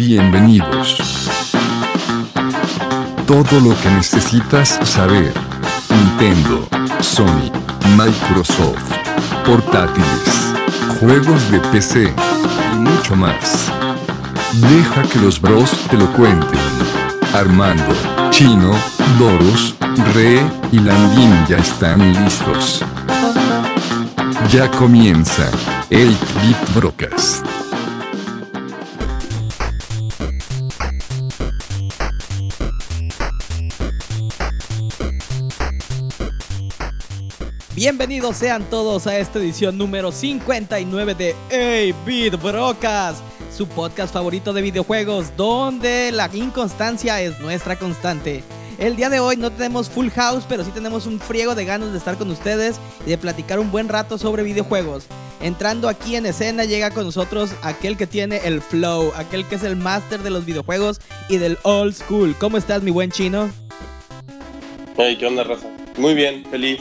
Bienvenidos. Todo lo que necesitas saber. Nintendo, Sony, Microsoft, portátiles, juegos de PC y mucho más. Deja que los bros te lo cuenten. Armando, Chino, Doros, Re y Landin ya están listos. Ya comienza el Bit Broadcast. Bienvenidos sean todos a esta edición número 59 de A-Beat Brocas, su podcast favorito de videojuegos, donde la inconstancia es nuestra constante. El día de hoy no tenemos full house, pero sí tenemos un friego de ganas de estar con ustedes y de platicar un buen rato sobre videojuegos. Entrando aquí en escena llega con nosotros aquel que tiene el flow, aquel que es el máster de los videojuegos y del old school. ¿Cómo estás, mi buen chino? Hey, ¿qué onda, raza? Muy bien, feliz,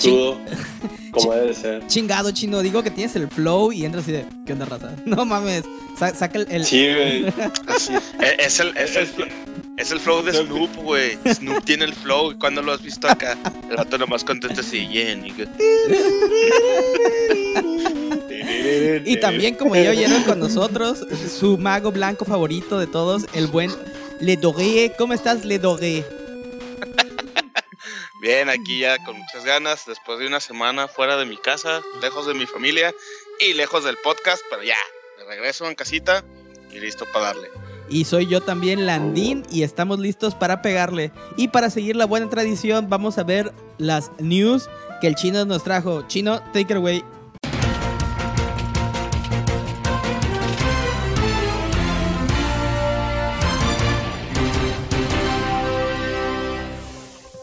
crudo, como debe ser. Chingado, chino. Digo que tienes el flow y entras así de, ¿qué onda, raza? No mames, sa- saca el... el- Sí, güey. Eh, Es el, es el, es el flow de Snoop, güey. Snoop tiene el flow. ¿Cuándo lo has visto acá? El vato nomás contento así, yeah, nigga. Y también, como ya oyeron con nosotros, su mago blanco favorito de todos, el buen Le Doré. ¿Cómo estás, Le Doré? Bien, aquí ya con muchas ganas. Después de una semana fuera de mi casa, lejos de mi familia y lejos del podcast, pero ya, de regreso en casita y listo para darle. Y soy yo también, Landín, y estamos listos para pegarle. Y para seguir la buena tradición, vamos a ver las news que el chino nos trajo. Chino, take away.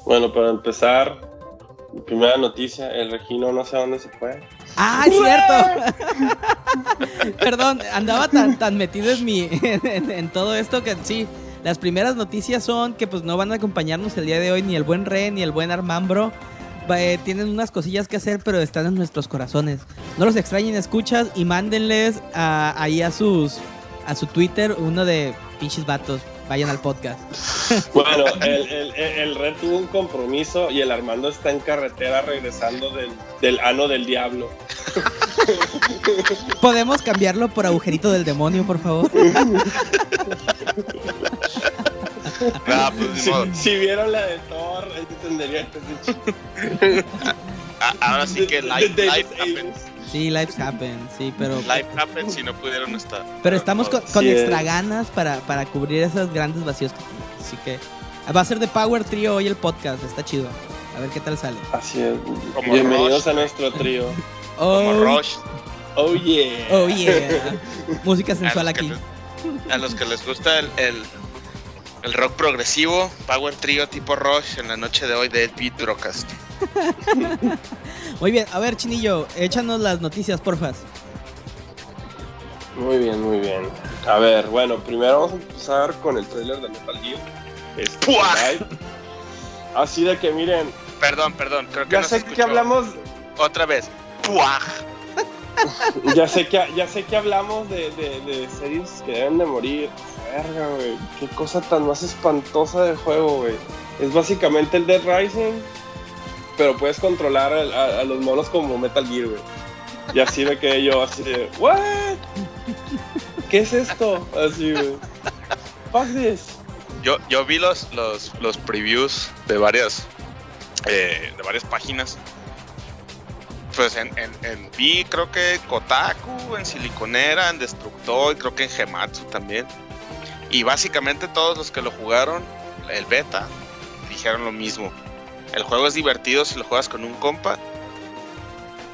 Bueno, para empezar, primera noticia, el Regino no sé dónde se fue. ¡Ah, es cierto! Perdón, andaba tan, tan metido en, mi, en, todo esto que sí. Las primeras noticias son que pues no van a acompañarnos el día de hoy ni el buen Re ni el buen Armambro. Eh, tienen unas cosillas que hacer, pero están en nuestros corazones. No los extrañen, escuchas y mándenles a- ahí a sus a su Twitter uno de pinches vatos. Vayan al podcast. Bueno, el, el, Red tuvo un compromiso y el Armando está en carretera regresando del, del ano del diablo. ¿Podemos cambiarlo por agujerito del demonio, por favor? Ah, pues Si, vieron la de Thor, ahí entenderían que es de Ah, ahora sí que de- happens. Sí, lives happen, sí, pero... Life happens si no pudieron estar. Pero estamos con, con Sí, extra es. ganas para, para cubrir esos grandes vacíos que. Así que va a ser de Power Trio hoy el podcast, está chido. A ver qué tal sale. Así es. Como Bienvenidos Rush. a nuestro trío. Como Oh, Rush. Oh yeah. oh yeah. Música sensual a aquí. les- a los que les gusta el, el, el rock progresivo, Power Trio tipo Rush en la noche de hoy de Beat Broadcast. Muy bien, a ver, Chinillo, échanos las noticias, porfas. Muy bien, muy bien. A ver, bueno, primero vamos a empezar con el trailer de Metal Gear. Este, ¡Puah! live. Así de que miren, Perdón, perdón, creo que ya no sé que hablamos, Otra vez. ¡Puaj! ya sé que, ya sé que hablamos de, de, de series que deben de morir. Verga, güey, qué cosa tan más espantosa de juego, güey. Es básicamente el Dead Rising, pero puedes controlar a, los monos como Metal Gear, güey. Y así me quedé yo, así de, ¿what? ¿Qué es esto? Así, güey. Fuck. Yo, yo vi los, los, los previews de varias eh, de varias páginas. Pues en, en, en- vi creo que Kotaku, en Siliconera, en Destructoid, creo que en Gematsu también. Y básicamente todos los que lo jugaron, el beta, dijeron lo mismo. El juego es divertido si lo juegas con un compa,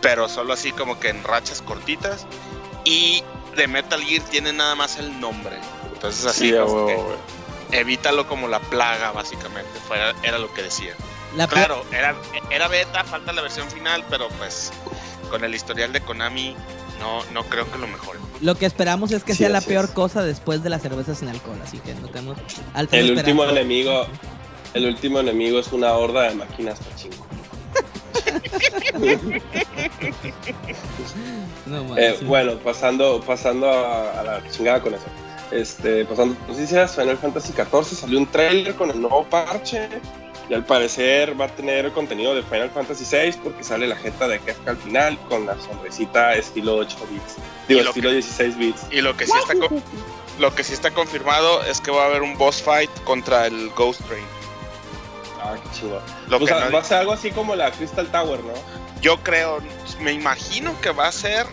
pero solo así como que en rachas cortitas. Y de Metal Gear tiene nada más el nombre. Entonces así Sí, a como huevo, que güey. evítalo como la plaga, básicamente. Fue, era lo que decía. La Claro, era, era beta, falta la versión final, pero pues con el historial de Konami no, no creo que lo mejore. Lo que esperamos es que Sí, sea la peor es. cosa después de las cervezas sin alcohol, así que no tenemos El último enemigo, el último enemigo es una horda de máquinas pachinko. No Eh, bueno, pasando, pasando a, a la chingada con eso. Este, pasando noticias, Final Fantasy XIV salió un trailer con el nuevo parche y al parecer va a tener contenido de Final Fantasy VI porque sale la jeta de Kefka al final con la sonrisita estilo 8 bits, digo estilo que- 16 bits. Y lo que sí está co- lo que sí está confirmado es que va a haber un boss fight contra el Ghost Train. Ah, qué chido. Lo O que sea, no- va a ser algo así como la Crystal Tower, ¿no? yo creo, me imagino que va a ser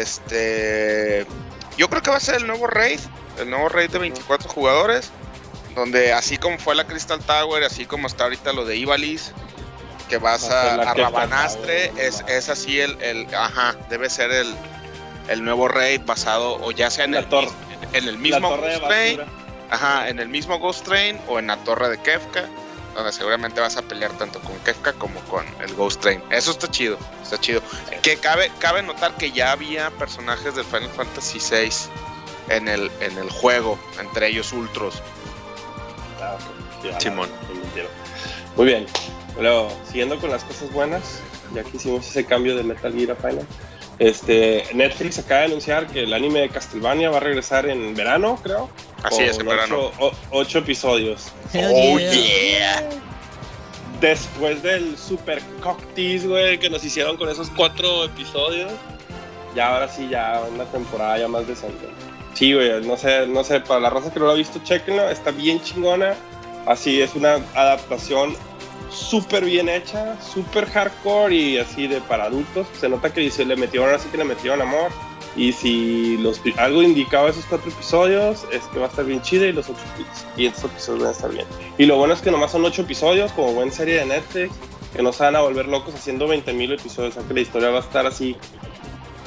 este yo creo que va a ser el nuevo raid, el nuevo raid de 24 jugadores, donde así como fue la Crystal Tower, así como está ahorita lo de Ivalice, que vas Va a a, a Rabanastre, es, así el, el ajá, debe ser el, el nuevo raid basado o ya sea en, La el, torre. en el mismo Ghost Train. Ajá, en el mismo Ghost Train o en la torre de Kefka, donde seguramente vas a pelear tanto con Kefka como con el Ghost Train. Eso está chido, está chido. Que cabe, cabe notar que ya había personajes del Final Fantasy VI en el, en el juego, entre ellos Ultros. Ah, Simón. Muy bien. Luego, siguiendo con las cosas buenas, ya que hicimos ese cambio de Metal Gear a Final. Este, Netflix acaba de anunciar que el anime de Castlevania va a regresar en verano, creo. Así es, en con verano. Ocho, o- ocho episodios. Hell Oh yeah. yeah. Después del super cocktease, güey, que nos hicieron con esos cuatro episodios, ya ahora sí, ya una temporada ya más decente. Sí, güey, no sé, no sé, para la raza que no lo ha visto, chequenlo, está bien chingona. Así es una adaptación súper bien hecha, súper hardcore y así de para adultos. Se nota que se le metieron así que le metieron amor. Y si los, algo indicaba esos cuatro episodios, es que va a estar bien chida y los otros siguientes episodios van a estar bien. Y lo bueno es que nomás son ocho episodios, como buena serie de Netflix, que no se van a volver locos haciendo 20.000 episodios, o sea que la historia va a estar así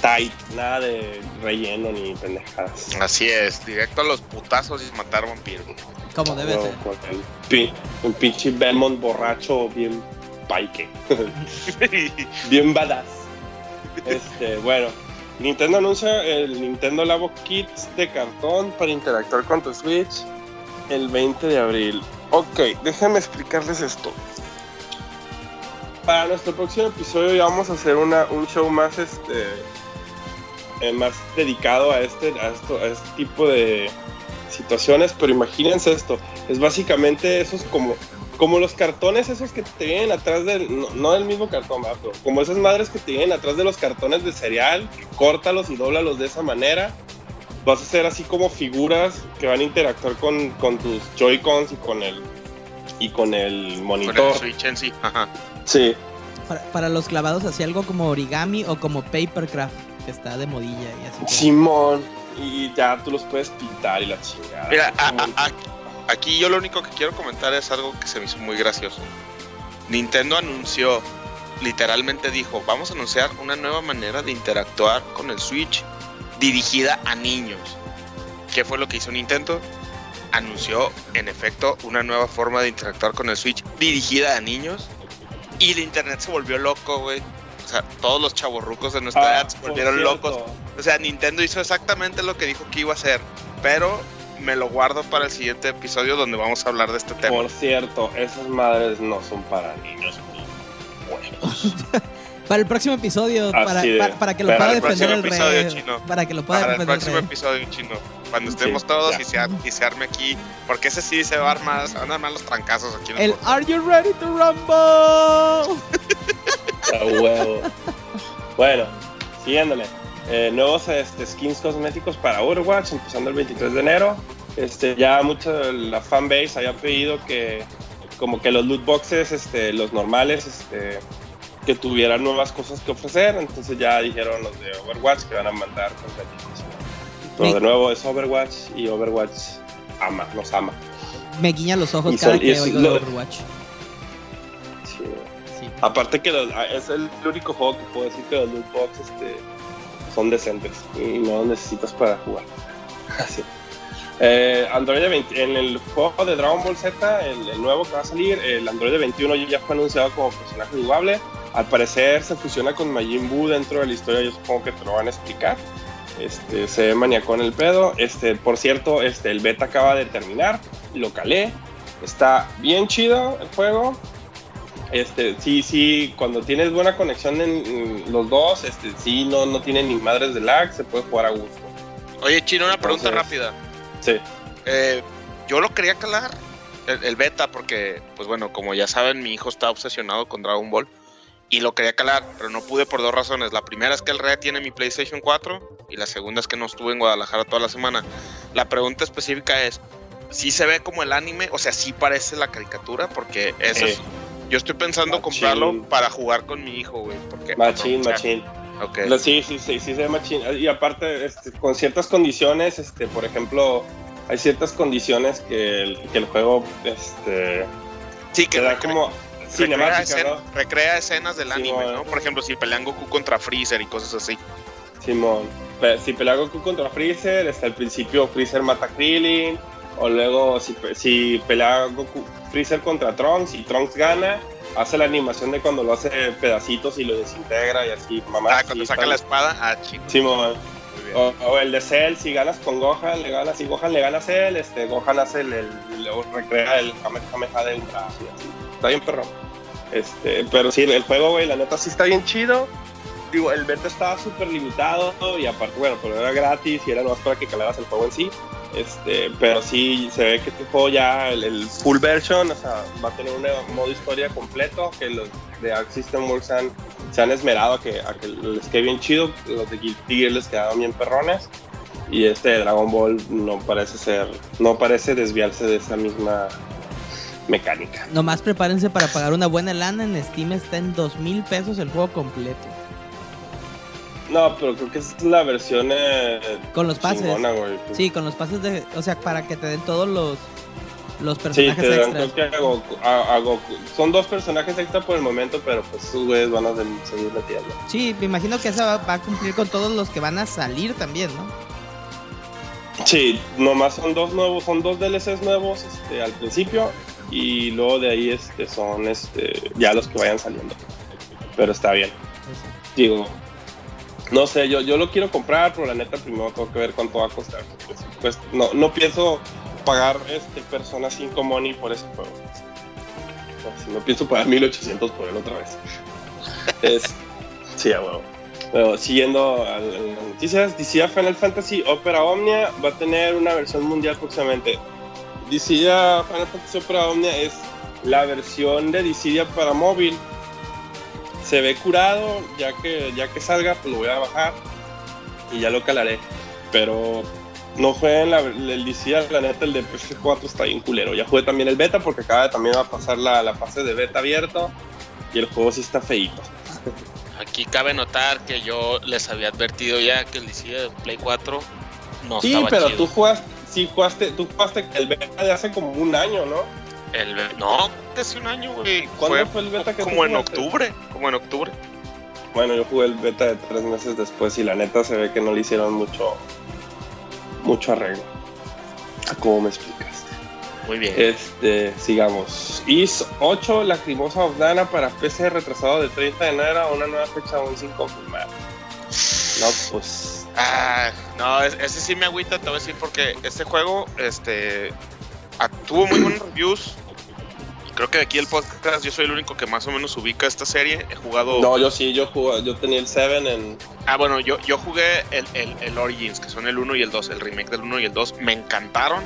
tight, nada de relleno ni pendejadas. Así es, directo a los putazos y matar vampiros. Como debe No, ser. pin- un pinche Belmont borracho bien pike, bien badass. Este, bueno, Nintendo anuncia el Nintendo Labo Kits de cartón para interactuar con tu Switch el 20 de abril. Ok, déjenme explicarles esto. Para nuestro próximo episodio ya vamos a hacer una, un show más este eh, más dedicado a este, a esto, a este tipo de situaciones, pero imagínense esto, es básicamente esos como como los cartones esos que te vienen atrás del, no, no del mismo cartón, pero como esas madres que te vienen atrás de los cartones de cereal, córtalos y dóblalos de esa manera, vas a hacer así como figuras que van a interactuar con, con tus Joy-Cons y con el y con el Con monitor. el Switch en sí. Ajá. Sí, Para, para los clavados, así algo como origami o como papercraft, que está de modilla y así. Simón, y ya tú los puedes pintar y la chingada. Mira, a- Como- a- a- aquí yo lo único que quiero comentar es algo que se me hizo muy gracioso. Nintendo anunció, literalmente dijo, vamos a anunciar una nueva manera de interactuar con el Switch dirigida a niños. ¿Qué fue lo que hizo Nintendo? Anunció, en efecto, una nueva forma de interactuar con el Switch dirigida a niños. Y el internet se volvió loco, güey. O sea, todos los chavorrucos de nuestra Ah, edad se volvieron locos o sea, Nintendo hizo exactamente lo que dijo que iba a hacer, pero me lo guardo para el siguiente episodio donde vamos a hablar de este tema. Por cierto, esas madres no son para niños. huevos. Para el próximo episodio, para, de- para, para que lo pueda el defender el próximo episodio, rey. chino. Para que lo pueda Para el defender el próximo rey. episodio chino, cuando Sí, estemos todos y se, ar- y se arme aquí, porque ese sí se va a armar, se van a armar los trancazos aquí en el, El. Are You Ready to Rumble? A huevo. Bueno, siguiéndole. Eh, nuevos este, skins cosméticos para Overwatch, empezando el 23 de enero. Este, ya mucha la fanbase había pedido que como que los loot boxes, este, los normales, este, que tuvieran nuevas cosas que ofrecer. Entonces ya dijeron los de Overwatch que van a mandar cosméticos. Pero de nuevo es Overwatch y Overwatch ama, nos ama. Me guiña los ojos Y cada son- que oigo lo- de Overwatch. Sí. Sí. Aparte que los- ah, es el único juego que puedo decir que los loot box este, son decentes y no necesitas para jugar. Así. Eh, Android de 20 en el juego de Dragon Ball Z, el, el nuevo que va a salir, el Android de 21 ya fue anunciado como personaje jugable. Al parecer se fusiona con Majin Buu dentro de la historia, yo supongo que te lo van a explicar. Este, se ve maniacón el pedo. Este, por cierto, este, el beta acaba de terminar, lo calé. Está bien chido el juego. Este, sí, sí, cuando tienes buena conexión en, los dos, este, sí, no, no tiene ni madres de lag, se puede jugar a gusto. Oye, Chino, una pregunta rápida. Sí. Eh, yo lo quería calar, el, el beta, porque, pues bueno, como ya saben, mi hijo está obsesionado con Dragon Ball. Y lo quería calar, pero no pude por dos razones. La primera es que el Red tiene mi PlayStation 4 y la segunda es que no estuve en Guadalajara toda la semana. La pregunta específica es, ¿sí se ve como el anime? O sea, ¿sí parece la caricatura? Porque eso Eh, es... Yo estoy pensando machín. comprarlo para jugar con mi hijo, güey. Porque Machín, machín. Ok. Lo- Sí, sí, sí, sí se ve machín. Y aparte, este, con ciertas condiciones, este, por ejemplo, hay ciertas condiciones que el, que el juego este, Sí, que te da como recrea, cinemática, recrea escenas del anime. ¿no? Por ejemplo, si pelean Goku contra Freezer y cosas así. Simón. Si pelea Goku contra Freezer, este, al principio Freezer mata a Krillin, o luego si, si pelea Goku, Freezer contra Trunks y Trunks gana, hace la animación de cuando lo hace pedacitos y lo desintegra y así, mamá. Ah, cuando saca la espada, ah, chico. Muy bien. O, o el de Cell, si ganas con Gohan, le ganas, si Gohan le gana a Cell, este, Gohan hace el, el, luego recrea el Kamehameha de un brazo y así. Está bien perro. Este, pero sí, el juego, güey, la neta sí está bien chido. Digo, el beta estaba súper limitado y aparte, bueno, pero era gratis y era nomás para que calaras el juego en sí. Este, pero sí se ve que tu juego ya, el, full version, o sea, va a tener un modo historia completo, que los de Arc System Works han, se han esmerado a que, a que les quede bien chido, los de Guilty Gear les quedaron bien perrones, y este Dragon Ball no parece ser, no parece desviarse de esa misma mecánica. Nomás prepárense para pagar una buena lana. En Steam está en dos mil pesos el juego completo. No, pero creo que es la versión eh, Con los pases. chingona, güey. Sí, con los pases de. O sea, para que te den todos los. Los Sí, personajes te dan extras. creo que a Goku, a- a Goku. Son dos personajes extra por el momento, pero pues sus güeyes van a seguir metiendo. Sí, me imagino que esa va, va a cumplir con todos los que van a salir también, ¿no? Sí, nomás son dos nuevos, son dos DLCs nuevos este, al principio y luego de ahí este, son este, ya los que vayan saliendo. Pero está bien. Digo, no sé, yo, yo lo quiero comprar, pero la neta primero tengo que ver cuánto va a costar. Pues no, no pienso pagar este Persona 5 Money por ese juego. No pienso pagar 1800 por él otra vez. Es, sí, a huevo. Bueno, siguiendo a las noticias, DC Final Fantasy Opera Omnia va a tener una versión mundial próximamente. Dissidia Final Fantasy Opera Omnia es la versión de Dissidia para móvil. Se ve curado, ya que, ya que salga, pues lo voy a bajar y ya lo calaré. Pero no jueguen la, el Dissidia, la neta, el de PS4 está bien culero. Ya jugué también el beta porque acaba de también va a pasar la, la fase de beta abierto y el juego sí está feito. Aquí cabe notar que yo les había advertido ya que el DC de Play 4 no Sí, estaba pero chido. tú jugaste, sí jugaste, tú jugaste el beta de hace como un año, ¿no? El, no, hace un año, güey. ¿Cuándo fue el beta que tú Como en octubre, como en octubre. Bueno, yo jugué el beta de tres meses después y la neta se ve que no le hicieron mucho, mucho arreglo. ¿Cómo me explicaste? Muy bien. Este, sigamos. IS 8, Lacrimosa of Dana para PC retrasado de 30 de enero a una nueva fecha aún sin confirmar. No, pues. Ah, no, es- ese sí me agüita, te voy a decir, porque este juego, este, ah, tuvo muy buenos reviews. Creo que de aquí el podcast yo soy el único que más o menos ubica esta serie. He jugado. No, yo sí, yo jugué, yo tenía el 7 en. Ah, bueno, yo, yo jugué el, el, el Origins, que son el 1 y el 2, el remake del 1 y el 2. Me encantaron.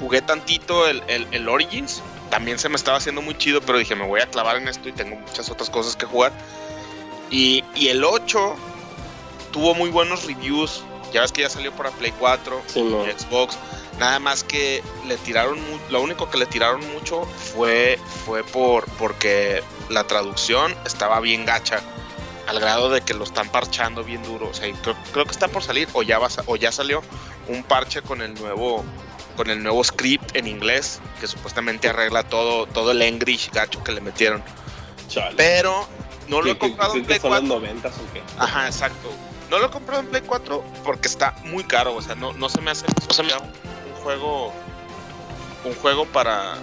Jugué tantito el, el, el Origins. También se me estaba haciendo muy chido, pero dije, me voy a clavar en esto y tengo muchas otras cosas que jugar. Y, y el 8 tuvo muy buenos reviews. Ya ves que ya salió para Play 4 Sí, y no. Xbox. Nada más que le tiraron, lo único que le tiraron mucho fue, fue por porque la traducción estaba bien gacha, al grado de que lo están parchando bien duro. O sea, creo, creo que está por salir o ya va, o ya salió un parche con el nuevo con el nuevo script en inglés que supuestamente arregla todo todo el English gacho que le metieron. Chale. Pero no lo he ¿Qué- qué- comprado en Play son los 4. 90 o qué? Ajá, exacto. No lo he comprado en Play 4 porque está muy caro. O sea, no, no se me hace no se me hace juego. Un juego para.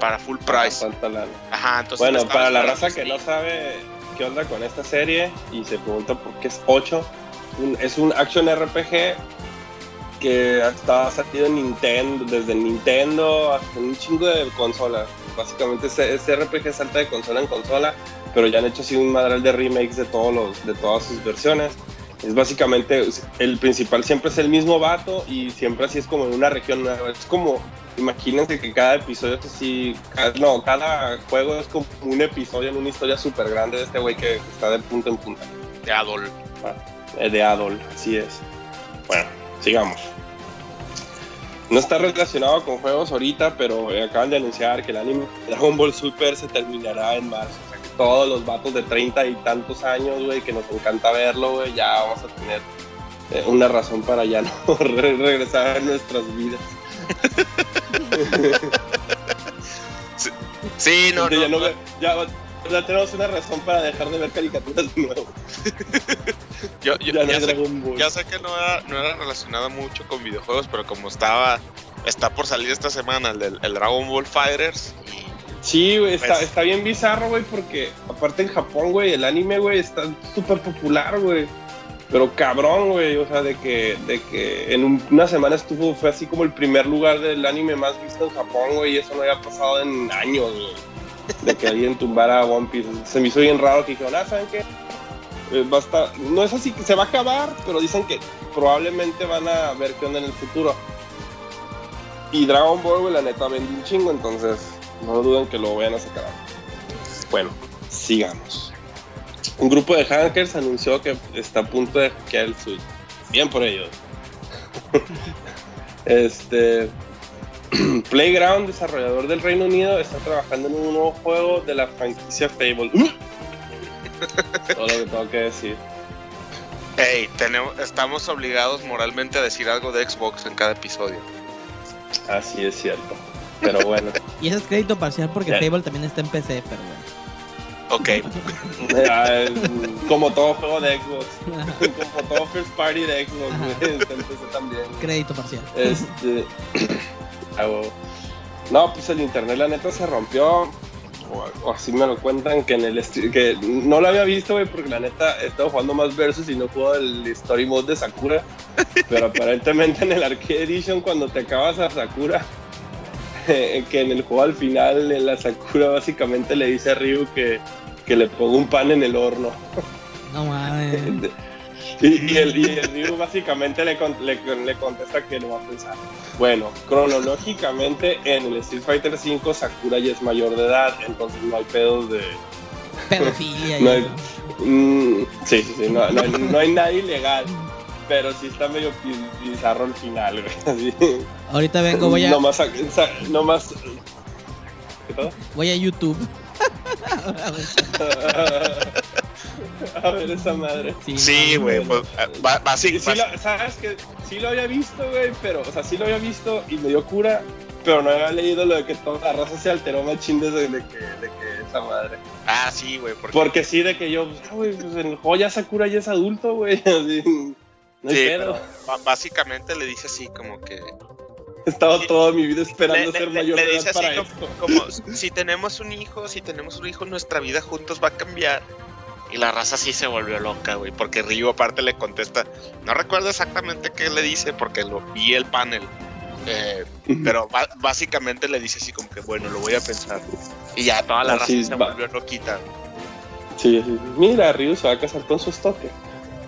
Para full price. Lana. Ajá, entonces. Bueno, para la raza que no sabe qué onda con esta serie y se pregunta por qué es 8, un- es un action RPG que está salido en Nintendo, desde Nintendo hasta un chingo de consolas. Básicamente este RPG salta de consola en consola, pero ya han hecho así un madral de remakes de todos los, de todas sus versiones. Es básicamente, el principal siempre es el mismo vato y siempre así es como en una región nueva. Es como, imagínense que cada episodio es así, cada- no, cada juego es como un episodio en una historia súper grande de este güey que está de punta en punta. De Adol. Eh, de Adol, así es. Bueno, sigamos. No está relacionado con juegos ahorita, pero acaban de anunciar que el anime Dragon Ball Super se terminará en marzo. Todos los vatos de 30 y tantos años, güey, que nos encanta verlo, güey, ya vamos a tener eh, una razón para ya no re- regresar a nuestras vidas. Sí, no, Entonces, no, ya, no ve- ya- ya tenemos una razón para dejar de ver caricaturas de nuevo. Yo, yo- Ya no ya sé, ya que no era, no era relacionado mucho con videojuegos, pero como estaba, está por salir esta semana el, el Dragon Ball Fighters y Sí, güey, está, Pues- está bien bizarro, güey, porque aparte en Japón, güey, el anime, güey, está súper popular, güey. Pero cabrón, güey, o sea, de que, de que en un- una semana estuvo, fue así como el primer lugar del anime más visto en Japón, güey, y eso no había pasado en años, güey. De que alguien tumbara a One Piece. Se me hizo bien raro que dijeron, ah, ¿saben qué? Eh, va a estar- no es así que se va a acabar, pero dicen que probablemente van a ver qué onda en el futuro. Y Dragon Ball, güey, la neta vende un chingo, entonces no duden que lo vayan a sacar. Bueno, sigamos. Un grupo de hackers anunció que está a punto de hackear el Switch. Bien por ellos. este. Playground, desarrollador del Reino Unido, está trabajando en un nuevo juego de la franquicia Fable. Todo lo que tengo que decir. hey, tenemos, estamos obligados moralmente a decir algo de Xbox en cada episodio. Así es cierto. Pero bueno. Y ese es crédito parcial porque. Fable también está en PC, pero bueno. Ok, como todo juego de Xbox. Como todo first party de Xbox, güey. Está en PC también. crédito parcial. Este. no, pues el internet, la neta, se rompió. O, o así me lo cuentan que en el que no lo había visto, güey, porque la neta he estado jugando más versus y no juego el story mode de Sakura. Pero aparentemente en el Arcade Edition, cuando te acabas a Sakura, que en el juego al final, la Sakura básicamente le dice a Ryu que, que le ponga un pan en el horno. No mames. Y, y el, y el Ryu básicamente le, con- le, le contesta que lo va a pensar. Bueno, cronológicamente en el Street Fighter V Sakura ya es mayor de edad, entonces no hay pedos de... Pedofilia. No hay-. Mm, sí, sí, sí, no, no hay, no hay nada ilegal, pero sí está medio bizarro el final, güey. así. Ahorita vengo, voy a, No más... No más ¿Qué todo? voy a YouTube. a ver esa madre. Sí, güey, pues, Sí, sí basi- lo- sabes que sí lo había visto, güey, pero, o sea, sí lo había visto y me dio cura, pero no había leído lo de que toda la raza se alteró machín desde de que, de que esa madre. Ah, sí, güey, porque Porque sí, de que yo, ah, güey, pues en el juego ya Sakura ya es adulto, güey, así, no Sí, pero básicamente le dice así como que He estado toda mi vida esperando le, ser le- mayor le dice así como, si tenemos un hijo, si tenemos un hijo, nuestra vida juntos va a cambiar. Y la raza sí se volvió loca, güey, porque Ryu aparte le contesta, no recuerdo exactamente qué le dice porque lo vi el panel, eh, pero básicamente le dice así como que bueno, lo voy a pensar. Y ya toda la Así raza se volvió loquita. Sí, sí, sí. Mira, Ryu se va a casar con su estoque.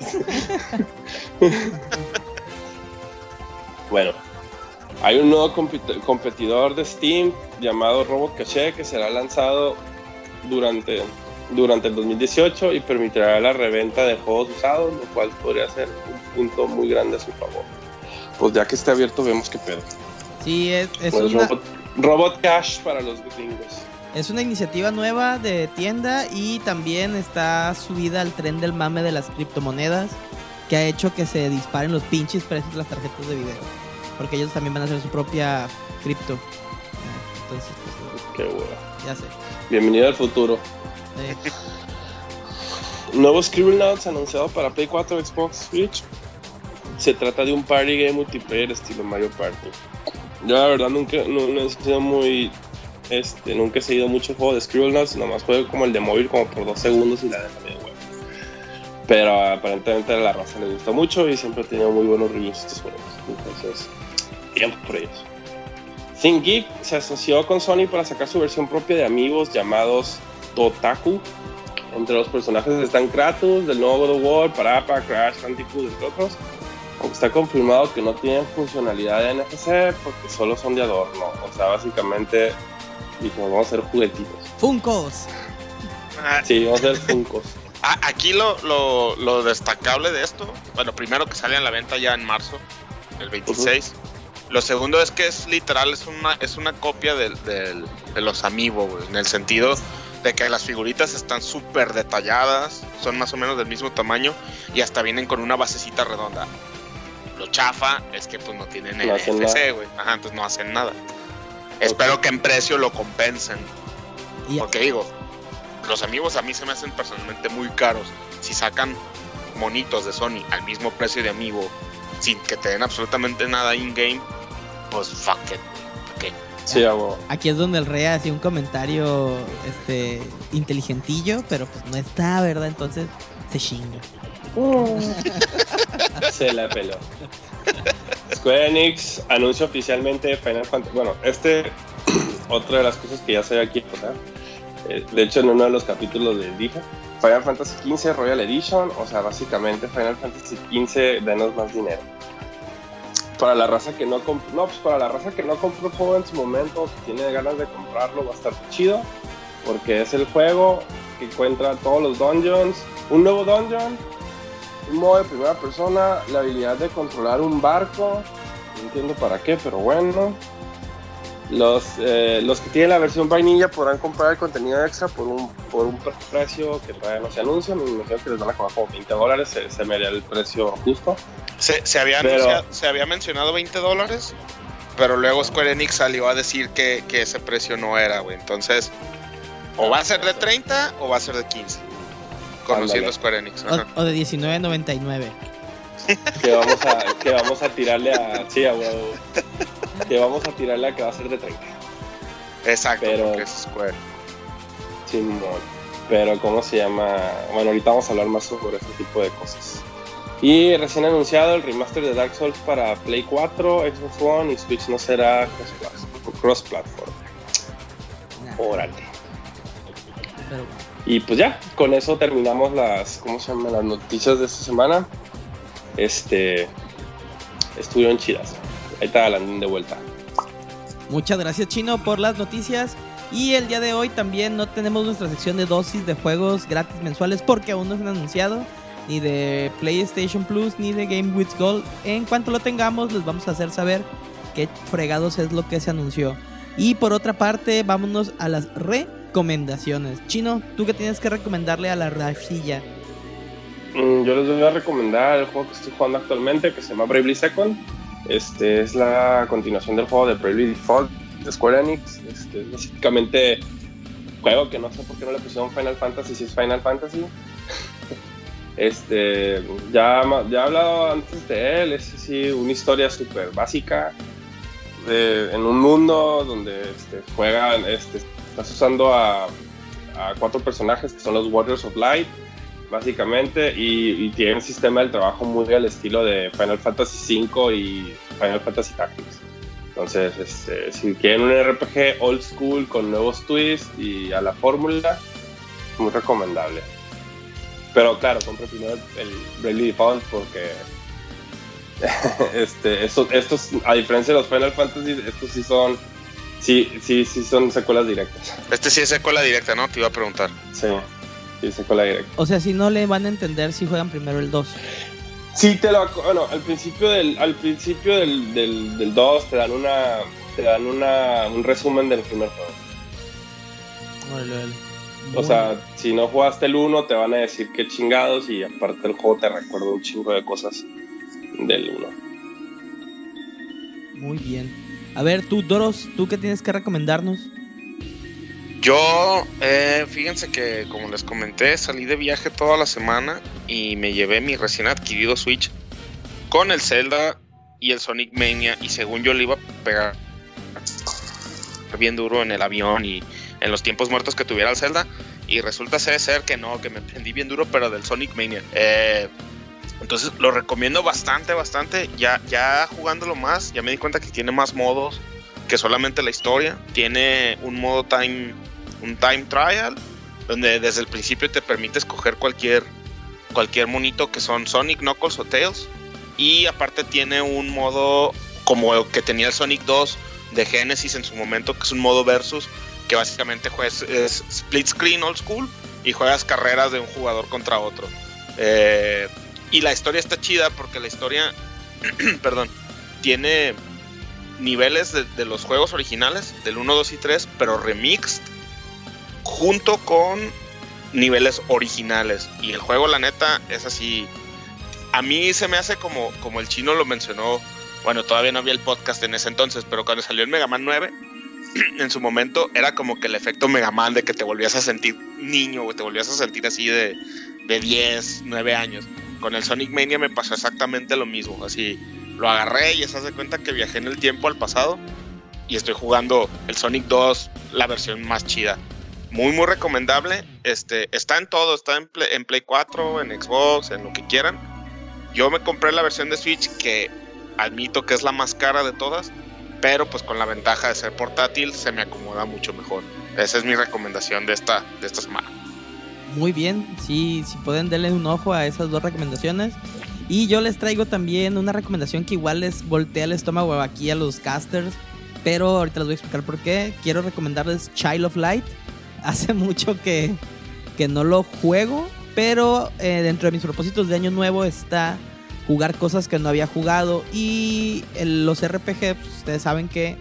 bueno, hay un nuevo competidor de Steam llamado Robot Caché que será lanzado durante, durante el 2018 y permitirá la reventa de juegos usados, lo cual podría ser un punto muy grande a su favor. Pues ya que esté abierto, vemos qué pedo. Sí, es, es Pues una, Robot, Robot Cash para los gringos. Es una iniciativa nueva de tienda y también está subida al tren del mame de las criptomonedas que ha hecho que se disparen los pinches precios de las tarjetas de video. Porque ellos también van a hacer su propia cripto. Entonces, pues, Qué hueva. ya sé. Bienvenido al futuro. Eh, Nuevo Scribblenauts anunciado para Play 4 Xbox Switch. Se trata de un party game multiplayer estilo Mario Party. Yo la verdad nunca no, no he sido muy este, nunca he seguido mucho el juego de Scribblenauts, nomás juego como el de móvil como por dos segundos y la dejo medio huevo. Pero aparentemente a la raza le gustó mucho y siempre ha tenido muy buenos reviews estos juegos. Entonces, tiempo por ellos. ThinkGeek se asoció con Sony para sacar su versión propia de amigos llamados Totaku Entre los personajes están Kratos, del nuevo God of War, Parappa, Crash, Bandicoot, entre otros. Aunque está confirmado que no tienen funcionalidad de NFC porque solo son de adorno. O sea, básicamente dijimos, vamos a hacer juguetitos. Funcos. Ah, Sí, vamos a hacer Funkos. ah, aquí lo, lo, lo destacable de esto, bueno, primero que sale a la venta ya en marzo, el 26. Lo segundo es que es literal, es una, es una copia del, del- de los Amiibo, güey, en el sentido de que las figuritas están súper detalladas, son más o menos del mismo tamaño y hasta vienen con una basecita redonda. Lo chafa es que pues no tienen No NFC, güey. Ajá, entonces no hacen nada. Espero que en precio lo compensen. Y Porque digo, los amigos a mí se me hacen personalmente muy caros. Si sacan monitos de Sony al mismo precio de amigo, sin que te den absolutamente nada in-game, pues fuck it. ¿Qué? Sí, aquí es donde el rey hacía un comentario este inteligentillo, pero pues no está, ¿verdad? Entonces se chinga. Se la peló. Square Enix anuncia oficialmente Final Fantasy. Bueno, este, otra de las cosas que ya sé aquí, ¿verdad? Eh, de hecho, en uno de los capítulos les dije: Final Fantasy XV Royal Edition, o sea, básicamente Final Fantasy XV, denos más dinero. Para la raza que no compró, no, pues para la raza que no compró juego en su momento, que tiene ganas de comprarlo, va a estar chido, porque es el juego que encuentra todos los dungeons, un nuevo dungeon, un modo de primera persona, la habilidad de controlar un barco, no entiendo para qué, pero bueno. Los, eh, los que tienen la versión vainilla podrán comprar el contenido extra por un, por un precio que todavía no se anuncia. Me imagino que les van a cobrar como 20 dólares, se, se me haría el precio justo. Se, se había Pero- anunciado- se había mencionado 20 dólares, pero luego Square Enix salió a decir que, que ese precio no era, güey. Entonces, o va a ser de 30 o va a ser de 15. Conociendo. Square Enix. O, ajá. o de 19.99. Que vamos a, que vamos a tirarle a. Sí, a huevo. Que vamos a tirarle a que va a ser de 30. Exacto, pero- porque es Square. Simón. Pero, ¿cómo se llama? Bueno, ahorita vamos a hablar más sobre ese tipo de cosas. Y recién anunciado el remaster de Dark Souls para Play 4, Xbox One y Switch no será cross- cross-platform. Nah, Órale. pero Y pues ya, con eso terminamos las, ¿cómo se llama? Las noticias de esta semana. Este, estuvieron chidas. Ahí está Landín de vuelta. Muchas gracias Chino por las noticias. Y el día de hoy también no tenemos nuestra sección de dosis de juegos gratis mensuales porque aún no se han anunciado. Ni de PlayStation Plus ni de Game with Gold. En cuanto lo tengamos les vamos a hacer saber qué fregados es lo que se anunció. Y por otra parte, vámonos a las recomendaciones. Chino, ¿tú qué tienes que recomendarle a la racilla? Mm, Yo les voy a recomendar el juego que estoy jugando actualmente, que se llama Bravely Second. Este es la continuación del juego de Bravely Default de Square Enix. Este es básicamente un juego que no sé por qué no le pusieron Final Fantasy si es Final Fantasy. Este, ya, ya he hablado antes de él, es así una historia súper básica en un mundo donde este, juegan, este, estás usando a, cuatro personajes que son los Warriors of Light básicamente, y, y tiene un sistema de trabajo muy al estilo de Final Fantasy V y Final Fantasy Tactics. Entonces, este, si quieren un RPG old school con nuevos twists y a la fórmula, muy recomendable. Pero claro, compre primero el Bravely Default porque este, estos, estos, a diferencia de los Final Fantasy, estos sí son, sí, sí, sí son secuelas directas. Este sí es secuela directa, ¿no? Te iba a preguntar. Sí, sí, secuela directa. O sea, si no le van a entender si juegan primero el 2. Sí, te lo bueno, al principio del al principio del, del, del 2 te dan una te dan una un resumen del primer juego. Órale. O sea, si no jugaste el 1 te van a decir qué chingados y aparte el juego te recuerda un chingo de cosas del 1. Muy bien. A ver, tú, Doros, ¿tú qué tienes que recomendarnos? Yo, eh, fíjense que como les comenté, salí de viaje toda la semana y me llevé mi recién adquirido Switch con el Zelda y el Sonic Mania y según yo le iba a pegar bien duro en el avión y en los tiempos muertos que tuviera el Zelda y resulta ser, que no, que me prendí bien duro pero del Sonic Mania. Eh, entonces lo recomiendo bastante, bastante. Ya, ya jugándolo más, ya me di cuenta que tiene más modos que solamente la historia. Tiene un modo time, un time trial donde desde el principio te permite escoger cualquier, cualquier monito que son Sonic, Knuckles o Tails. Y aparte tiene un modo como el que tenía el Sonic 2 de Genesis en su momento, que es un modo versus, que básicamente juegas, es split screen old school y juegas carreras de un jugador contra otro. Eh, y la historia está chida porque la historia, perdón, tiene niveles de, los juegos originales, del 1, 2 y 3, pero remixed junto con niveles originales. Y el juego, la neta, es así. A mí se me hace como, como el chino lo mencionó. Bueno, todavía no había el podcast en ese entonces, pero cuando salió el Mega Man 9, en su momento era como que el efecto Mega Man de que te volvías a sentir niño, o te volvías a sentir así de, de 10, 9 años. Con el Sonic Mania me pasó exactamente lo mismo. Así, lo agarré y se hace cuenta que viajé en el tiempo al pasado y estoy jugando el Sonic 2, la versión más chida. Muy, muy recomendable. Este, está en todo, está en Play, Play 4, en Xbox, en lo que quieran. Yo me compré la versión de Switch que admito que es la más cara de todas, pero pues con la ventaja de ser portátil se me acomoda mucho mejor. Esa es mi recomendación de esta, de esta semana. Muy bien, sí, si pueden darle un ojo a esas dos recomendaciones. Y yo les traigo también una recomendación que igual les voltea el estómago aquí a los casters. Pero ahorita les voy a explicar por qué. Quiero recomendarles Child of Light. Hace mucho que, que no lo juego. Pero eh, dentro de mis propósitos de año nuevo está jugar cosas que no había jugado. Y los RPG, pues, ustedes saben que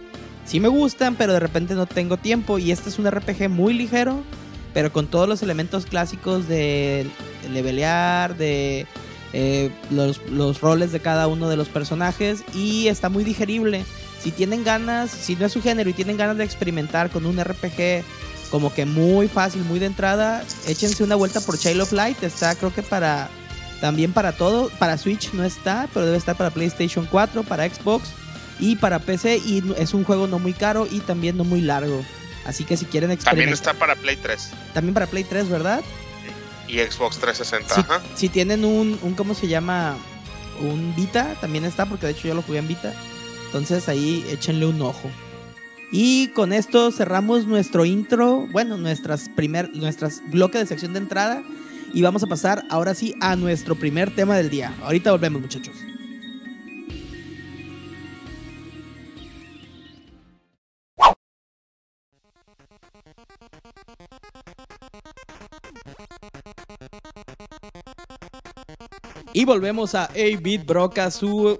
sí me gustan, pero de repente no tengo tiempo. Y este es un RPG muy ligero, pero con todos los elementos clásicos de levelear, de eh, los, roles de cada uno de los personajes y está muy digerible. Si tienen ganas, si no es su género y tienen ganas de experimentar con un RPG como que muy fácil, muy de entrada, échense una vuelta por Child of Light. Está creo que para también para todo, para Switch no está, pero debe estar para PlayStation 4, para Xbox y para PC y es un juego no muy caro y también no muy largo. Así que si quieren experimentar... También está para Play 3. También para Play 3, ¿verdad? y Xbox 360. Si, tienen un, un, ¿cómo se llama? Un Vita, también está, porque de hecho yo lo jugué en Vita. Entonces ahí échenle un ojo. Y con esto cerramos nuestro intro, bueno, nuestras primer, nuestras bloques de sección de entrada. Y vamos a pasar ahora sí a nuestro primer tema del día. Ahorita volvemos, muchachos. Y volvemos a A-Beat Broca, su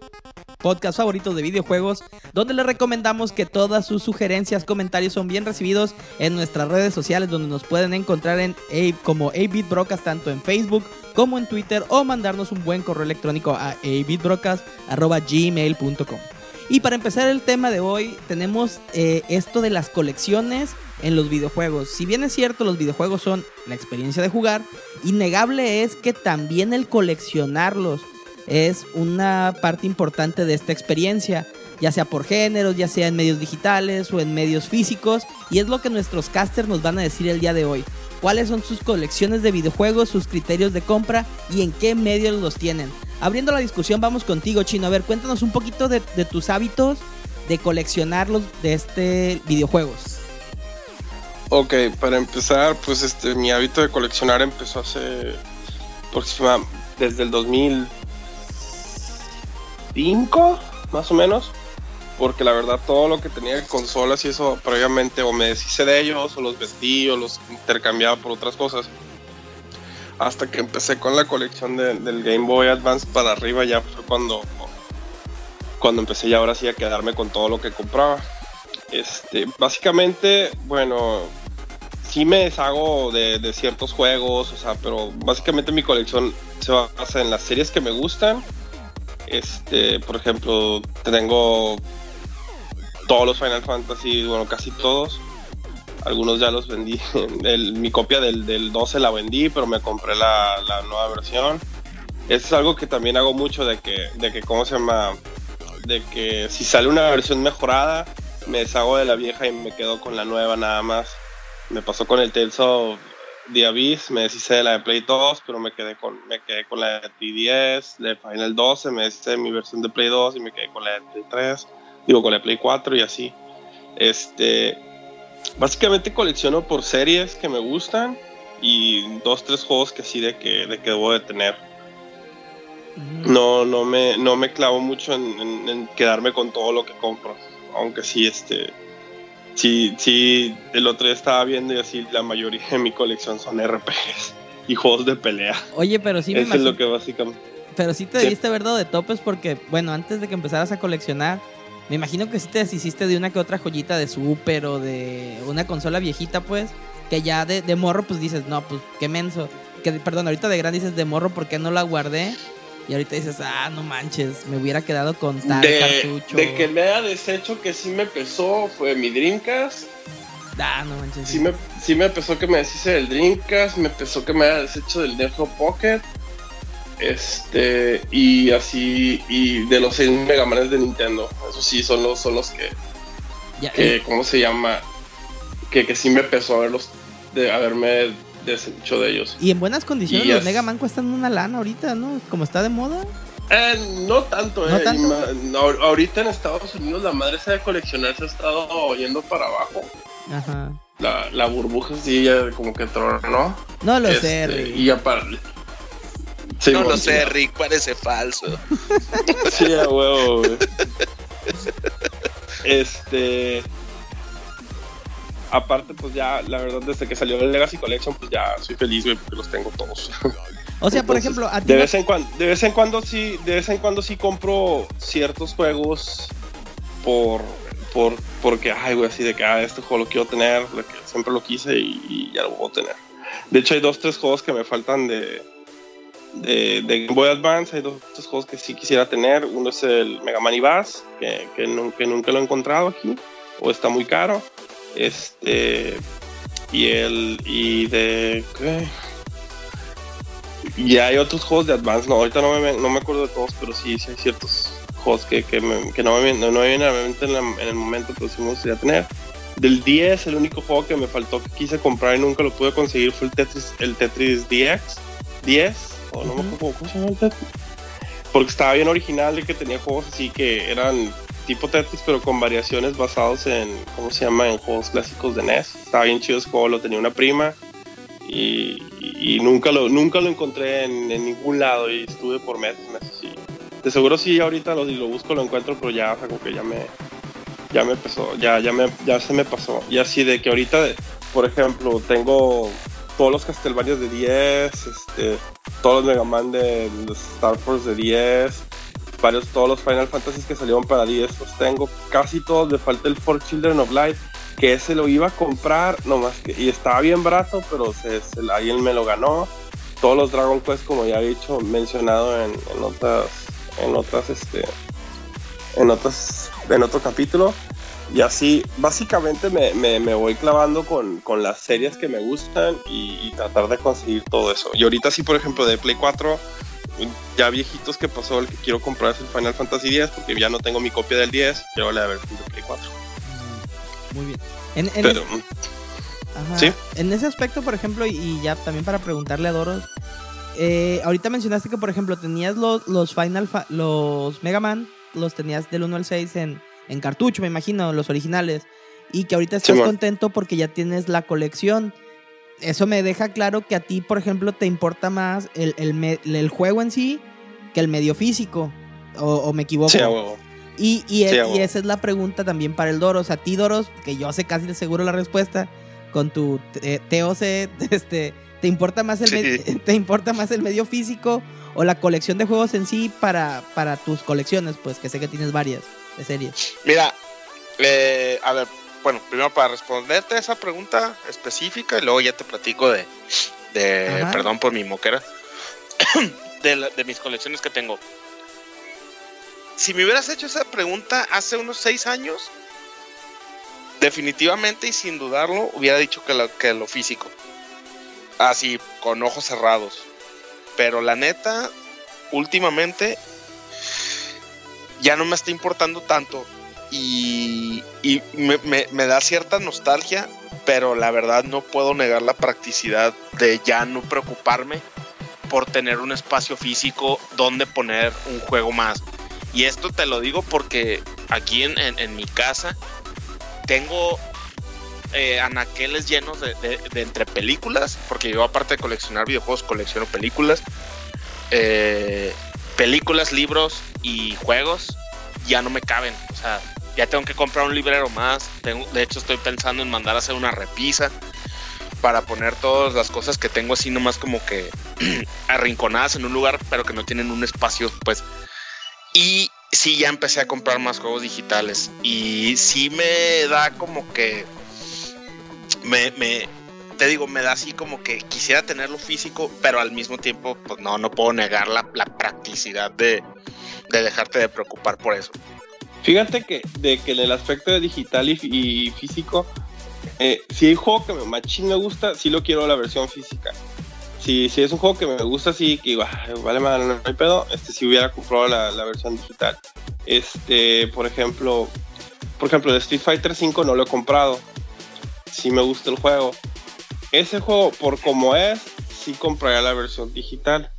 podcast favorito de videojuegos, donde les recomendamos que todas sus sugerencias, comentarios son bien recibidos en nuestras redes sociales, donde nos pueden encontrar en a, como A-Beat Brocas, tanto en Facebook como en Twitter, o mandarnos un buen correo electrónico a gmail.com Y para empezar el tema de hoy, tenemos eh, esto de las colecciones en los videojuegos. Si bien es cierto, los videojuegos son la experiencia de jugar, innegable es que también el coleccionarlos es una parte importante de esta experiencia, ya sea por géneros, ya sea en medios digitales o en medios físicos, y es lo que nuestros casters nos van a decir el día de hoy. ¿Cuáles son sus colecciones de videojuegos, sus criterios de compra y en qué medios los tienen? Abriendo la discusión, vamos contigo, Chino. A ver, cuéntanos un poquito de, tus hábitos de coleccionarlos de este videojuegos. Ok, para empezar, pues este mi hábito de coleccionar empezó hace desde el 2005, más o menos, porque la verdad todo lo que tenía de consolas y eso previamente o me deshice de ellos o los vendí o los intercambiaba por otras cosas. Hasta que empecé con la colección del Game Boy Advance para arriba ya fue cuando cuando empecé ya ahora sí a quedarme con todo lo que compraba. Este, básicamente, bueno, sí me deshago de, ciertos juegos, o sea, pero básicamente mi colección se basa en las series que me gustan. Este, por ejemplo, tengo todos los Final Fantasy, bueno, casi todos. Algunos ya los vendí. mi copia del, 12 la vendí, pero me compré la, la nueva versión. Eso es algo que también hago mucho de que, de que, ¿cómo se llama? De que si sale una versión mejorada, me deshago de la vieja y me quedo con la nueva nada más. Me pasó con el Tales of The Abyss, me deshice de la de Play 2, pero me quedé con, me quedé con la de 10, de Final 12, me deshice de mi versión de Play 2 y me quedé con la de Play 3, digo con la de Play 4 y así. Este, básicamente colecciono por series que me gustan y dos, tres juegos que sí de que, de que debo de tener. Mm. No, no me, no me clavo mucho en, en- en quedarme con todo lo que compro. Aunque sí, este. Sí, sí, el otro día estaba viendo y así la mayoría de mi colección son RPGs y juegos de pelea. Oye, pero sí me Eso es lo que básicamente. Pero sí te Sí. debiste haber dado de topes porque, bueno, antes de que empezaras a coleccionar, me imagino que sí te deshiciste de una que otra joyita de Super o de una consola viejita, pues, que ya de, de morro, pues dices, no, pues, qué menso. Que, perdón, ahorita de gran dices, de morro, ¿por qué no la guardé? Y ahorita dices, ah, no manches, me hubiera quedado con tal De, cartucho. de que me haya deshecho que sí me pesó fue mi Dreamcast. Ah, no manches. Sí me, sí me pesó que me deshice del Dreamcast, me pesó que me haya deshecho del Neo Pocket. Este, y así, y de los 6 Megamanes de Nintendo. Esos sí son los, son los que, Ya, que, ¿cómo se llama? Que, que sí me pesó haberlos, de haberme deshecho de ellos. y en buenas condiciones Y los es- Mega Man cuestan una lana ahorita, ¿no? Como está de moda. Eh, no tanto, eh. ¿No tanto? y ma- no, ahorita en Estados Unidos la madre esa de coleccionar se ha estado yendo para abajo. Ajá. La, la burbuja sí ya como que tronó. No lo Este, sé, Rick. Y ya para. Sí, no lo sé, sí. Rick, parece falso. Sí, a huevo, güey. Este. Aparte, pues ya, la verdad, desde que salió el Legacy Collection, pues ya soy feliz, güey, porque los tengo todos. O sea, por ejemplo, a ti de no- vez en cuando, de vez en cuando sí, de vez en cuando sí compro ciertos juegos por, por, porque, ay, güey, así de que, ah, este juego lo quiero tener, porque siempre lo quise y, y ya lo puedo tener. De hecho, hay dos, tres juegos que me faltan de, de, de Game Boy Advance, hay dos, tres juegos que sí quisiera tener. Uno es el Mega Man Bass, que, que, que nunca lo he encontrado aquí, o está muy caro. Este, y el, y de, ¿qué? Y hay otros juegos de Advance, no, ahorita no me, no me acuerdo de todos, pero sí, sí hay ciertos juegos que, que, me- que no, me, vienen- no, me vienen a la mente en, la- en el momento, pero sí me gustaría tener. Del 10, el único juego que me faltó que quise comprar y nunca lo pude conseguir fue el Tetris, el Tetris 10, 10, o no me acuerdo. Porque estaba bien original de que tenía juegos así que eran tipo Tetris, pero con variaciones basados en, ¿cómo se llama? En juegos clásicos de NES. Estaba bien chido ese juego, lo tenía una prima y, nunca, lo, nunca lo encontré en, ningún lado y estuve por meses, meses y de seguro sí ahorita lo, lo busco lo encuentro, pero ya, como que ya me, ya me empezó, ya, ya, me, ya se me pasó. Y así de que ahorita, por ejemplo, tengo todos los Castlevanias de 10, este, todos los Mega Man de los Star Force de 10, varios, todos los Final Fantasy que salieron para 10 los tengo, casi todos, me falta el For Children of Light, que ese lo iba a comprar, nomás que, y estaba bien barato, pero se- alguien me lo ganó. Todos los Dragon Quest, como ya he dicho, mencionado en, en otras, en otras, este, en otras, en otro capítulo. Y así, básicamente me, me- me voy clavando con, con las series que me gustan y, y tratar de conseguir todo eso. Y ahorita sí, por ejemplo, de Play 4, ya viejitos que pasó, el que quiero comprar es el Final Fantasy 10, porque ya no tengo mi copia del 10, quiero la versión de Play 4. Muy bien. En, en Pero, es- ajá. ¿sí? En ese aspecto, por ejemplo, y, y ya también para preguntarle a Doros, eh, ahorita mencionaste que, por ejemplo, tenías los, los Final, Fa- los Mega Man, los tenías del 1 al 6 en, en cartucho, me imagino, los originales, y que ahorita estás contento porque ya tienes la colección. Eso me deja claro que a ti, por ejemplo, te importa más el, el, el juego en sí que el medio físico, o, o me equivoco. sí, a huevo. Y, y, es- Sí, a y huevo. esa es la pregunta también para el Doros. A ti, Doros, que yo sé casi de seguro la respuesta, con tu eh, TOC, este, ¿te importa más el, Sí. ¿te importa más el medio físico o la colección de juegos en sí para, para tus colecciones? Pues que sé que tienes varias de series. Mira, eh, a ver, bueno, primero para responderte esa pregunta específica y luego ya te platico de, de Ajá. perdón por mi moquera, de, la- de mis colecciones que tengo. Si me hubieras hecho esa pregunta hace unos seis años, definitivamente y sin dudarlo hubiera dicho que lo, que lo físico. Así, con ojos cerrados. Pero la neta, últimamente ya no me está importando tanto y, y me, da cierta nostalgia, pero la verdad no puedo negar la practicidad de ya no preocuparme por tener un espacio físico donde poner un juego más. Y esto te lo digo porque aquí en, en- en mi casa tengo eh, anaqueles llenos de, de, entre películas, porque yo aparte de coleccionar videojuegos, colecciono películas. Eh, películas, libros y juegos ya no me caben. O sea, ya tengo que comprar un librero más. De hecho, estoy pensando en mandar a hacer una repisa para poner todas las cosas que tengo así nomás como que arrinconadas en un lugar, pero que no tienen un espacio, pues. Y sí, ya empecé a comprar más juegos digitales. Y sí me da como que. Me, me, te digo, me da así como que quisiera tenerlo físico, pero al mismo tiempo, pues no, no puedo negar la, practicidad de, dejarte de preocupar por eso. Fíjate que, de que el aspecto de digital y, físico, eh, si hay un juego que me machín me gusta, sí lo quiero la versión física. Si, si es un juego que me gusta, sí, que vale, más, no hay pedo, este, si hubiera comprado la, la, versión digital. Este, por ejemplo, por ejemplo, de Street Fighter 5 no lo he comprado. Sí me gusta el juego, ese juego, por como es, sí compraría la versión digital.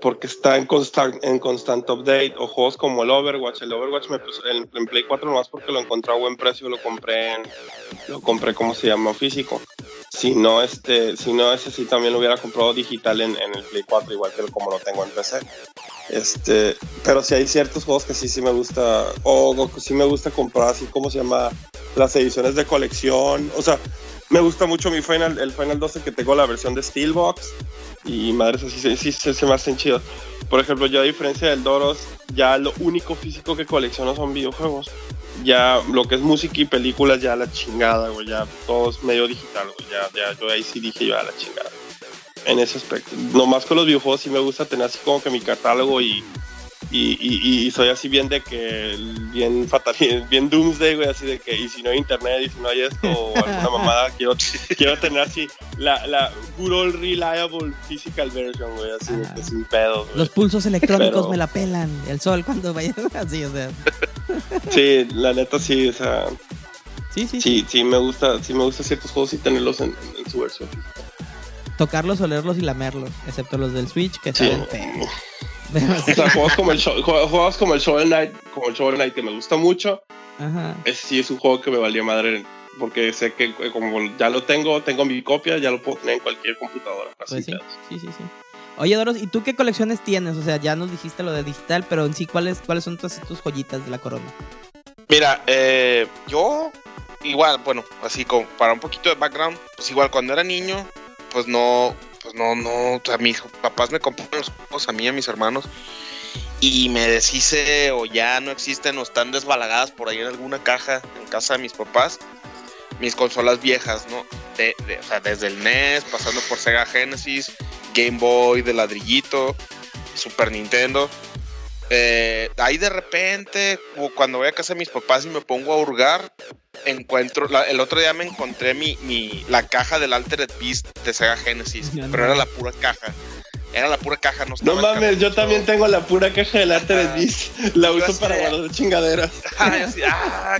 Porque está en constant, en constant update. O juegos como el Overwatch. El Overwatch me en, Play 4 nomás porque lo encontré a buen precio. Lo compré en, lo compré, como se llama? Físico. Si no, este, si no, ese sí también lo hubiera comprado digital en, en el Play 4, igual que como lo tengo en PC. Este, pero si hay ciertos juegos que sí, sí me gusta, o, que sí me gusta comprar, así como se llama, las ediciones de colección. O sea, me gusta mucho mi Final, el Final 12 que tengo la versión de Steelbox. Y madres así sí, se me hacen chidos. Por ejemplo, yo a diferencia del Doros, ya lo único físico que colecciono son videojuegos. Ya lo que es música y películas, ya la chingada, güey. Ya todo es medio digital. Ya, ya yo ahí sí dije yo a la chingada. En ese aspecto. Nomás con los videojuegos sí me gusta tener así como que mi catálogo y y, soy así bien de que, bien fatal, bien doomsday, güey, así de que, y si no hay internet, y si no hay esto, o alguna mamada, quiero, quiero tener así la, la good old reliable physical version, güey, así de que sin pedo. Los pulsos electrónicos me la pelan, el sol cuando vaya, así, o sea. Sí, la neta sí, o sea. Sí, sí. Sí, sí, me gusta, sí me gusta ciertos juegos y tenerlos en, su versión Tocarlos, olerlos y lamerlos, excepto los del Switch, que sí. o sea, juegos como el, juegos como el Shovel Knight, como el Shovel Knight que me gusta mucho. Ajá. Es, sí, es un juego que me valía madre porque sé que eh, como ya lo tengo, tengo mi copia, ya lo puedo tener en cualquier computadora. Pues sí, sí, sí, sí. Oye, Doros, ¿y tú qué colecciones tienes? O sea, ya nos dijiste lo de digital, pero en sí, ¿cuáles, cuáles son tus, tus joyitas de la corona? Mira, eh, yo igual, bueno, así como para un poquito de background, pues igual cuando era niño, pues no, pues no, no, o sea, mis papás me compraron los juegos a mí y a mis hermanos y me deshice o ya no existen o están desbalagadas por ahí en alguna caja en casa de mis papás, mis consolas viejas, ¿no? De, o sea, desde el NES, pasando por Sega Genesis, Game Boy de ladrillito, Super Nintendo. Eh, ahí de repente, cuando voy a casa de mis papás y me pongo a hurgar, encuentro, el otro día me encontré mi, mi, la caja del Altered Beast de Sega Genesis, pero era la pura caja. Era la pura caja, no No mames, yo también tengo la pura caja del Altered Beast. La uso para guardar chingaderas. ah,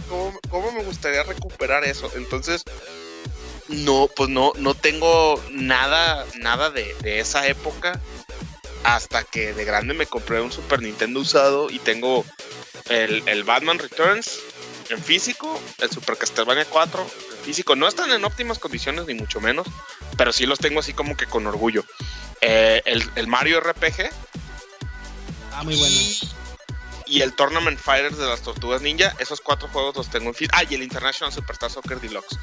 ¿cómo, me gustaría recuperar eso? Entonces, no, pues no, no tengo nada, nada de, de esa época hasta que de grande me compré un Super Nintendo usado y tengo el, Batman Returns en físico, el Super Castlevania 4 en físico. No están en óptimas condiciones ni mucho menos, pero sí los tengo así como que con orgullo. Eh, el, Mario RPG. Ah, muy bueno. Y, el Tournament Fighters de las Tortugas Ninja, esos cuatro juegos los tengo en físico. Ah, y el International Superstar Soccer Deluxe.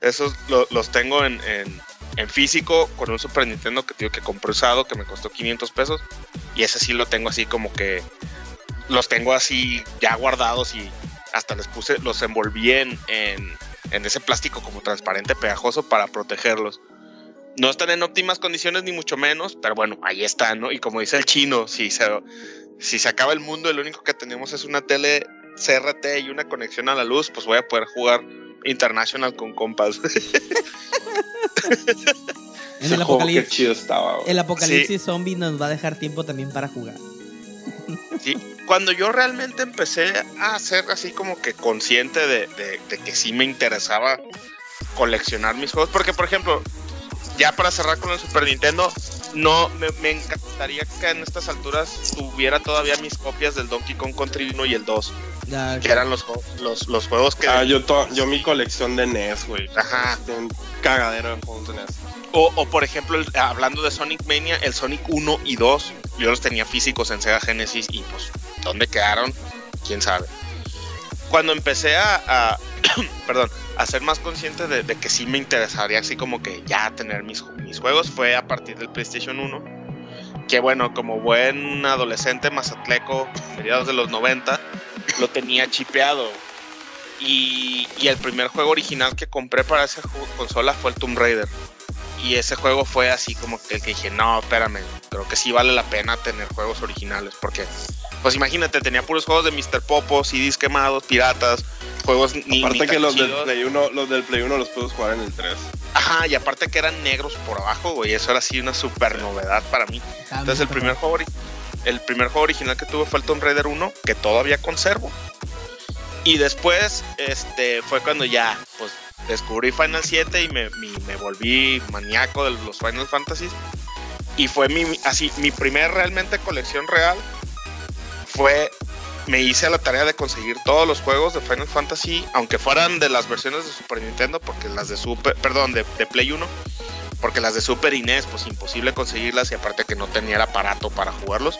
Esos los tengo en, en físico con un Super Nintendo que, que compré usado que me costó 500 pesos. Y ese sí lo tengo así como que los tengo así ya guardados y hasta les puse, los envolví en, en, ese plástico como transparente pegajoso para protegerlos. No están en óptimas condiciones ni mucho menos, pero bueno, ahí están, ¿no? Y como dice el chino, si se, si se acaba el mundo, el único que tenemos es una tele CRT y una conexión a la luz, pues voy a poder jugar International con compas. en el apocalipsis, el apocalipsis zombie nos va a dejar tiempo también para jugar. Sí, cuando yo realmente empecé a ser así como que consciente de, que sí me interesaba coleccionar mis juegos, porque por ejemplo, ya para cerrar con el Super Nintendo, no, me, encantaría que en estas alturas tuviera todavía mis copias del Donkey Kong Country 1 y el 2. Que eran los, los, los juegos que. Ah, yo, yo mi colección de NES, güey. Ajá. un cagadero de juegos de NES. O, o, por ejemplo, hablando de Sonic Mania, el Sonic 1 y 2, yo los tenía físicos en Sega Genesis y pues, ¿dónde quedaron? ¿Quién sabe? Cuando empecé a, perdón, a ser más consciente de, que sí me interesaría así como que ya tener mis, mis juegos fue a partir del PlayStation 1. Que bueno, como buen adolescente mazatleco, mediados de los 90, lo tenía chipeado. Y, y el primer juego original que compré para esa consola fue el Tomb Raider. Y ese juego fue así como que el que dije, no, espérame, creo que sí vale la pena tener juegos originales. Porque, pues imagínate, tenía puros juegos de Mr. Popo, CDs quemados, piratas, juegos ni Aparte que los del, Play 1, los del Play 1 los puedes jugar en el 3. Ajá, y aparte que eran negros por abajo, güey, eso era así una super novedad para mí. Entonces el primer juego el primer juego original que tuve fue el Tomb Raider 1, que todavía conservo. Y después este fue cuando ya pues descubrí Final 7 y me, me volví maníaco de los Final Fantasy. Y fue mi así mi primer realmente colección real fue me hice la tarea de conseguir todos los juegos de Final Fantasy, aunque fueran de las versiones de Super Nintendo, porque las de Super, perdón, de, Play 1, porque las de Super Inés, pues imposible conseguirlas y aparte que no tenía el aparato para jugarlos.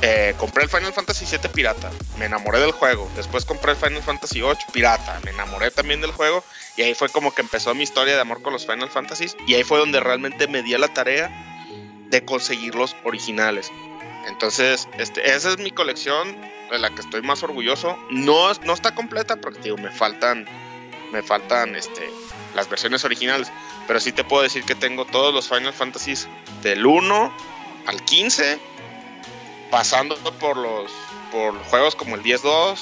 Eh, compré el Final Fantasy 7 pirata, me enamoré del juego. Después compré el Final Fantasy 8 pirata, me enamoré también del juego. Y ahí fue como que empezó mi historia de amor con los Final Fantasies. Y ahí fue donde realmente me di la tarea de conseguir los originales. Entonces, este, esa es mi colección de la que estoy más orgulloso. No, no está completa porque digo, me faltan, me faltan este, las versiones originales. Pero sí te puedo decir que tengo todos los Final Fantasies del 1 al 15, pasando por los por juegos como el 10-2,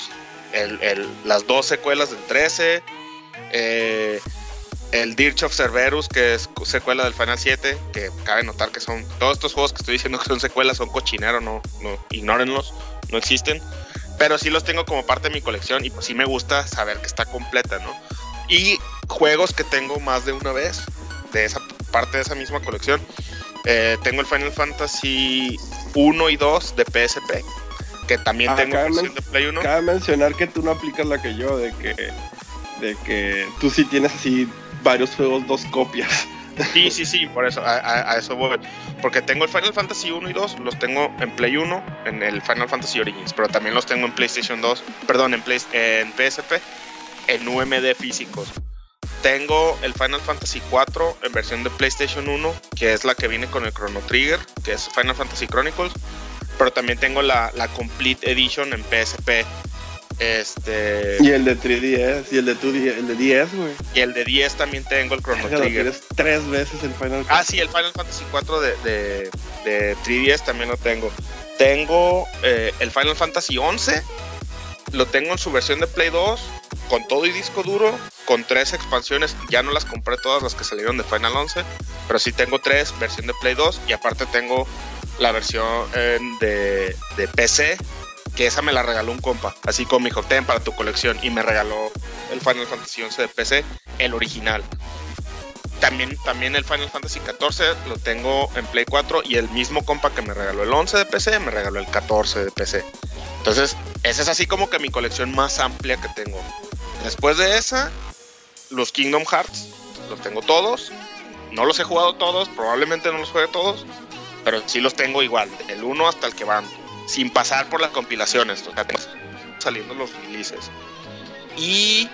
el, las dos secuelas del 13, eh, el Dirge of Cerberus, que es secuela del Final 7, que cabe notar que son todos estos juegos que estoy diciendo que son secuelas, son cochinero, no, no ignórenlos, no existen. Pero sí los tengo como parte de mi colección y pues sí me gusta saber que está completa, ¿no? Y juegos que tengo más de una vez de esa parte de esa misma colección. Eh, tengo el Final Fantasy 1 y 2 de PSP, que también ah, tengo versión de Play 1. Cabe mencionar que tú no aplicas la que yo, de que, de que tú sí tienes así varios juegos, dos copias. Sí, sí, sí, por eso, a, eso voy. Porque tengo el Final Fantasy 1 y 2, los tengo en Play 1, en el Final Fantasy Origins, pero también los tengo en PlayStation 2, perdón, en, Play, en PSP, en UMD físicos. Tengo el Final Fantasy 4 en versión de PlayStation 1, que es la que viene con el Chrono Trigger, que es Final Fantasy Chronicles, pero también tengo la, la Complete Edition en PSP este. Y el de 3DS, y el de 2DS, el de 10, güey. Y el de 10 también tengo el Chrono Trigger. tres veces el Final Ah, sí, el Final Fantasy 4 de, de, de 3DS también lo tengo. Tengo eh, el Final Fantasy 11. Lo tengo en su versión de Play 2. Con todo y disco duro. Con tres expansiones. Ya no las compré todas las que salieron de Final 11. Pero sí tengo tres. Versión de Play 2. Y aparte tengo la versión eh, de, de PC que esa me la regaló un compa, así como mi dijo, ten para tu colección, y me regaló el Final Fantasy XI de PC, el original. También, también el Final Fantasy XIV lo tengo en Play 4 y el mismo compa que me regaló el 11 de PC me regaló el 14 de PC. Entonces, esa es así como que mi colección más amplia que tengo. Después de esa, los Kingdom Hearts, los tengo todos. No los he jugado todos, probablemente no los juegue todos, pero sí los tengo igual, el 1 hasta el que van sin pasar por las compilaciones, o sea, saliendo los releases. Y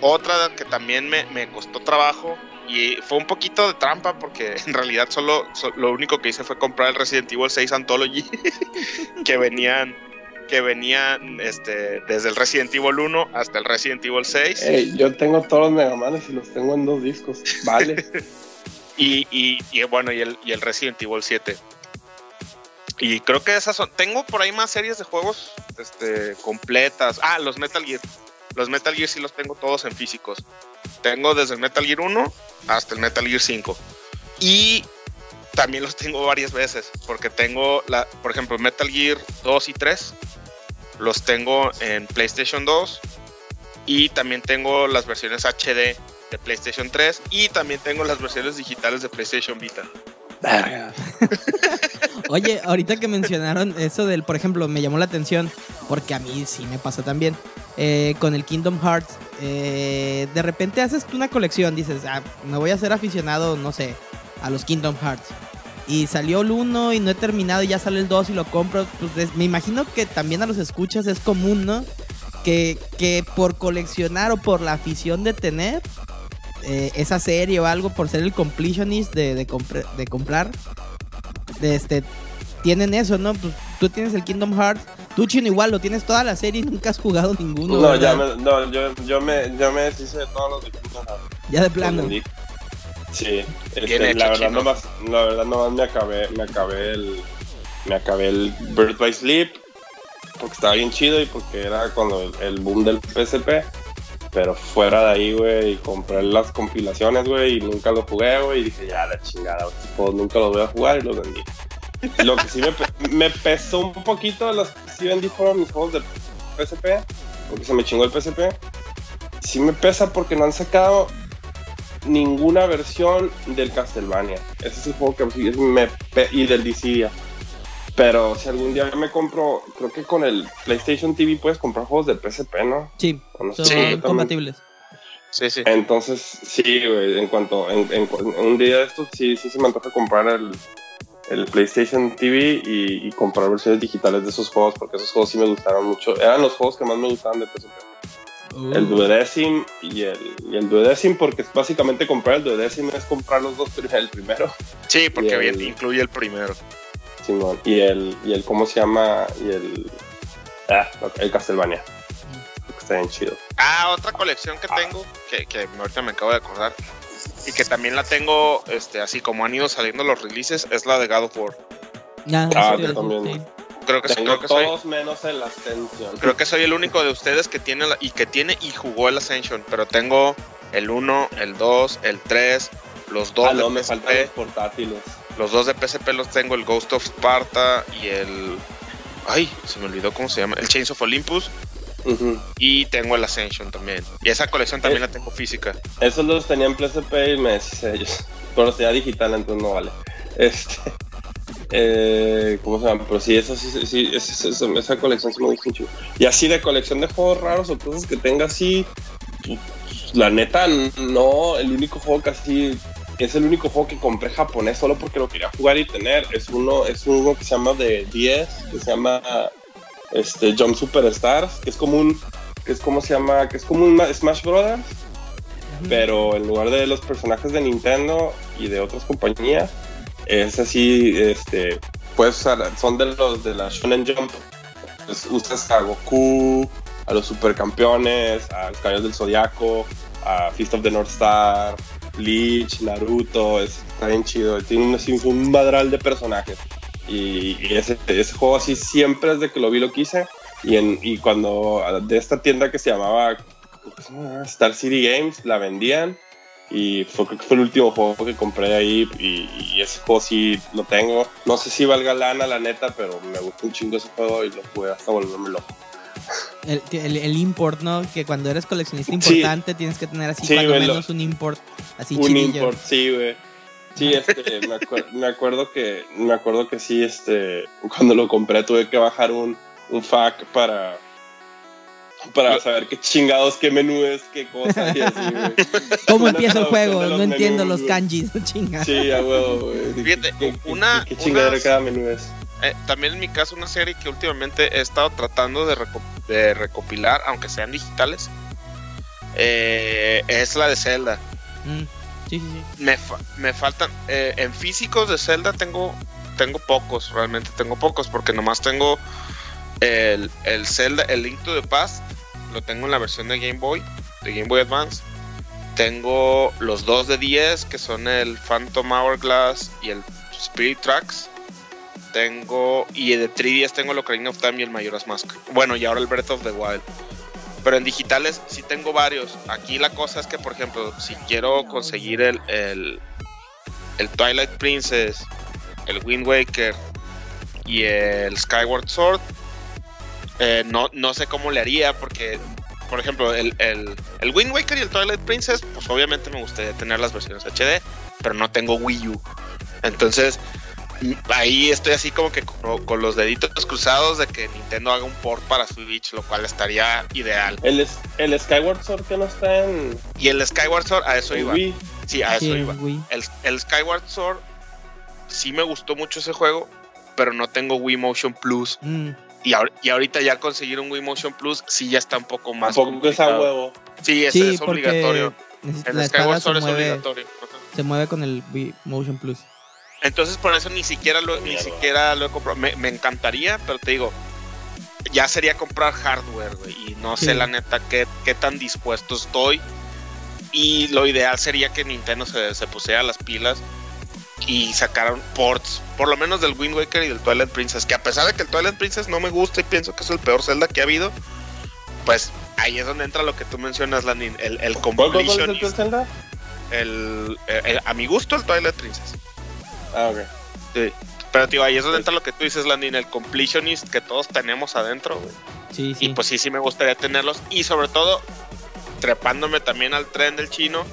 otra que también me, me, costó trabajo y fue un poquito de trampa porque en realidad solo, lo único que hice fue comprar el Resident Evil 6 Anthology que venían que venían este, desde el Resident Evil 1 hasta el Resident Evil 6. yo tengo todos los Mega Man y los tengo en dos discos, vale. y, y, y, bueno, y el, y el Resident Evil 7. Y creo que esas son. Tengo por ahí más series de juegos este, completas. Ah, los Metal Gear. Los Metal Gear sí los tengo todos en físicos. Tengo desde el Metal Gear 1 hasta el Metal Gear 5. Y también los tengo varias veces. Porque tengo, la, por ejemplo, Metal Gear 2 y 3. Los tengo en PlayStation 2. Y también tengo las versiones HD de PlayStation 3. Y también tengo las versiones digitales de PlayStation Vita. Verga. Oye, ahorita que mencionaron eso del, por ejemplo, me llamó la atención, porque a mí sí me pasa también, eh, con el Kingdom Hearts, eh, de repente haces una colección, dices, ah, me voy a ser aficionado, no sé, a los Kingdom Hearts. Y salió el 1 y no he terminado y ya sale el 2 y lo compro. Pues es- me imagino que también a los escuchas es común, ¿no? Que, que por coleccionar o por la afición de tener eh, esa serie o algo, por ser el completionist de, de, comprar, este, tienen eso, ¿no? Pues tú tienes el Kingdom Hearts, tú chino igual, lo tienes toda la serie y nunca has jugado ninguno. No, ya me, no yo, yo, me, yo me deshice de todos los de. Ya de plano. Sí, este, la verdad chino. nomás, la verdad nomás me acabé, me acabé el, me acabé el Bird by Sleep porque estaba bien chido y porque era cuando el, el boom del PSP. Pero fuera de ahí, güey, y compré las compilaciones, güey, y nunca lo jugué, güey, y dije, ya, la chingada, juegos nunca los voy a jugar y los vendí. Lo que sí me, pe- me pesó un poquito de los que sí vendí fueron mis juegos de PSP, porque se me chingó el PSP. Sí me pesa porque no han sacado ninguna versión del Castlevania. Ese es el juego que sí me y del Dissidia. Pero si algún día me compro, creo que con el PlayStation TV puedes comprar juegos de PSP, ¿no? Sí, no son Sí, compatibles. Sí, sí. Entonces, sí, güey, en cuanto, en, en cu- un día de estos, sí, sí se me antoja comprar el, el PlayStation TV y, y comprar versiones digitales de esos juegos, porque esos juegos sí me gustaron mucho. Eran los juegos que más me gustaban de PSP. Uh, El Duodecim y el, y el Duodecim, porque es básicamente comprar el Duodecim es comprar los dos, el primero, Sí, porque el- bien, incluye el primero. Simón, y el, y el, ¿cómo se llama? Y el, ah, el Castlevania. Que Está bien chido. Ah, otra colección que tengo, que, que ahorita me acabo de acordar, y que también la tengo, este, así como han ido saliendo los releases, es la de God of War. ya, Ah, yo también. sí. Creo que, Tengo creo que soy, todos menos el Ascension. creo que soy el único de ustedes que tiene la- y que tiene y jugó el Ascension, pero tengo el 1, el 2, el 3, los dos Ah, no, de me faltan los PSP, portátiles. los dos de PSP los tengo, el Ghost of Sparta y el ay, se me olvidó cómo se llama, el Chains of Olympus Y tengo el Ascension también. Y esa colección también la tengo física. Esos los tenía en PSP y me deshice de ellos. Pero tenía digital, entonces no vale. Este. Eh, ¿Cómo se llama? Pero sí, eso sí, sí, esa, esa- esa colección sí me gusta mucho. Y así de colección de juegos raros o cosas que tenga así. pues, La neta, no. El único juego que así. Es el único juego que compré japonés solo porque lo quería jugar y tener. Es uno, es uno que se llama de 10, que se llama este, Jump Superstars, que es como un. que es como se llama. que es como un Smash Brothers pero en lugar de los personajes de Nintendo y de otras compañías, es así, este, pues usar- son de los de la Shonen Jump. Pues, usas a Goku, a los supercampeones, a los Caballeros del Zodiaco, a Fist of the North Star, Bleach, Naruto, es- está bien chido. Tiene un, un madral de personajes. Y, y ese, ese juego así siempre desde que lo vi lo quise. Y, en, y cuando de esta tienda que se llamaba Star City Games la vendían y fue, creo que fue el último juego que compré ahí y, y ese juego sí lo tengo. No sé si valga lana la neta, pero me gustó un chingo ese juego y lo jugué hasta volverme loco. El, el- el import, ¿no? Que cuando eres coleccionista Sí. importante tienes que tener así Sí, cuando lo- menos un import así un import, sí, güey. Sí, este, me, acuer- me acuerdo que me acuerdo que sí, este, cuando lo compré tuve que bajar un, un FAQ para para saber qué chingados, qué menú es, qué cosa y así, güey. ¿Cómo empieza el juego? No entiendo los kanjis, chinga. Sí, a huevo, güey. Fíjate, ¿Qué, qué- una- qué chingadera unas- cada menú es? Eh, también en mi caso una serie que últimamente he estado tratando de, reco- de recopilar, aunque sean digitales, eh, es la de Zelda. Mm, Me, fa- me faltan, eh, en físicos de Zelda tengo, tengo pocos, realmente tengo pocos, porque nomás tengo el, el Zelda, el Link to the Past, lo tengo en la versión de Game Boy, de Game Boy Advance. Tengo los dos de 10, que son el Phantom Hourglass y el Spirit Tracks. Tengo, y de 3DS tengo el Ocarina of Time y el Majora's Mask. Bueno, y ahora el Breath of the Wild. Pero en digitales sí tengo varios. Aquí la cosa es que, por ejemplo, si quiero conseguir el, el, el Twilight Princess, el Wind Waker y el Skyward Sword, eh, no, no sé cómo le haría porque, por ejemplo, el, el, el Wind Waker y el Twilight Princess, pues obviamente me gustaría tener las versiones HD, pero no tengo Wii U. Entonces, ahí estoy así como que con, los deditos cruzados de que Nintendo haga un port para Switch, lo cual estaría ideal. El, el Skyward Sword que no está en. Y el Skyward Sword, a eso iba. Sí, a eso iba. El, el, Skyward Sword, sí me gustó mucho ese juego, pero no tengo Wii Motion Plus. Mm. Y, y, ahorita ya conseguir un Wii Motion Plus, sí ya está un poco más. Un poco a huevo. Sí, ese es obligatorio. El Skyward Sword es obligatorio. Se mueve con el Wii Motion Plus. Entonces por eso ni siquiera lo, ni siquiera lo he comprado. Me, encantaría, pero te digo, ya sería comprar hardware, güey. Y no sé la neta qué, qué tan dispuesto estoy. Y lo ideal sería que Nintendo se, se pusiera las pilas y sacaran ports, por lo menos del Wind Waker y del Twilight Princess. Que a pesar de que el Twilight Princess no me gusta y pienso que es el peor Zelda que ha habido, pues ahí es donde entra lo que tú mencionas, Landin, el, el completion. ¿Cuál es el Zelda? El, el, a mi gusto, el Twilight Princess. Ah, ok. Sí. Pero, tío, ahí es donde entra lo que tú dices, Landin, el completionist que todos tenemos adentro, güey. Sí, sí. Y pues sí, sí me gustaría tenerlos. Y sobre todo, trepándome también al tren del chino,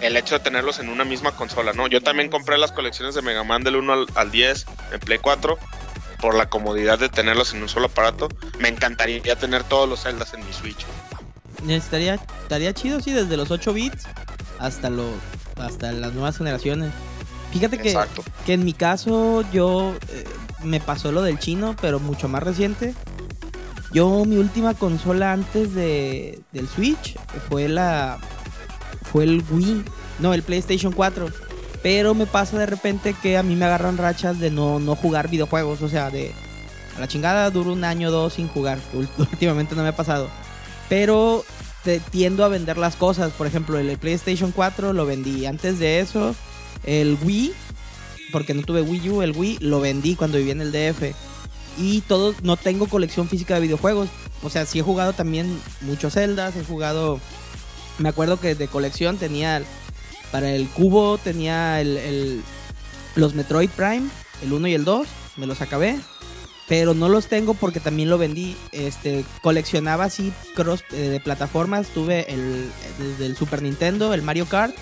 el hecho de tenerlos en una misma consola, ¿no? Yo también compré las colecciones de Mega Man del 1 al, 10 en Play 4 por la comodidad de tenerlos en un solo aparato. Me encantaría tener todos los Zeldas en mi Switch. Estaría, estaría chido, sí, desde los 8 bits hasta, lo, hasta las nuevas generaciones. Fíjate que, que en mi caso yo eh, me pasó lo del chino, pero mucho más reciente. Yo mi última consola antes de, del Switch fue la fue el Wii, no, el PlayStation 4. Pero me pasa de repente que a mí me agarran rachas de no, no jugar videojuegos, o sea, de a la chingada duro un año o dos sin jugar. Últimamente no me ha pasado. Pero te, tiendo a vender las cosas. Por ejemplo, el PlayStation 4 lo vendí. Antes de eso, el Wii, porque no tuve Wii U, el Wii lo vendí cuando vivía en el DF. Y todo, no tengo colección física de videojuegos. O sea, sí he jugado también muchos Zeldas, he jugado... Me acuerdo que de colección tenía, para el cubo tenía el, los Metroid Prime, el 1 y el 2, me los acabé. Pero no los tengo porque también lo vendí. Este, coleccionaba así cross eh, de plataformas. Tuve el, desde el Super Nintendo, el Mario Kart,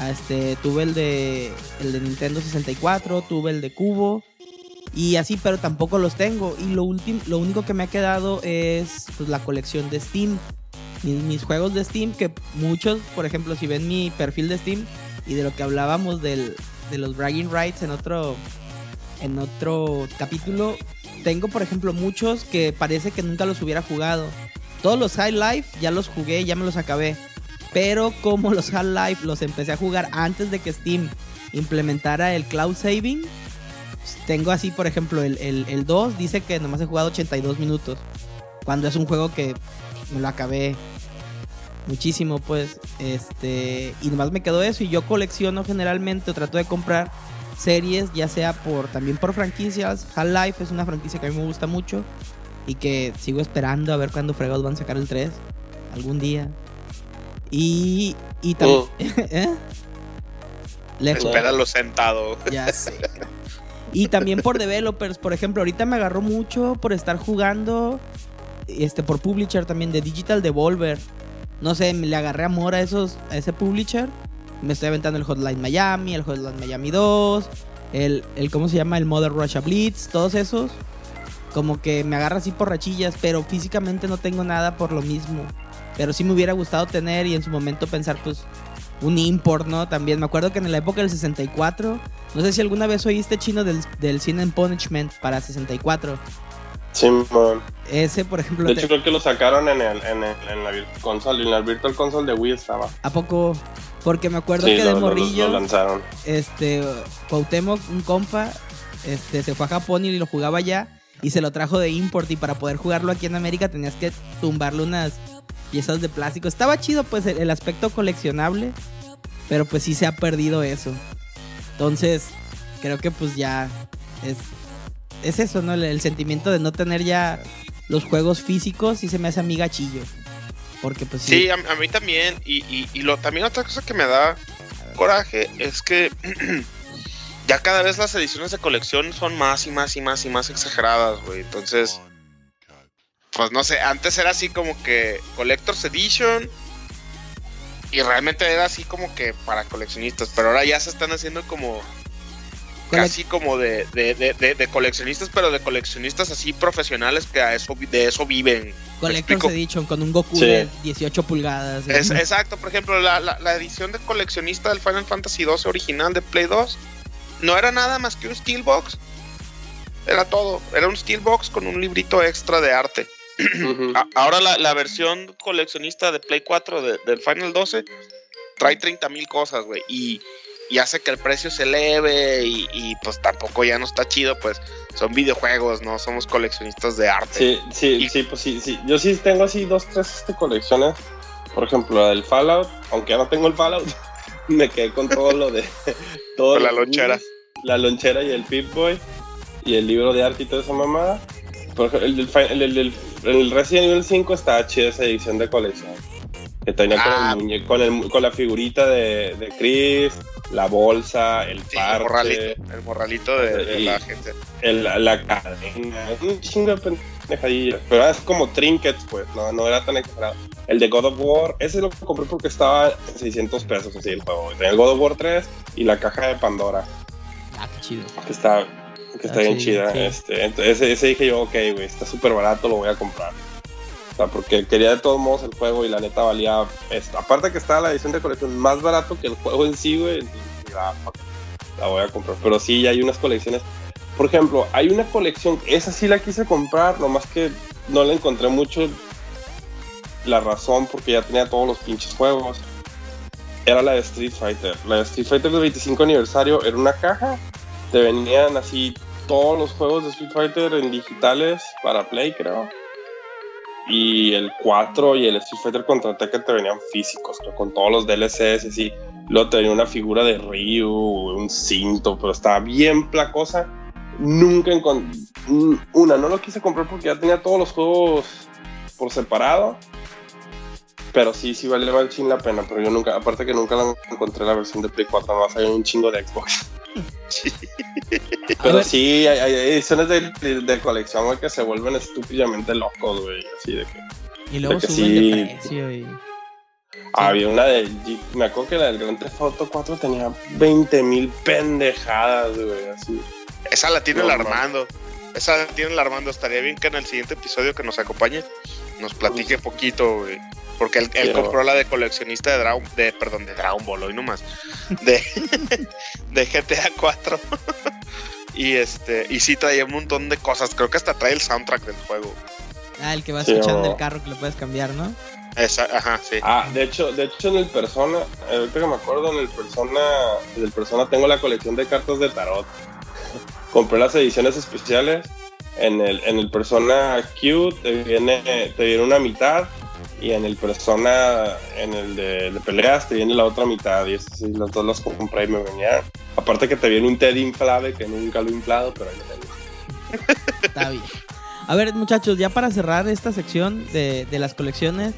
este, tuve el de, el de Nintendo 64, tuve el de Cubo. Y así, pero tampoco los tengo. Y lo, último, lo único que me ha quedado es pues, la colección de Steam. Mis, juegos de Steam, que muchos, por ejemplo, si ven mi perfil de Steam y de lo que hablábamos del, de los bragging rights en otro, en otro capítulo, tengo, por ejemplo, muchos que parece que nunca los hubiera jugado. Todos los High Life ya los jugué, ya me los acabé. Pero como los Half-Life los empecé a jugar antes de que Steam implementara el cloud saving, tengo así, por ejemplo, el, el, 2 dice que nomás he jugado 82 minutos. Cuando es un juego que me lo acabé muchísimo, pues. Este. Y nomás me quedó eso. Y yo colecciono generalmente, o trato de comprar series, ya sea por también por franquicias. Half-Life es una franquicia que a mí me gusta mucho. Y que sigo esperando a ver cuándo fregados van a sacar el 3. Algún día. Y, y también... Oh. ¿eh? Espéralo sentado. Ya sé. Y también por developers, por ejemplo, ahorita me agarró mucho por estar jugando este por publisher también de Digital Devolver. No sé, me le agarré amor a esos a ese publisher. Me estoy aventando el Hotline Miami, el Hotline Miami 2, el, el ¿cómo se llama? El Mother Russia Blitz, todos esos. Como que me agarra así por rachillas, pero físicamente no tengo nada por lo mismo. Pero sí me hubiera gustado tener y en su momento pensar, pues, un import, ¿no? También me acuerdo que en la época del 64, no sé si alguna vez oíste chino del, del Sin and Punishment para 64. Sí, Ese, por ejemplo. De hecho, creo que lo sacaron en, el, en, el, en la console, en la Virtual Console de Wii estaba. ¿A poco? Porque me acuerdo que de morrillo. Lo, lanzaron. Este, Cuauhtémoc, un compa, este, se fue a Japón y lo jugaba allá y se lo trajo de import. Y para poder jugarlo aquí en América tenías que tumbarle unas piezas de plástico. Estaba chido pues el, aspecto coleccionable, pero pues sí se ha perdido eso. Entonces, creo que pues ya es, es eso, ¿no? El, sentimiento de no tener ya los juegos físicos y se me hace a mí gachillo. Porque pues sí. a, mí también. Y, y, lo, también otra cosa que me da coraje es que ya cada vez las ediciones de colección son más y más y más y más exageradas, güey. Entonces pues no sé, antes era así como que Collector's Edition y realmente era así como que para coleccionistas, pero ahora ya se están haciendo como casi como de, de, de, de, coleccionistas, pero de coleccionistas así profesionales que a eso, de eso viven. Collector's Edition con un Goku de 18 pulgadas. Es, exacto, por ejemplo, la, la, la, edición de coleccionista del Final Fantasy 12 original de Play 2 no era nada más que un Steelbox. Era todo, era un Steelbox con un librito extra de arte. Ahora la, la, versión coleccionista de Play 4 del Final 12 trae 30 mil cosas, güey. Y y hace que el precio se eleve y, pues tampoco ya no está chido, pues son videojuegos, no somos coleccionistas de arte. Sí, sí, sí, pues sí, sí. Yo sí tengo así dos, tres este, colecciones. Por ejemplo, la del Fallout, aunque ya no tengo el Fallout, me quedé con todo lo de... Todo la lonchera. la lonchera y el Pip-Boy y el libro de arte y toda esa mamada. Por el, el, el, el, Resident Evil 5 está chida esa edición de colección. Que tenía con, el ah. muñeco, con, el, con la figurita de, de Chris, la bolsa, el sí, El morralito, el morralito de, la gente. El, la cadena, un chingo de pendejadillas. Pero es como trinkets, pues, no, no era tan exagerado. El de God of War, ese lo compré porque estaba en 600 pesos así el juego. Tenía el God of War 3 y la caja de Pandora. Ah, qué chido. Que está, que está ah, bien chida. Este, entonces, ese, ese dije yo, ok, güey, está súper barato, lo voy a comprar. O sea, porque quería de todos modos el juego y la neta valía. Esto. Aparte que estaba la edición de colección más barato que el juego en sí, güey. La, la voy a comprar. Pero sí, hay unas colecciones. Por ejemplo, hay una colección, esa sí la quise comprar, nomás que no le encontré mucho la razón porque ya tenía todos los pinches juegos. Era la de Street Fighter. La de Street Fighter del 25 aniversario era una caja. Te venían así todos los juegos de Street Fighter en digitales para Play, creo y el 4 y el Street Fighter contra Tekken te venían físicos, con todos los DLCs y. Luego te una figura de Ryu, un cinto, pero estaba bien placosa. Nunca encontré. Una, no lo quise comprar porque ya tenía todos los juegos por separado. Pero sí, sí vale el chin la pena. Pero yo nunca, aparte que nunca la encontré la versión de Play 4, más hay un chingo de Xbox. Pero sí, hay, ediciones de, de, colección, que se vuelven estúpidamente locos, güey. Así de que. Y luego suben de precio y. Había una de. Me acuerdo que la del Grand Theft Auto 4 tenía 20 mil pendejadas, güey. Así. Esa la tiene el Armando. Esa la tiene el Armando. Estaría bien que en el siguiente episodio que nos acompañe nos platique poquito, güey. Porque él, compró la de coleccionista de Dragon, de, perdón, de Dragon Ball, hoy nomás. De, de GTA 4. y este, y sí traía un montón de cosas. Creo que hasta trae el soundtrack del juego. Ah, el que vas escuchando en el carro que lo puedes cambiar, ¿no? Esa, ajá, sí. Ah, de hecho, de hecho en el Persona, ahorita que me acuerdo, en el Persona, en el Persona tengo la colección de cartas de tarot. Compré las ediciones especiales. En el, en el Persona Q te viene, te viene una mitad y en el Persona, en el de, peleas, te viene la otra mitad. Y esas sí, las dos las compré y me venían. Aparte que te viene un Teddy inflable que nunca lo he inflado, pero ahí tengo. Está bien. A ver, muchachos, ya para cerrar esta sección de, de las colecciones,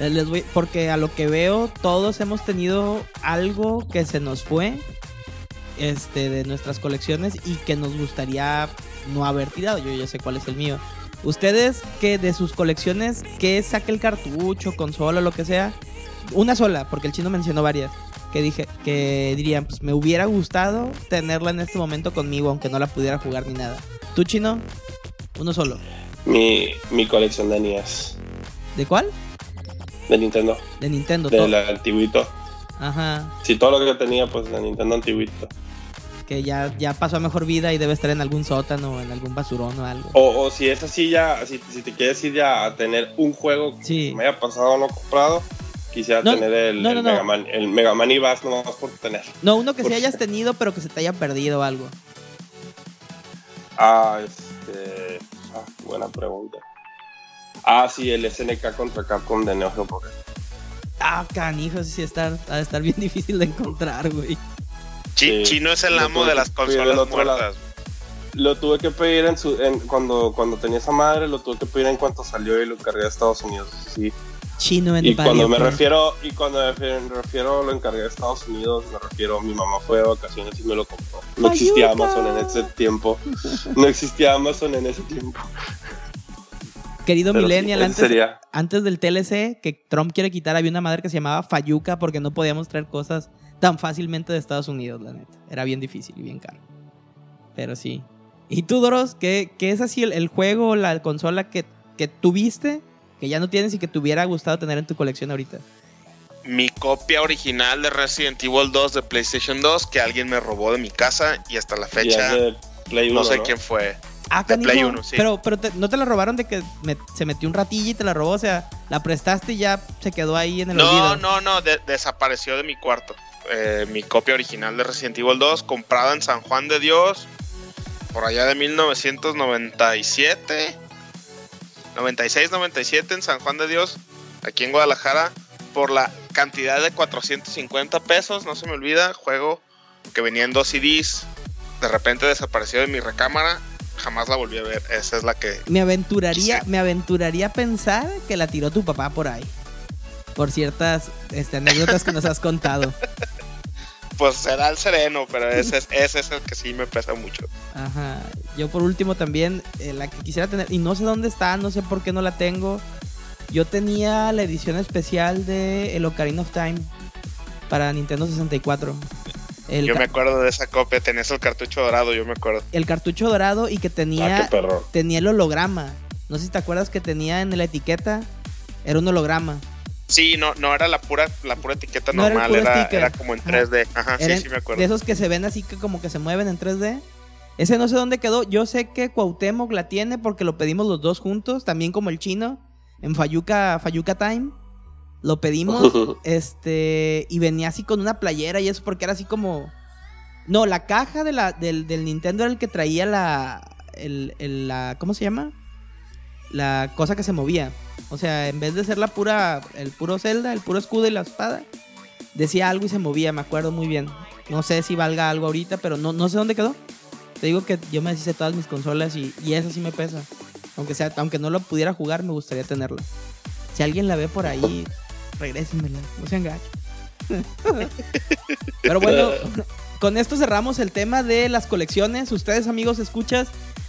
eh, les voy, porque a lo que veo, todos hemos tenido algo que se nos fue este, de nuestras colecciones y que nos gustaría no haber tirado. Yo ya sé cuál es el mío. Ustedes que de sus colecciones, que saque el cartucho, consola, lo que sea, una sola, porque el chino mencionó varias, que dije, que dirían, pues me hubiera gustado tenerla en este momento conmigo, aunque no la pudiera jugar ni nada. ¿Tú, chino? Uno solo. Mi, mi colección de NES. ¿De cuál? De Nintendo. De Nintendo. Del antiguito. Ajá. Sí, todo lo que tenía, pues de Nintendo antiguito que ya, ya pasó a mejor vida y debe estar en algún sótano o en algún basurón o algo. O, si es así ya, si, te quieres ir ya a tener un juego que me haya pasado o no comprado, quisiera tener el, el, Mega Man, el Mega Man y Bass no por tener. No, uno que sí hayas tenido pero que se te haya perdido algo. Ah, este... Ah, buena pregunta. Ah, sí, el SNK contra Capcom de Neo Geo. Ah, canijo, sí está, va a estar bien difícil de encontrar, güey. Chino es el amo de las consolas muertas. Lo tuve que pedir en su, cuando, cuando tenía esa madre, lo tuve que pedir en cuanto salió y lo cargué a Estados Unidos. Sí. Chino en y cuando me refiero y cuando me refiero lo encargué a Estados Unidos me refiero mi mamá fue de vacaciones y me lo compró no existía Amazon en ese tiempo no existía Amazon en ese tiempo querido millennial antes, antes del TLC que Trump quiere quitar había una madre que se llamaba Fayuca porque no podíamos traer cosas tan fácilmente de Estados Unidos, la neta. Era bien difícil y bien caro. Pero sí. ¿Y tú, Doros? ¿Qué, qué es así el, el juego o la consola que, que tuviste, que ya no tienes y que te hubiera gustado tener en tu colección ahorita? Mi copia original de Resident Evil 2 de PlayStation 2 que alguien me robó de mi casa y hasta la fecha no 1, sé quién fue. Ah, De Play canijo. 1, sí. Pero, pero te- no te la robaron de que me- se metió un ratillo y te la robó. O sea, la prestaste y ya se quedó ahí en el No, olvido. no, no, de- desapareció de mi cuarto. Eh, mi copia original de Resident Evil 2, comprada en San Juan de Dios, por allá de 1997, 96, 97 en San Juan de Dios, aquí en Guadalajara, por la cantidad de 450 pesos, no se me olvida, juego que venía en dos CDs, de repente desapareció de mi recámara, jamás la volví a ver, esa es la que... Me aventuraría, me aventuraría a pensar que la tiró tu papá por ahí. Por ciertas este, anécdotas que nos has contado. Pues será el sereno, pero ese es, ese es el que sí me pesa mucho. Ajá. Yo por último también, eh, la que quisiera tener, y no sé dónde está, no sé por qué no la tengo. Yo tenía la edición especial de El Ocarina of Time para Nintendo 64. El, Yo me acuerdo de esa copia, tenías el cartucho dorado, yo me acuerdo. el cartucho dorado y que Ah, tenía, qué perro. tenía el holograma. No sé si te acuerdas que tenía en la etiqueta, era un holograma. Sí, no, no era la pura, la pura etiqueta No era normal, era, sticker. era como en Ajá. 3D. Ajá, sí, sí me acuerdo. De esos que se ven así que como que se mueven en 3D. Ese no sé dónde quedó. Yo sé que Cuauhtémoc la tiene porque lo pedimos los dos juntos, también como el chino, en Fayuca, Fayuca Time. Lo pedimos, este, y venía así con una playera y eso porque era así como... No, la caja de la, del, del Nintendo era el que traía la, el, el- la... ¿Cómo se llama? La cosa que se movía. O sea, en vez de ser la pura, el puro Zelda, el puro escudo y la espada, decía algo y se movía, me acuerdo muy bien. No sé si valga algo ahorita, pero no, no sé dónde quedó. Te digo que yo me deshice todas mis consolas y, y esa sí me pesa. Aunque sea, aunque no lo pudiera jugar, me gustaría tenerla. Si alguien la ve por ahí, regrésenmela, no sean gachos. pero bueno, con esto cerramos el tema de las colecciones. Ustedes, amigos, escuchas,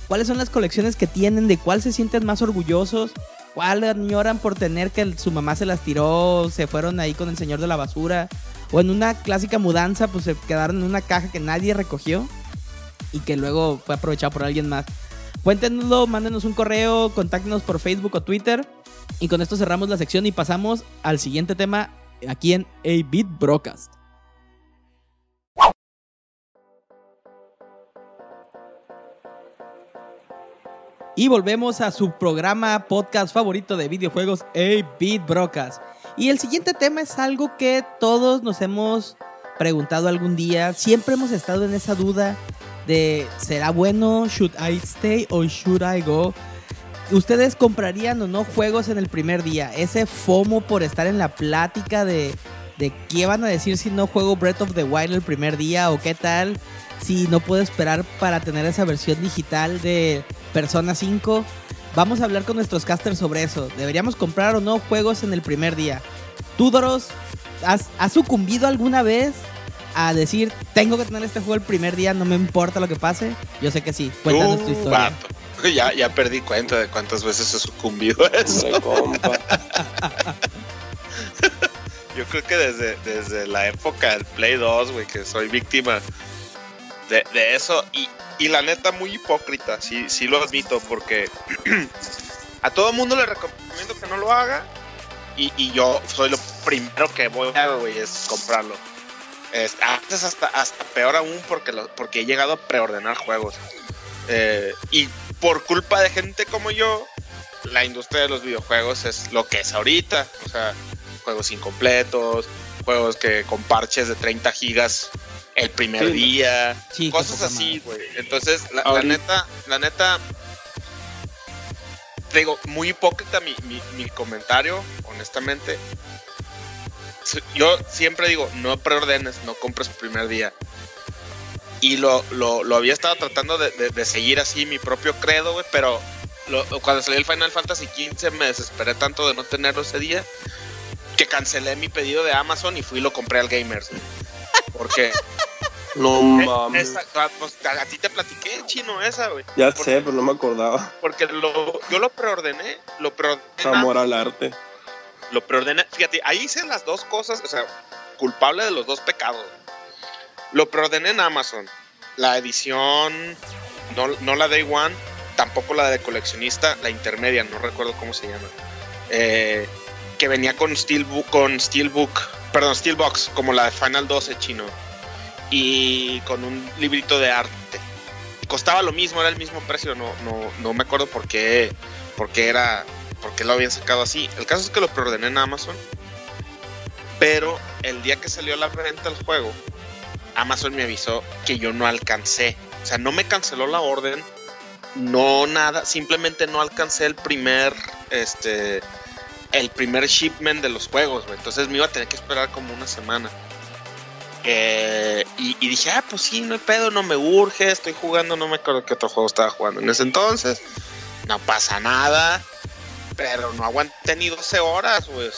¿cuáles son las colecciones que tienen? ¿De cuál se sienten más orgullosos? ¿Cuál añoran por tener que su mamá se las tiró? ¿Se fueron ahí con el señor de la basura? O en una clásica mudanza, pues se quedaron en una caja que nadie recogió y que luego fue aprovechado por alguien más. Cuéntenoslo, mándenos un correo, contáctenos por Facebook o Twitter. Y con esto cerramos la sección y pasamos al siguiente tema aquí en A-Beat Broadcast. Y volvemos a su programa podcast favorito de videojuegos, A-Beat Broadcast. Y el siguiente tema es algo que todos nos hemos preguntado algún día. Siempre hemos estado en esa duda de ¿será bueno? ¿Should I stay or should I go? ¿Ustedes comprarían o no juegos en el primer día? Ese FOMO por estar en la plática de, de qué van a decir si no juego Breath of the Wild el primer día o qué tal si no puedo esperar para tener esa versión digital de Persona 5. Vamos a hablar con nuestros casters sobre eso. ¿Deberíamos comprar o no juegos en el primer día? ¿Tú, Doros, has, has sucumbido alguna vez a decir, tengo que tener este juego el primer día, no me importa lo que pase? Yo sé que sí. Cuéntanos tu Uh, historia. vato. Ya, ya perdí cuenta de cuántas veces he sucumbido a eso. Yo creo que desde, desde la época del Play 2, güey, que soy víctima de, eso. Y, y la neta, muy hipócrita, sí, sí lo admito, porque a todo mundo le recomiendo que no lo haga. Y, y yo soy lo primero que voy a, güey, es comprarlo. Es, a veces hasta, hasta peor aún porque, lo, porque he llegado a preordenar juegos. Eh, y por culpa de gente como yo, la industria de los videojuegos es lo que es ahorita. O sea, juegos incompletos, juegos que con parches de 30 gigas el primer Sí. día, Sí, cosas así, güey. Entonces, la, neta, la neta, te digo, muy hipócrita mi, mi, mi comentario, honestamente. Yo siempre digo, no preordenes, no compres el primer día. Y lo, lo, lo había estado tratando de, de- de seguir así mi propio credo, güey, pero lo- cuando salió el Final Fantasy XV me desesperé tanto de no tenerlo ese día que cancelé mi pedido de Amazon y fui y lo compré al Gamers. güey. Porque No eh, mames. ah, pues, a, ti te platiqué, chino, esa, güey. Ya sé, pero no me acordaba. Porque lo, yo lo preordené, lo preordené, Amor al arte. lo preordené. Fíjate, ahí hice las dos cosas, o sea, culpable de los dos pecados. Lo preordené en Amazon. La edición no, no la Day One, tampoco la de coleccionista, la intermedia, no recuerdo cómo se llama. Eh, que venía con Steelbook, con Steelbook, perdón, Steelbox, como la de Final 12 chino. Y con un librito de arte. Costaba lo mismo, era el mismo precio, no, no, no me acuerdo por qué, por qué era, por qué lo habían sacado así. El caso es que lo preordené en Amazon. Pero el día que salió la venta del juego, Amazon me avisó que yo no alcancé. O sea, no me canceló la orden, no nada, simplemente no alcancé el primer, este, el primer shipment de los juegos, Entonces me iba a tener que esperar como una semana. Eh, y, dije, ah, pues sí, no hay pedo, no me urge, estoy jugando, no me acuerdo qué otro juego estaba jugando en ese entonces. No pasa nada, pero no aguanté ni 12 horas, güey.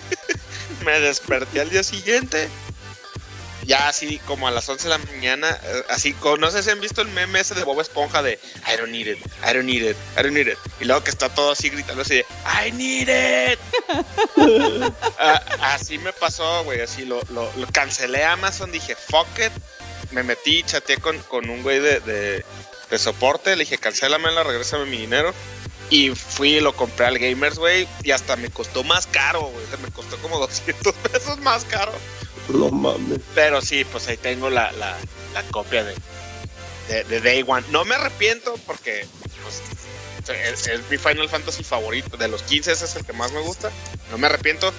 me desperté al día siguiente ya así como a las 11 de la mañana, eh, así, no sé si han visto el meme ese de Bob Esponja de I don't need it, I don't need it, I don't need it. Y luego que está todo así gritando así de I need it. Ah, así me pasó, güey, así lo, lo, cancelé a Amazon, dije fuck it. Me metí, chateé con, con un güey de, de, de soporte, le dije la regrésame mi dinero. Y fui y lo compré al Gamers, güey. Y hasta me costó más caro, güey. me costó como 200 pesos más caro. No mames. Pero sí, pues ahí tengo la, la, la copia de, de, Day One. No me arrepiento porque pues, es, mi Final Fantasy favorito. De los 15 ese es el que más me gusta. No me arrepiento.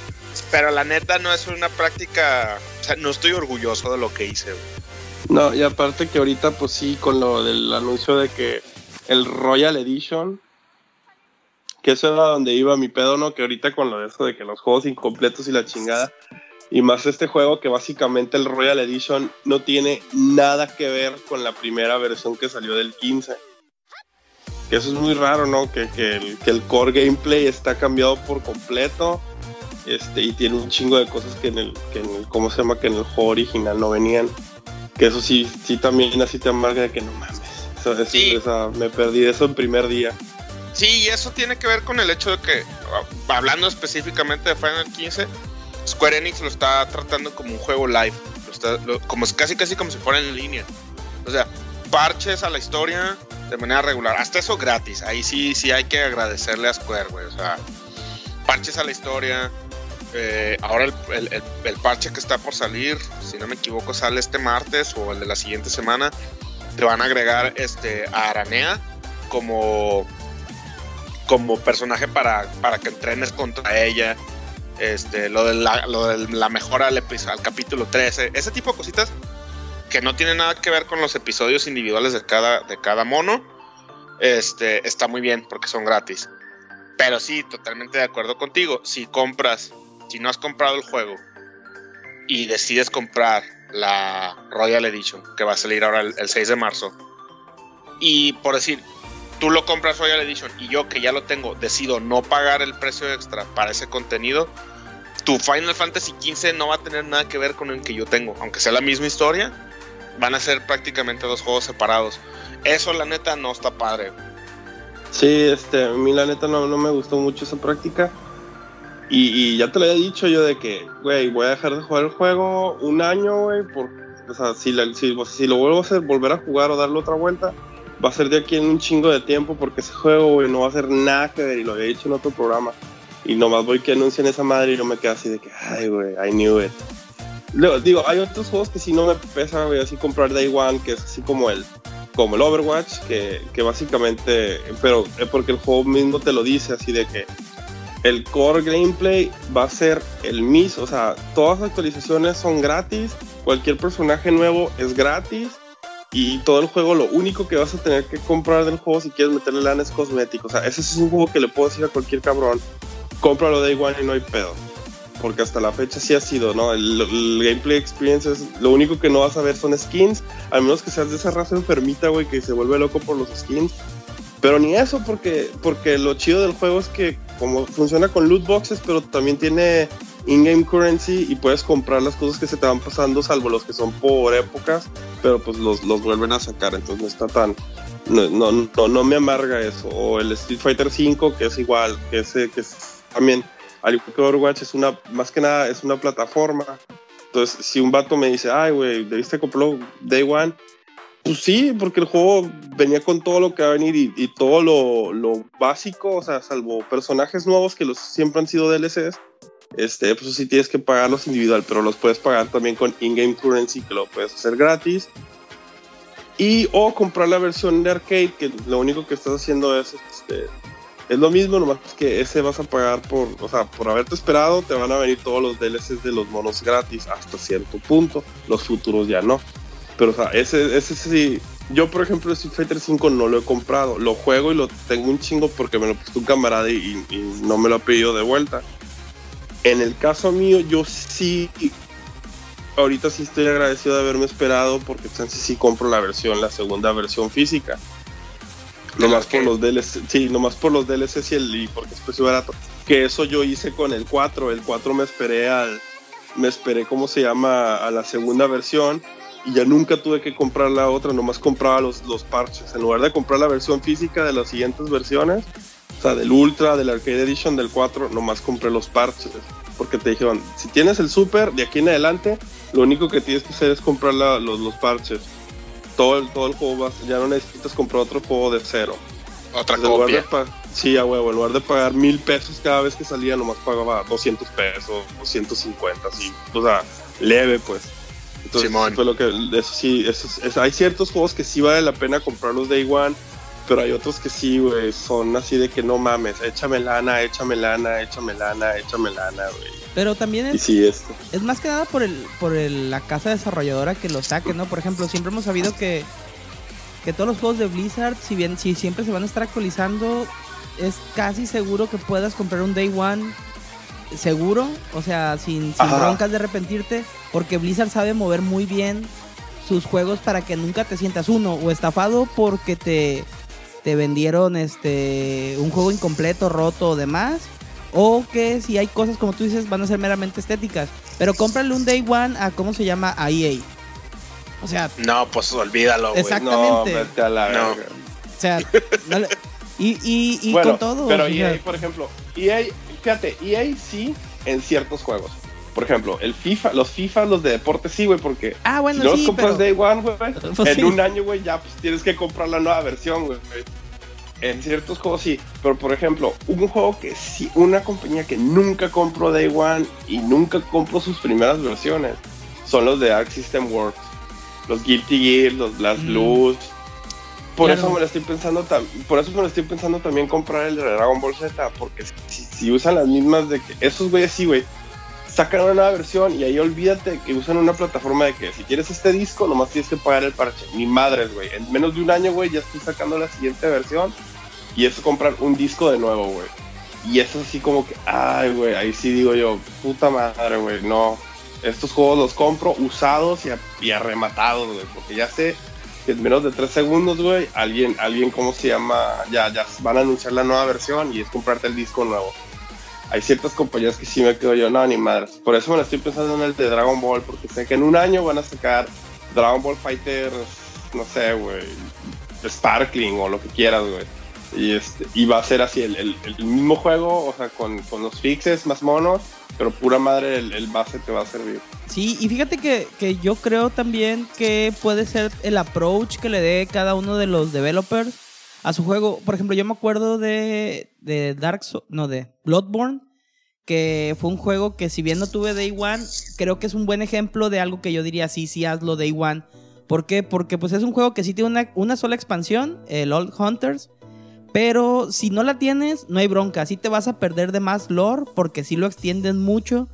Pero la neta no es una práctica... O sea, no estoy orgulloso de lo que hice. No, y aparte que ahorita pues sí, con lo del anuncio de que el Royal Edition que eso era donde iba mi pedo, ¿no? Que ahorita con lo de eso de que los juegos incompletos y la chingada, y más este juego que básicamente el Royal Edition no tiene nada que ver con la primera versión que salió del 15. Que eso es muy raro, ¿no? Que, el, core gameplay está cambiado por completo. Este, y tiene un chingo de cosas que en el, que en el, ¿cómo se llama? Que en el juego original no venían. Que eso sí, sí también así te amarga de que no mames. me perdí de eso en primer día. Sí, y eso tiene que ver con el hecho de que, hablando específicamente de Final 15, Square Enix lo está tratando como un juego live, como casi casi como si fuera en línea. O sea, parches a la historia de manera regular, hasta eso gratis. Ahí sí sí hay que agradecerle a Square, güey. O sea, parches a la historia. Eh, ahora el, el, parche que está por salir, si no me equivoco, sale este martes o el de la siguiente semana. Te van a agregar este a Aranea como como personaje para, para que entrenes contra ella este, lo de la, lo de la mejora al, al capítulo 13, ese tipo de cositas que no tienen nada que ver con los episodios individuales de cada, de cada mono, este, está muy bien porque son gratis. Pero sí, totalmente de acuerdo contigo. Si compras, si no has comprado el juego y decides comprar la Royal Edition, que va a salir ahora el, el 6 de marzo, y por decir, tú lo compras Royal Edition y yo que ya lo tengo decido no pagar el precio extra para ese contenido, tu Final Fantasy XV no va a tener nada que ver con el que yo tengo, aunque sea la misma historia, van a ser prácticamente dos juegos separados. Eso la neta no está padre. Sí, este, a mí la neta no, me gustó mucho esa práctica. Y, ya te lo había dicho yo de que, güey, voy a dejar de jugar el juego un año, güey, por, o sea, si, si, si, lo vuelvo a hacer, volver a jugar o darle otra vuelta, va a ser de aquí en un chingo de tiempo porque ese juego, no va a hacer nada que ver y lo había dicho en otro programa. Y nomás voy que anuncien esa madre y no me queda así de que, ay, güey, I knew it. Luego, digo, hay otros juegos que si no me pesa, güey, así comprar Day One, que es así como el, como el Overwatch, que, que básicamente, pero es porque el juego mismo te lo dice, así de que el core gameplay va a ser el mismo, o sea, todas las actualizaciones son gratis, cualquier personaje nuevo es gratis y todo el juego, lo único que vas a tener que comprar del juego si quieres meterle lana es cosmético. O sea, ese es un juego que le puedo decir a cualquier cabrón, cómpralo de igual y no hay pedo. Porque hasta la fecha sí ha sido, ¿no? El, gameplay experience es, lo único que no vas a ver son skins, al menos que seas de esa raza enfermita, güey, que se vuelve loco por los skins. Pero ni eso, porque, porque lo chido del juego es que como funciona con loot boxes, pero también tiene in-game currency y puedes comprar las cosas que se te van pasando, salvo los que son por épocas, pero pues los, los vuelven a sacar, entonces no está tan... No, no, no, me amarga eso. O el Street Fighter V, que es igual, que, ese, que es también, al igual que Overwatch, es una, más que nada es una plataforma. Entonces, si un vato me dice, ay, güey, debiste comprarlo Day One, Pues sí, porque el juego venía con todo lo que va a venir y, y todo lo, lo, básico, o sea, salvo personajes nuevos que los siempre han sido DLCs, este, pues sí tienes que pagarlos individual, pero los puedes pagar también con in-game currency, que lo puedes hacer gratis. Y o comprar la versión de arcade, que lo único que estás haciendo es, este, es lo mismo, nomás que ese vas a pagar por, o sea, por haberte esperado, te van a venir todos los DLCs de los monos gratis hasta cierto punto, los futuros ya no. Pero, o sea, ese, ese sí. Yo, por ejemplo, Street Fighter 5 no lo he comprado. Lo juego y lo tengo un chingo porque me lo puso un camarada y, y, no me lo ha pedido de vuelta. En el caso mío, yo sí. Ahorita sí estoy agradecido de haberme esperado porque chance sí compro la versión, la segunda versión física. Nomás por los DLC, sí, nomás por los DLCs y, el, y porque es precio barato. Que eso yo hice con el 4. El 4 me esperé al. Me esperé, ¿cómo se llama? A la segunda versión y ya nunca tuve que comprar la otra, nomás compraba los, los parches. En lugar de comprar la versión física de las siguientes versiones, del Ultra, del Arcade Edition, del 4, nomás compré los parches. Porque te dijeron, si tienes el Super, de aquí en adelante, lo único que tienes que hacer es comprar la, los, los, parches. Todo el, todo el juego, ya no necesitas comprar otro juego de cero. Otra Entonces, copia. Sí, a huevo, en lugar de pagar mil pesos cada vez que salía, nomás pagaba 200 pesos, 250, así. O sea, leve, pues. Entonces, Simón. Fue lo que, eso sí, eso, eso, hay ciertos juegos que sí vale la pena comprarlos Day One, pero hay otros que sí, güey, son así de que no mames, échame lana, échame lana, échame lana, échame lana, güey. Pero también es, sí, es, es más que nada por el por el, la casa desarrolladora que lo saque, ¿no? Por ejemplo, siempre hemos sabido que, que todos los juegos de Blizzard, si bien si siempre se van a estar actualizando, es casi seguro que puedas comprar un Day One seguro, o sea, sin, sin broncas de arrepentirte, porque Blizzard sabe mover muy bien sus juegos para que nunca te sientas uno o estafado porque te, te vendieron este un juego incompleto, roto o demás, o que si hay cosas como tú dices van a ser meramente estéticas, pero cómprale un Day One a cómo se llama a EA. O sea, no, pues olvídalo, güey. Exactamente. No, vete a la no. verga. O sea, no le, y, y, y bueno, con todo. Pero o EA, sea, por ejemplo, EA, fíjate, EA sí en ciertos juegos. Por ejemplo, el FIFA, los FIFA, los de deporte sí, güey, porque ah, bueno, si no sí, los compras pero... Day One, güey, Pues en sí. un año, güey, ya pues tienes que comprar la nueva versión, güey. En ciertos juegos sí, pero por ejemplo, un juego que sí, una compañía que nunca compró Day One y nunca compró sus primeras versiones son los de Arc System Works, los Guilty Gear, los Blast Mm. Blues. Por Claro. eso me lo estoy pensando por eso me lo estoy pensando también comprar el de Dragon Ball Z, porque si, si usan las mismas de que esos güeyes sí, güey, sacan una nueva versión y ahí olvídate que usan una plataforma de que si quieres este disco nomás tienes que pagar el parche. Ni madres, güey. En menos de un año, güey, ya estoy sacando la siguiente versión y es comprar un disco de nuevo, güey. Y eso así como que, ay, güey, ahí sí digo yo, puta madre, güey, no. Estos juegos los compro usados y, y arrematados, güey, porque ya sé que en menos de tres segundos, güey, alguien, alguien, ¿cómo se llama? Ya, ya van a anunciar la nueva versión y es comprarte el disco nuevo. Hay ciertas compañías que sí me quedo yo, no, ni madres. Por eso me lo estoy pensando en el de Dragon Ball, porque sé que en un año van a sacar Dragon Ball Fighter, no sé, güey, Sparkling o lo que quieras, güey. Y, este, y va a ser así, el, el- el mismo juego, o sea, con, con los fixes más monos, pero pura madre el, el base te va a servir. Sí, y fíjate que, que yo creo también que puede ser el approach que le dé cada uno de los developers a su juego. Por ejemplo, yo me acuerdo de, de Dark Souls, no, de Bloodborne, que fue un juego que si bien no tuve Day One, creo que es un buen ejemplo de algo que yo diría, sí, sí, hazlo Day One. ¿Por qué? Porque pues es un juego que sí tiene una, una sola expansión, el Old Hunters, pero si no la tienes, no hay bronca. Sí te vas a perder de más lore porque sí lo extienden mucho.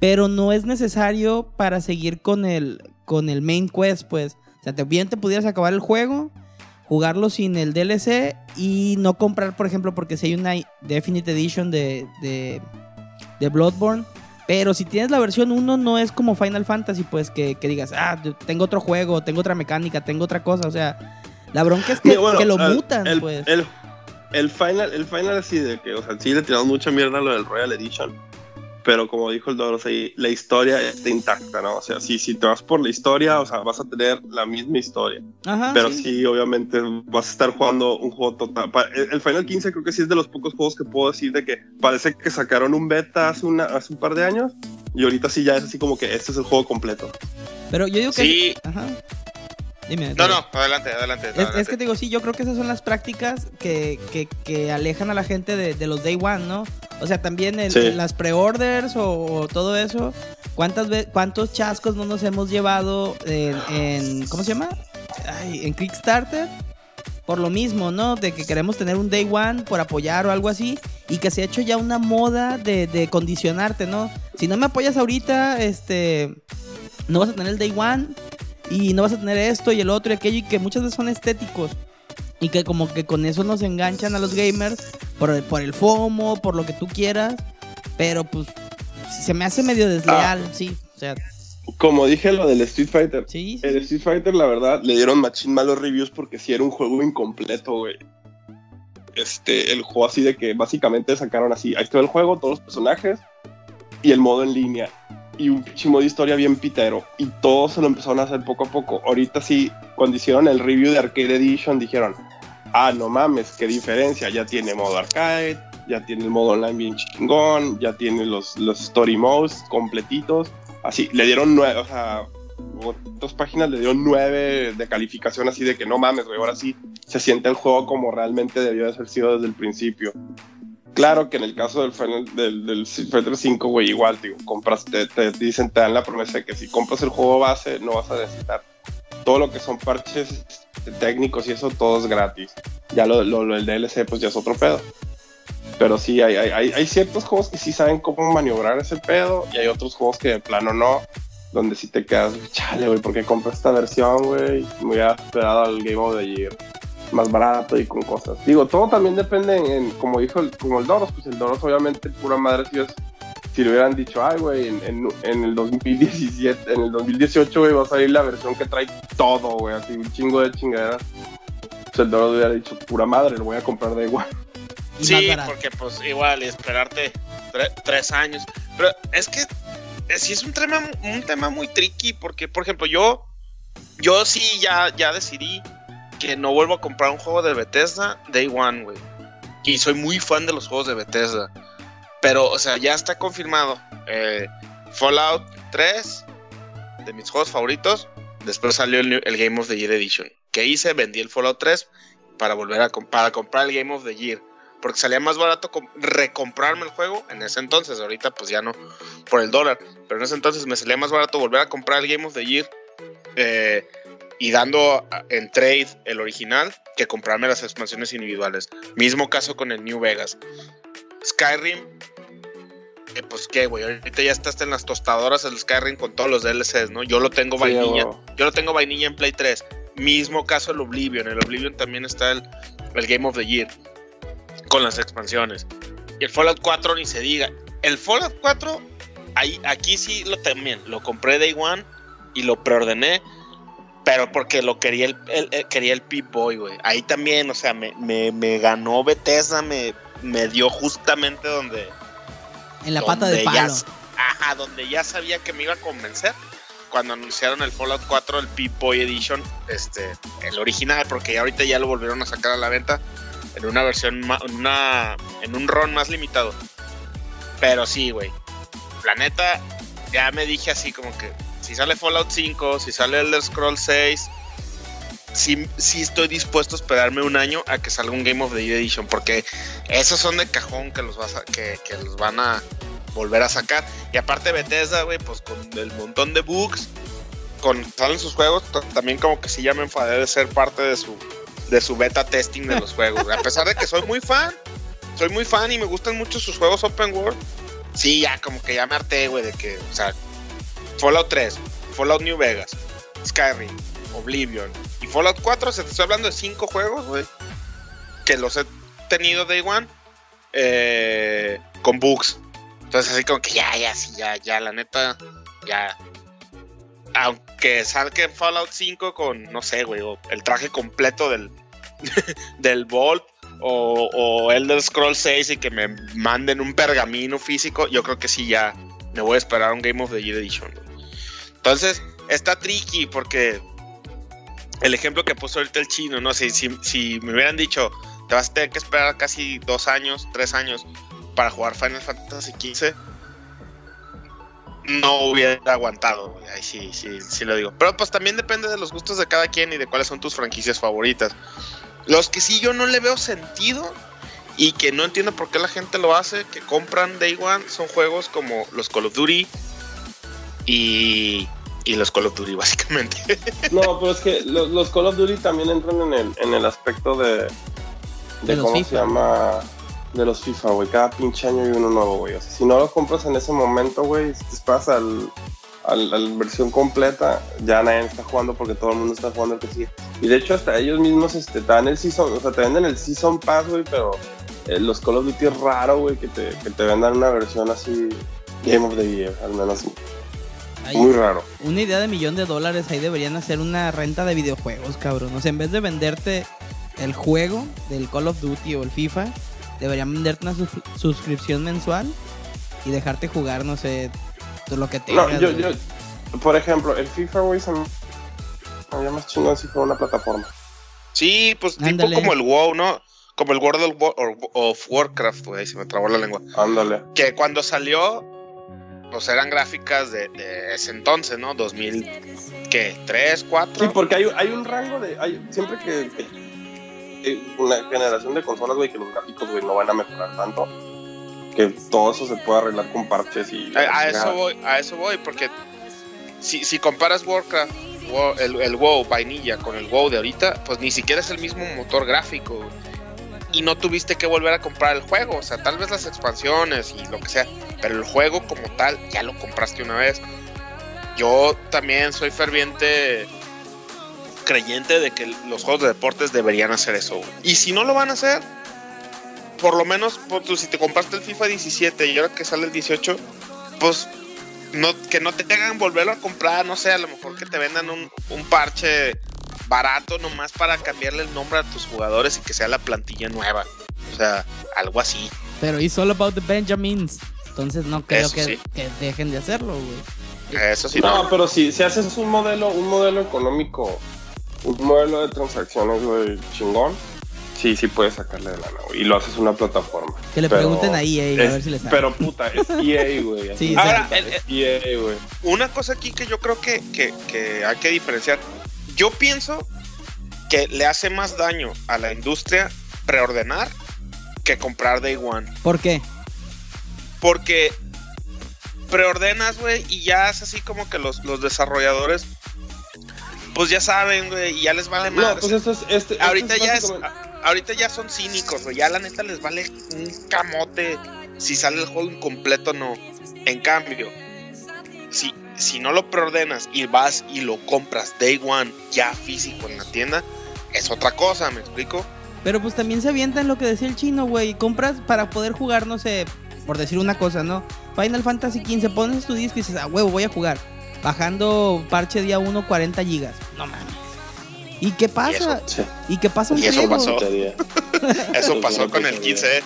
Pero no es necesario para seguir con el, con el main quest, pues. O sea, bien te pudieras acabar el juego, jugarlo sin el DLC y no comprar, por ejemplo, porque si hay una Definite Edition de, de, de Bloodborne. Pero si tienes la versión 1, no es como Final Fantasy, pues que, que digas, ah, tengo otro juego, tengo otra mecánica, tengo otra cosa. O sea, la bronca es que, Mira, bueno, que lo mutan, el, pues. El, el final, el final así de que, o sea, sí le tiramos mucha mierda a lo del Royal Edition. Pero como dijo el Doros ahí, la historia está intacta, ¿no? O sea, sí, si te vas por la historia, o sea, vas a tener la misma historia. Ajá, pero sí. sí. obviamente vas a estar jugando un juego total. el Final 15 creo que sí es de los pocos juegos que puedo decir de que parece que sacaron un beta hace, una, hace un par de años. Y ahorita sí ya es así como que este es el juego completo. Pero yo digo que... Sí. Ajá. Dime, No, no, adelante, adelante. Es, adelante. es que te digo, sí, yo creo que esas son las prácticas que, que, que alejan a la gente de, de los day one, ¿no? O sea, también el- Sí. las pre-orders o, o todo eso. ¿Cuántas ve- ¿Cuántos chascos no nos hemos llevado en, en- ¿cómo se llama? Ay, en Kickstarter. Por lo mismo, ¿no? De que queremos tener un day one por apoyar o algo así. Y que se ha hecho ya una moda de, de condicionarte, ¿no? Si no me apoyas ahorita, este... No vas a tener el day one y no vas a tener esto y el otro y aquello y que muchas veces son estéticos y que como que con eso nos enganchan a los gamers por el, por el FOMO, por lo que tú quieras, pero pues se me hace medio desleal, sí, o sea, Como dije lo del Street Fighter. sí, El Street Fighter, la verdad, le dieron machín malos reviews porque sí era un juego incompleto, güey. Este, el juego así de que básicamente sacaron así, ahí está el juego, todos los personajes y el modo en línea. Y un pinche modo de historia bien pitero. Y todo se lo empezaron a hacer poco a poco. Ahorita sí, cuando hicieron el review de Arcade Edition, dijeron, ah, no mames, qué diferencia. Ya tiene modo arcade, ya tiene el modo online bien chingón, ya tiene los, los story modes completitos. Así, le dieron nueve, o sea, otras páginas le dieron nueve de calificación así de que no mames, güey, ahora sí se siente el juego como realmente debió de haber sido desde el principio. Claro que en el caso del, Final, del, del Street Fighter 5, güey, igual, digo, compras, te, dicen, te dan la promesa de que si compras el juego base, no vas a necesitar todo lo que son parches técnicos y eso, todo es gratis. Ya lo, del DLC, pues ya es otro pedo. Pero sí, hay, hay ciertos juegos que sí saben cómo maniobrar ese pedo y hay otros juegos que de plano no, donde sí te quedas, chale, güey, porque compré esta versión, güey, me hubiera esperado al Game of the Year más barato y con cosas. Digo, todo también depende en, en- como dijo el, como el Doros, pues el Doros obviamente pura madre si es si le hubieran dicho, ay, güey, en, en, en el 2017, en el 2018, güey, va a salir la versión que trae todo, güey, así un chingo de chingaderas. Pues el Doros hubiera dicho, pura madre, lo voy a comprar de igual. Sí, porque pues igual y esperarte tre- tres años. Pero es que eh, sí es un tema, un tema muy tricky porque, por ejemplo, yo, yo sí ya, ya decidí que no vuelvo a comprar un juego de Bethesda Day One, güey. Y soy muy fan de los juegos de Bethesda. Pero, o sea, ya está confirmado. eh, Fallout 3, de mis juegos favoritos. Después salió el, Game of the Year Edition. ¿Qué hice? Vendí el Fallout 3 para volver a para comprar el Game of the Year porque salía más barato com- recomprarme el juego en ese entonces, ahorita pues ya no por el dólar, pero en ese entonces me salía más barato volver a comprar el Game of the Year eh, y dando en trade el original que comprarme las expansiones individuales. Mismo caso con el New Vegas. Skyrim, eh, pues qué, güey, ahorita ya está hasta en las tostadoras el Skyrim con todos los DLCs, ¿no? Yo lo tengo vainilla. Sí, Yo lo tengo vainilla en Play 3. Mismo caso el Oblivion. El Oblivion también está el, el Game of the Year. Con las expansiones. Y el Fallout 4 ni se diga. El Fallout 4, ahí, aquí sí lo también. Lo compré Day One y lo preordené. Pero porque lo quería el, el- el- quería el Pip Boy, güey. Ahí también, o sea, me, me, me ganó Bethesda, me, me dio justamente donde, en la pata de ya palo. ajá, donde ya sabía que me iba a convencer. Cuando anunciaron el Fallout 4, el Pip-Boy Edition, este, el original, porque ahorita ya lo volvieron a sacar a la venta en una versión, en una, en un ron más limitado. Pero sí, güey. La neta, ya me dije así como que si sale Fallout 5, si sale Elder Scrolls 6, sí, sí estoy dispuesto a esperarme un año a que salga un Game of the Year Edition, porque esos son de cajón que los, vas a- que, que los van a volver a sacar. Y aparte Bethesda, güey, pues con el montón de bugs, con salen sus juegos, también como que sí ya me enfadé de ser parte de su, de su beta testing de los juegos. A pesar de que soy muy fan, soy muy fan y me gustan mucho sus juegos open world. Sí, ya como que ya me harté, güey, de que, o sea, Fallout 3, Fallout New Vegas, Skyrim, Oblivion y Fallout 4, se te estoy hablando de cinco juegos, güey, que los he tenido Day One eh, con bugs. Entonces así como que ya, ya, sí, ya, ya, la neta, ya. Aunque salga Fallout 5 con, no sé, güey, o el traje completo del, del Vault o, o Elder Scrolls 6 y que me manden un pergamino físico, yo creo que sí ya me voy a esperar un Game of the Year Edition. güey. Entonces, está tricky porque el ejemplo que puso ahorita el chino, ¿no? Si, si, me hubieran dicho, te vas a tener que esperar casi dos años, tres años para jugar Final Fantasy XV, no hubiera aguantado. Ahí sí, sí, sí lo digo. Pero pues también depende de los gustos de cada quien y de cuáles son tus franquicias favoritas. Los que sí yo no le veo sentido y que no entiendo por qué la gente lo hace, que compran Day One, son juegos como los Call of Duty y, y los Call of Duty básicamente. No, pero es que los, los Call of Duty también entran en el, en el aspecto de, de, De los cómo FIFA. se llama de los FIFA, güey. Cada pinche año hay uno nuevo, güey. O sea, si no lo compras en ese momento, güey, si te esperas al, al, a la versión completa, ya nadie está jugando porque todo el mundo está jugando el que sigue. Y de hecho, hasta ellos mismos este, te dan el season, o sea, te venden el season pass, güey, pero eh, los Call of Duty es raro, güey, que te, que te vendan una versión así Game of the Year, al menos Hay muy raro. una idea de millón de dólares, ahí deberían hacer una renta de videojuegos, cabrón. O sea, en vez de venderte el juego del Call of Duty o el FIFA, deberían venderte una sus- suscripción mensual y dejarte jugar, no sé, tú lo que No, tengas. yo, güey. yo, por ejemplo, el FIFA, güey, se me haría más chingón si fuera una plataforma. sí, pues Ándale. tipo como el WoW, ¿no? Como el World of, War- of Warcraft, güey, ahí se me trabó la lengua. Ándale. Que cuando salió, pues eran gráficas de, de ese entonces, ¿no? 2000, ¿qué? ¿3, 4? Sí, porque hay, hay un rango de. Hay, siempre que, que- una generación de consolas, güey, que los gráficos, güey, no van a mejorar tanto. Que todo eso se puede arreglar con parches y. A, a eso voy, a eso voy, porque si, si comparas Warcraft, el, el WoW vainilla con el WoW de ahorita, pues ni siquiera es el mismo motor gráfico. güey. Y no tuviste que volver a comprar el juego, o sea, tal vez las expansiones y lo que sea, pero el juego como tal ya lo compraste una vez. Yo también soy ferviente creyente de que los juegos de deportes deberían hacer eso. Y si no lo van a hacer, por lo menos tú, si te compraste el FIFA 17 y ahora que sale el 18, pues no, que no te hagan volverlo a comprar, no sé, a lo mejor que te vendan un parche barato nomás para cambiarle el nombre a tus jugadores y que sea la plantilla nueva. O sea, algo así. Pero it's all about the Benjamins. Entonces no creo que, sí. que dejen de hacerlo, güey. Eso sí, No, no. pero si, si haces un modelo, un modelo económico, un modelo de transacciones, güey, chingón, sí, sí puedes sacarle de lana, güey. Y lo haces una plataforma. Que le Pero pregunten a EA a es- ver si les sale. Pero puta, es EA, güey. Sí, es, Ahora, es EA, güey. Una cosa aquí que yo creo que, que, que hay que diferenciar. Yo pienso que le hace más daño a la industria preordenar que comprar Day One. ¿Por qué? Porque preordenas, güey, y ya es así como que los, los desarrolladores, pues ya saben, güey, y ya les vale No, más. pues esto es. Este, esto ahorita ya es, a- ahorita ya son cínicos, güey, ya la neta les vale un camote si sale el juego incompleto o no. En cambio, si, si no lo preordenas y vas y lo compras day one ya físico en la tienda, es otra cosa, ¿me explico? Pero pues también se avienta en lo que decía el chino, güey. Compras para poder jugar, no sé, por decir una cosa, ¿no? Final Fantasy XV, pones tu disco y dices, a huevo, voy a jugar. Bajando parche día 1, 40 gigas. No mames. ¿Y qué pasa? ¿Y qué pasa un Y eso pasó. Eso Eso pasó es con el pesadilla. 15, ¿eh?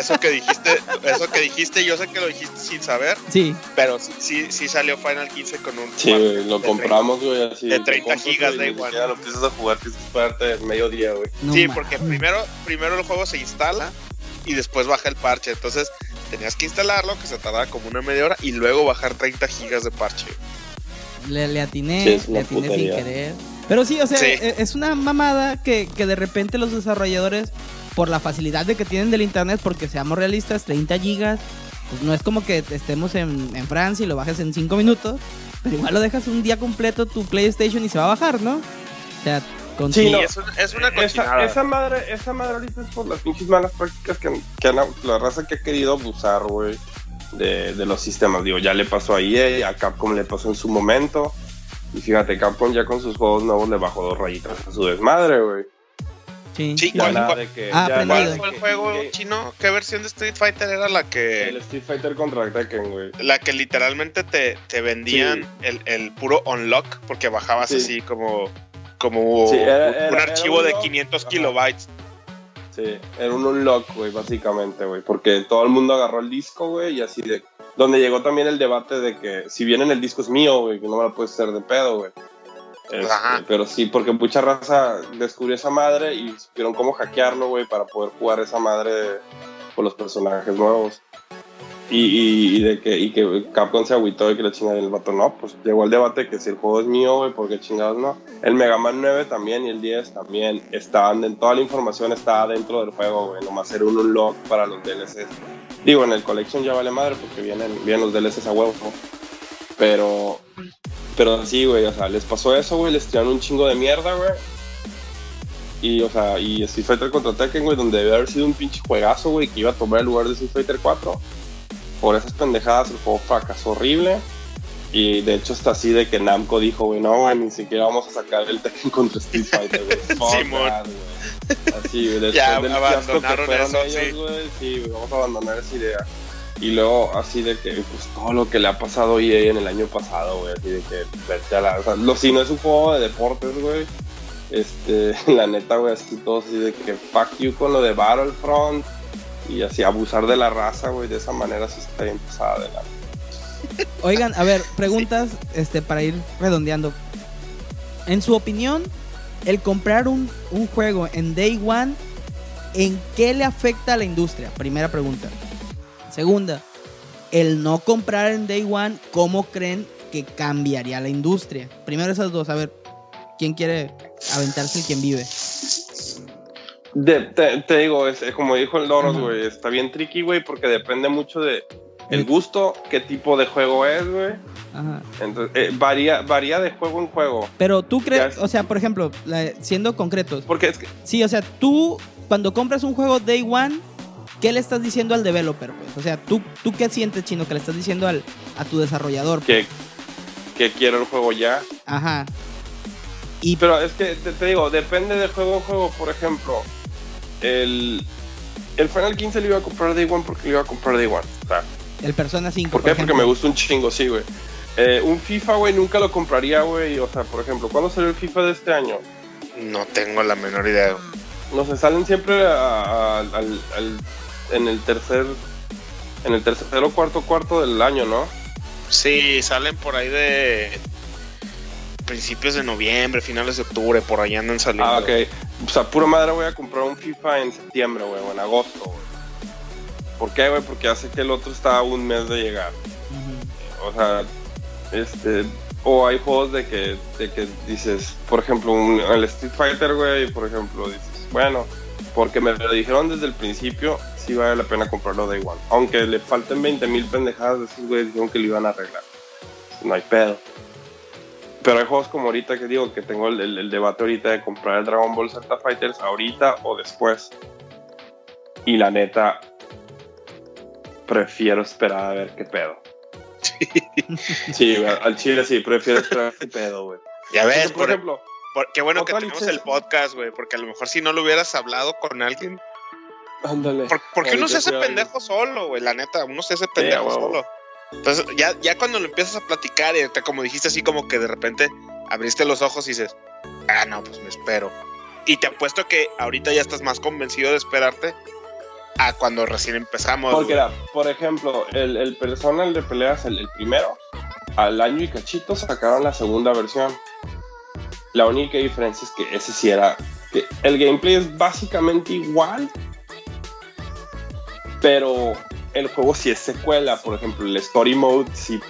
Eso que dijiste, eso que dijiste, yo sé que lo dijiste sin saber, Sí, pero sí, sí, sí salió Final 15 con un Sí, güey, lo compramos, güey, así. de lo 30 compras, gigas, güey, da igual. Ya lo empiezas a jugar, tienes que esperarte medio día, güey. no sí, porque primero, primero el juego se instala y después baja el parche. Entonces tenías que instalarlo, que se tardaba como una media hora, y luego bajar 30 gigas de parche. Le, le atiné, Sí, es le atiné sin querer. Pero sí, o sea, Sí. e- es una mamada que, que de repente los desarrolladores, por la facilidad de que tienen del internet, porque seamos realistas, 30 gigas, pues no es como que estemos en, en Francia y lo bajes en 5 minutos, pero igual lo dejas un día completo tu PlayStation y se va a bajar, ¿no? O sea, con Sí, no. es, es una Esa, esa madre, esa madre ahorita es por las pinches malas prácticas que, que han- la raza que ha querido abusar, güey, de, de los sistemas. Digo, ya le pasó a EA, a Capcom le pasó en su momento. Y fíjate, Capcom ya con sus juegos nuevos le bajó dos rayitas a su desmadre, güey. Sí. Sí, Ya ¿cuál, nada cuál- de que. Ah, ya cuál fue el que- juego que- chino? ¿Qué versión de Street Fighter era la que, El Street Fighter contra Tekken, güey. la que literalmente te, te vendían Sí. el, el puro unlock? Porque bajabas Sí. así como, como Sí, era- un archivo un de lock. 500 Ajá. kilobytes. Sí, era un unlock, güey, básicamente, güey. Porque todo el mundo agarró el disco, güey, y así de. Donde llegó también el debate de que si bien en el disco es mío, güey, que no me lo puedes hacer de pedo, güey. Este, pero sí, porque mucha raza descubrió esa madre y supieron cómo hackearlo, güey, para poder jugar esa madre con los personajes nuevos. Y, y, y de que, y que Capcom se agüitó de que le chingaron el vato. No, pues llegó el debate que si el juego es mío, güey, porque chingados no. El Mega Man 9 también y el 10 también estaban, en, toda la información estaba dentro del juego, güey. Nomás era un unlock para los DLCs. Digo, en el Collection ya vale madre porque vienen, vienen los DLCs a huevo. Pero, pero sí, güey, o sea, les pasó eso, güey, les tiraron un chingo de mierda, güey. Y, o sea, y Street Fighter contra Tekken, güey, donde debe haber sido un pinche juegazo, güey, que iba a tomar el lugar de Street Fighter 4. Por esas pendejadas, el juego fracasó horrible. Y de hecho está así de que Namco dijo, güey, no, güey, ni siquiera vamos a sacar el Tekken contra Street Fighter, güey. Así, güey, después Ya, del fiasco que abandonaron fueron eso, ellos, sí. güey, sí, güey, vamos a abandonar esa idea. Y luego así de que, pues todo lo que le ha pasado a EA en el año pasado, güey, así de que, vete a la, o sea, lo, si no es un juego de deportes, güey, este, la neta, güey, así todo así de que fuck you con lo de Battlefront y así abusar de la raza, güey, de esa manera sí está bien pesada de la... Oigan, a ver, preguntas este, para ir redondeando. En su opinión, el comprar un, un juego en Day One, ¿en qué le afecta a la industria? Primera pregunta. Segunda, el no comprar en Day One, ¿cómo creen que cambiaría la industria? Primero esas dos, a ver, ¿quién quiere aventarse el quien vive? De- te, te digo, es, es como dijo el Doros, Ajá. güey, está bien tricky, güey, porque depende mucho de El- gusto, qué tipo de juego es, güey. Ajá. Entonces, eh, varía, varía de juego en juego. Pero tú crees, o sea, por ejemplo, la- siendo concretos, Porque es que, Sí, o sea, tú cuando compras un juego Day One, ¿qué le estás diciendo al developer? Pues? O sea, ¿tú, ¿tú qué sientes, Chino? Que le estás diciendo al, a tu desarrollador. que, que quiero el juego ya. Ajá. Y Pero es que te, te digo, depende de juego en juego. Por ejemplo, el, el Final 15 lo iba a comprar Day One porque lo iba a comprar Day One. O sea, el Persona 5, ¿Por por, qué? Porque me gusta un chingo, sí, güey. Eh, un FIFA, güey, nunca lo compraría, güey. O sea, por ejemplo, ¿cuándo salió el FIFA de este año? No tengo la menor idea. No sé, salen siempre a- a- al, al- en el tercer en el tercer o cuarto cuarto del año, ¿no? Sí, salen por ahí de principios de noviembre, finales de octubre, por ahí andan saliendo. Ah, ok. O sea, pura madre voy a comprar un FIFA en septiembre, güey, o en agosto, güey. ¿Por qué, güey? Porque hace que el otro está a un mes de llegar. O sea, este. O hay juegos de que, de que dices, por ejemplo, un- el Street Fighter, güey, por ejemplo, dices, bueno, porque me lo dijeron desde el principio, sí vale la pena comprarlo Day One. Aunque le falten 20 mil pendejadas, esos güeyes dijeron que lo iban a arreglar. No hay pedo. Pero hay juegos como ahorita que digo que tengo el- el debate ahorita de comprar el Dragon Ball Z Fighters ahorita o después. Y la neta, prefiero esperar a ver qué pedo. Sí, güey, al chile sí, prefiero esperar pedo, güey. Ya ves, por por, ejemplo, por- qué bueno que tenemos el podcast, güey, porque a lo mejor si no lo hubieras hablado con alguien. ándale. ¿Por, por qué uno se hace sí, pendejo solo, güey? La neta, uno se hace pendejo solo. Entonces, ya, ya cuando lo empiezas a platicar y te- como dijiste así como que de repente abriste los ojos y dices, ah, no, pues me espero. Y te apuesto que ahorita ya estás más convencido de esperarte a cuando recién empezamos. Porque era, por ejemplo, el, el personal de peleas, el, el primero, al año y cachito sacaron la segunda versión. La única diferencia es que ese sí era. que el gameplay es básicamente igual, pero el juego sí es secuela. Por ejemplo, el Story Mode sí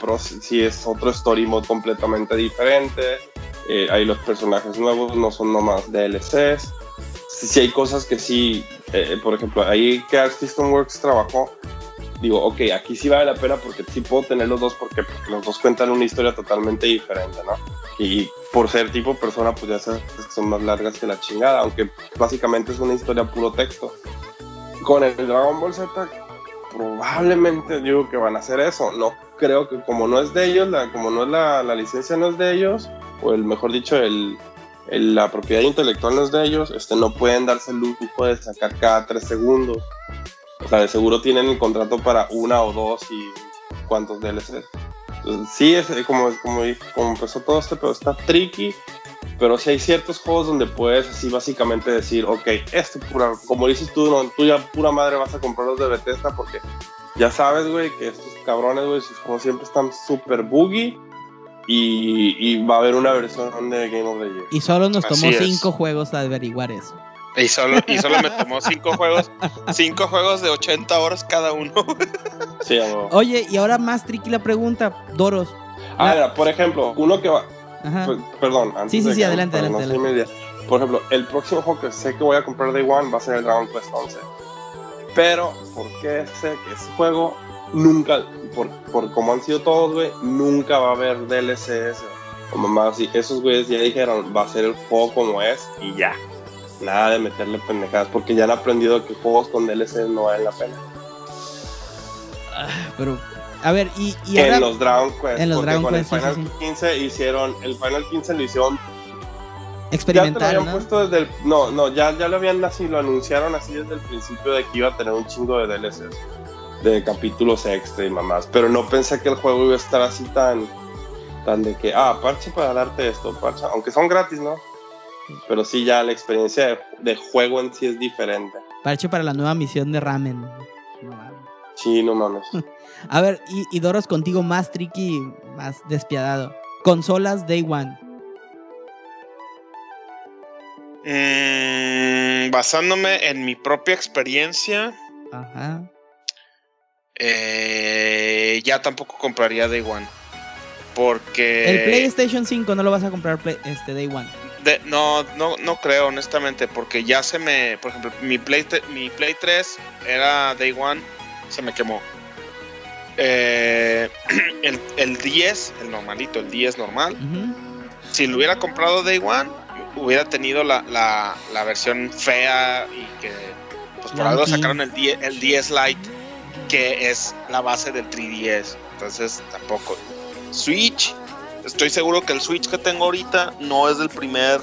es otro Story Mode completamente diferente. Eh, hay los personajes nuevos, no son nomás DLCs. Sí hay cosas que sí, eh, por ejemplo, ahí que Arc System Works trabajó, digo, ok, aquí sí vale la pena porque sí puedo tener los dos porque, los dos cuentan una historia totalmente diferente, ¿no? Y por ser tipo persona, pues ya sabes que son más largas que la chingada, aunque básicamente es una historia puro texto. Con el Dragon Ball Z, probablemente digo que van a hacer eso. No creo que como no es de ellos, como no es la, la licencia no es de ellos, o el mejor dicho, el- la propiedad intelectual no es de ellos, este, no pueden darse el lujo de sacar cada tres segundos. O sea, de seguro tienen el contrato para una o dos y cuántos DLCs. Entonces, sí, es como, como, empezó todo este, pero está tricky. Pero sí hay ciertos juegos donde puedes así básicamente decir, ok, este pura, como dices tú, no, tú ya pura madre vas a comprar los de Bethesda porque ya sabes, güey, que estos cabrones, güey, sus siempre están súper buggy y, y va a haber una versión de Game of the Year. Y solo nos Así tomó es. cinco juegos averiguar eso. Y solo, y solo me tomó cinco juegos, cinco juegos de 80 horas cada uno. Sí, amigo. Oye, y ahora más tricky la pregunta, Doros. Ah, mira, por ejemplo, uno que va. Ajá. Pues, perdón, antes Sí, sí, de sí, que- adelante, no adelante. Por ejemplo, el próximo juego que sé que voy a comprar Day One va a ser el Dragon Quest 11. Pero, ¿por qué sé que ese juego nunca, por, por como han sido todos, güey, nunca va a haber DLCs o mamá así? Esos güeyes ya dijeron, va a ser el juego como es y ya. Nada de meterle pendejadas, porque ya han aprendido que juegos con DLCs no valen la pena. Pero, a ver, y, y ahora. en los Dragon Quest. en los Dragon con Quest, el Final sí, sí. 15 hicieron, el Final 15 lo hicieron Ya te lo experimental, habían ¿no? puesto desde el. No, no, ya, ya lo habían así, lo anunciaron así desde el principio de que iba a tener un chingo de DLCs. De capítulos extra y mamás. Pero no pensé que el juego iba a estar así tan. Tan de que, ah, parche para darte esto, parche. Aunque son gratis, ¿no? Pero sí, ya la experiencia de, de juego en sí es diferente. Parche para la nueva misión de Ramen. No mames. Sí, no mames. A ver, y, y Doros contigo más tricky, más despiadado. Consolas Day One. Mm, basándome en mi propia experiencia, Ajá. Eh, ya tampoco compraría Day One. Porque. El PlayStation 5 no lo vas a comprar play- este Day One. de- no, no, no creo, honestamente, porque ya se me. Por ejemplo, mi Play, mi Play 3 era Day One, se me quemó. Eh, el, el 10, el normalito, el 10 normal. Si lo hubiera comprado Day One, hubiera tenido la, la, la versión fea y que pues por algo sacaron el 10, el 10 Lite, que es la base del 3DS. Entonces tampoco. Switch, estoy seguro que el Switch que tengo ahorita no es del primer,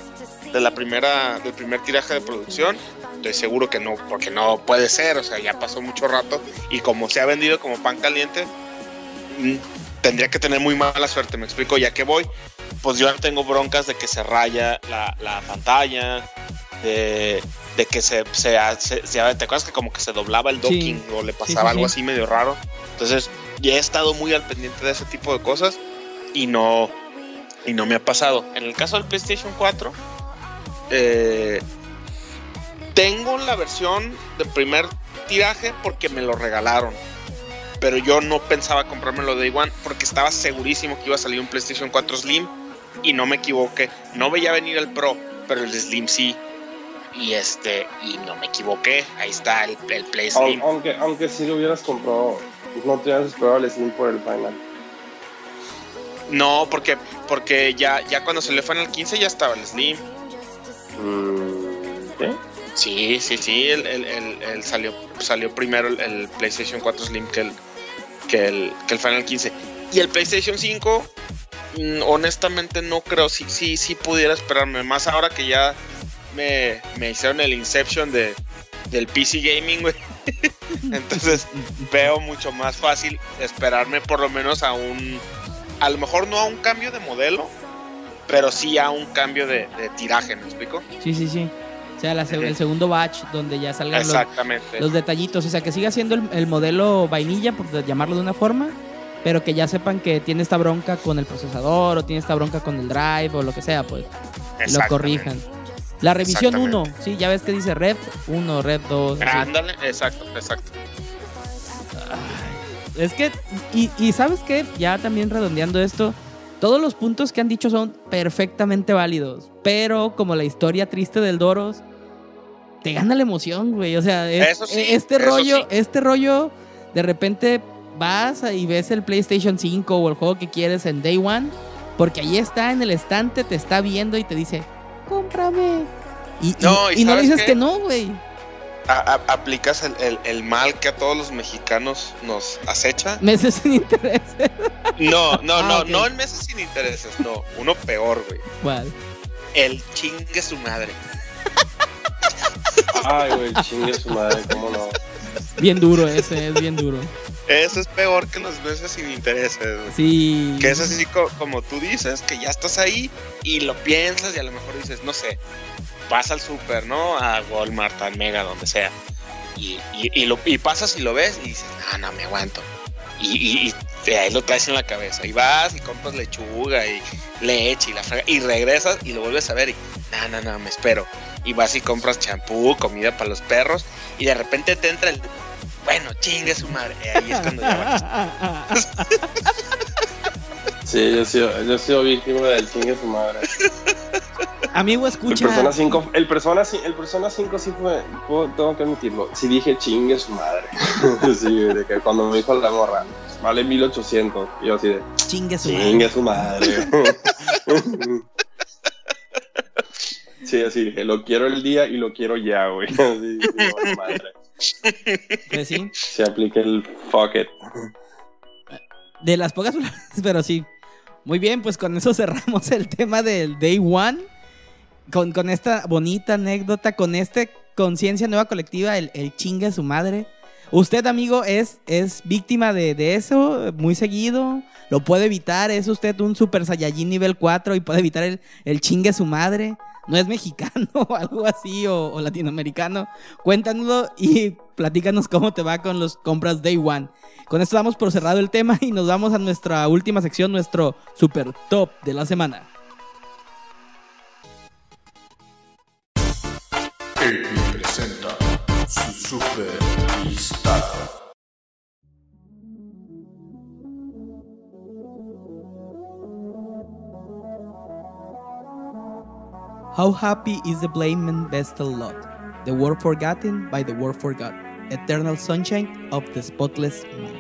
de la primera, del primer tiraje de producción. Estoy seguro que no, porque no puede ser, o sea, ya pasó mucho rato y como se ha vendido como pan caliente, mm, tendría que tener muy mala suerte, me explico, ya que voy, pues yo tengo broncas de que se raya la, la pantalla, de, de que se, se, se- se- ¿te acuerdas que como que se doblaba el Sí. docking o le pasaba sí, algo sí. así medio raro? Entonces, ya he estado muy al pendiente de ese tipo de cosas y no, y no me ha pasado. En el caso del PlayStation 4, eh, tengo la versión de primer tiraje porque me lo regalaron. Pero yo no pensaba comprármelo de One porque estaba segurísimo que iba a salir un PlayStation 4 Slim y no me equivoqué. No veía venir el Pro, pero el Slim sí. Y este, y no me equivoqué. Ahí está el, el Play Slim. Aunque, aunque si lo hubieras comprado, no te hubieras esperado el Slim por el Final. No, porque, porque ya, ya cuando salió Final 15 ya estaba el Slim. Mm, ¿Qué? Sí, sí, sí, el, el- el- salió, salió primero el, PlayStation 4 Slim que el, que, el, que el Final 15. Y el PlayStation 5, mm, honestamente no creo, sí, sí, sí pudiera esperarme, más ahora que ya me, me hicieron el Inception de, del PC Gaming, güey. Entonces veo mucho más fácil esperarme por lo menos a un, a lo mejor no a un cambio de modelo, pero sí a un cambio de, de tiraje, ¿me explico? Sí, sí, sí. O sea, la el segundo batch donde ya salgan los, los detallitos. O sea, que siga siendo el, el modelo vainilla, por llamarlo de una forma, pero que ya sepan que tiene esta bronca con el procesador o tiene esta bronca con el drive o lo que sea, pues. Lo corrijan. La revisión 1, Exactamente. sí, ya ves que dice Rev 1, Rev 2. así. Ándale, exacto, exacto. Es que, y, y sabes qué, ya también redondeando esto, todos los puntos que han dicho son perfectamente válidos, pero como la historia triste del Doros, te gana la emoción, güey. O sea, es- sí, este rollo, sí. este rollo, de repente vas y ves el PlayStation 5 o el juego que quieres en Day One, porque ahí está en el estante, te está viendo y te dice, cómprame. Y y- No, ¿y y no le dices qué? que no, güey. A- a- aplicas el, el- el mal que a todos los mexicanos nos acecha. Meses sin interés. No, no, Ah, no, no en meses sin intereses, no. Uno peor, güey. ¿Cuál? El chingue su madre. Ay, güey, chingue su madre, cómo no. Bien duro ese, es bien duro. Eso es peor que los meses sin intereses, güey. Sí. Que es así co- como tú dices, que ya estás ahí y lo piensas y a lo mejor dices, no sé, vas al super, ¿no? A Walmart, a Mega, donde sea. Y, y, y lo, y pasas y lo ves y dices, ah, no, me aguanto. Y, ahí lo traes en la cabeza. Y vas y compras lechuga y leche y la frega. Y regresas y lo vuelves a ver y, no, no, no, me espero. y vas y compras champú, comida para los perros, y de repente te entra el. Bueno, chingue su madre. Ahí es cuando ya Sí, yo he sido, yo he sido víctima del chingue su madre. Amigo, El escucha. Persona 5, el Persona, el Persona 5 sí fue, puedo- tengo que admitirlo, sí dije chingue su madre. sí, de que cuando me dijo la morra, vale 1800, y yo así de Chingue su chingue madre. su madre. sí, así dije, lo quiero el día y lo quiero ya, güey. Así, sí, madre. Pues sí. Se aplica el fuck it. De las pocas pero sí. Muy bien, pues con eso cerramos el tema del Day One. Con, con esta bonita anécdota, con esta conciencia nueva colectiva, el, el chingue a su madre. Usted, amigo, es, es víctima de, de eso muy seguido. Lo puede evitar. Es usted un Super Saiyajin nivel 4 y puede evitar el, el chingue a su madre. No es mexicano o algo así o, latinoamericano. Cuéntanoslo y platícanos cómo te va con los compras Day One. Con esto damos por cerrado el tema y nos vamos a nuestra última sección, nuestro super top de la semana. Presenta su super How happy is the Blamen Vestal lot? The world forgotten by the world forgot. Eternal sunshine of the spotless mind.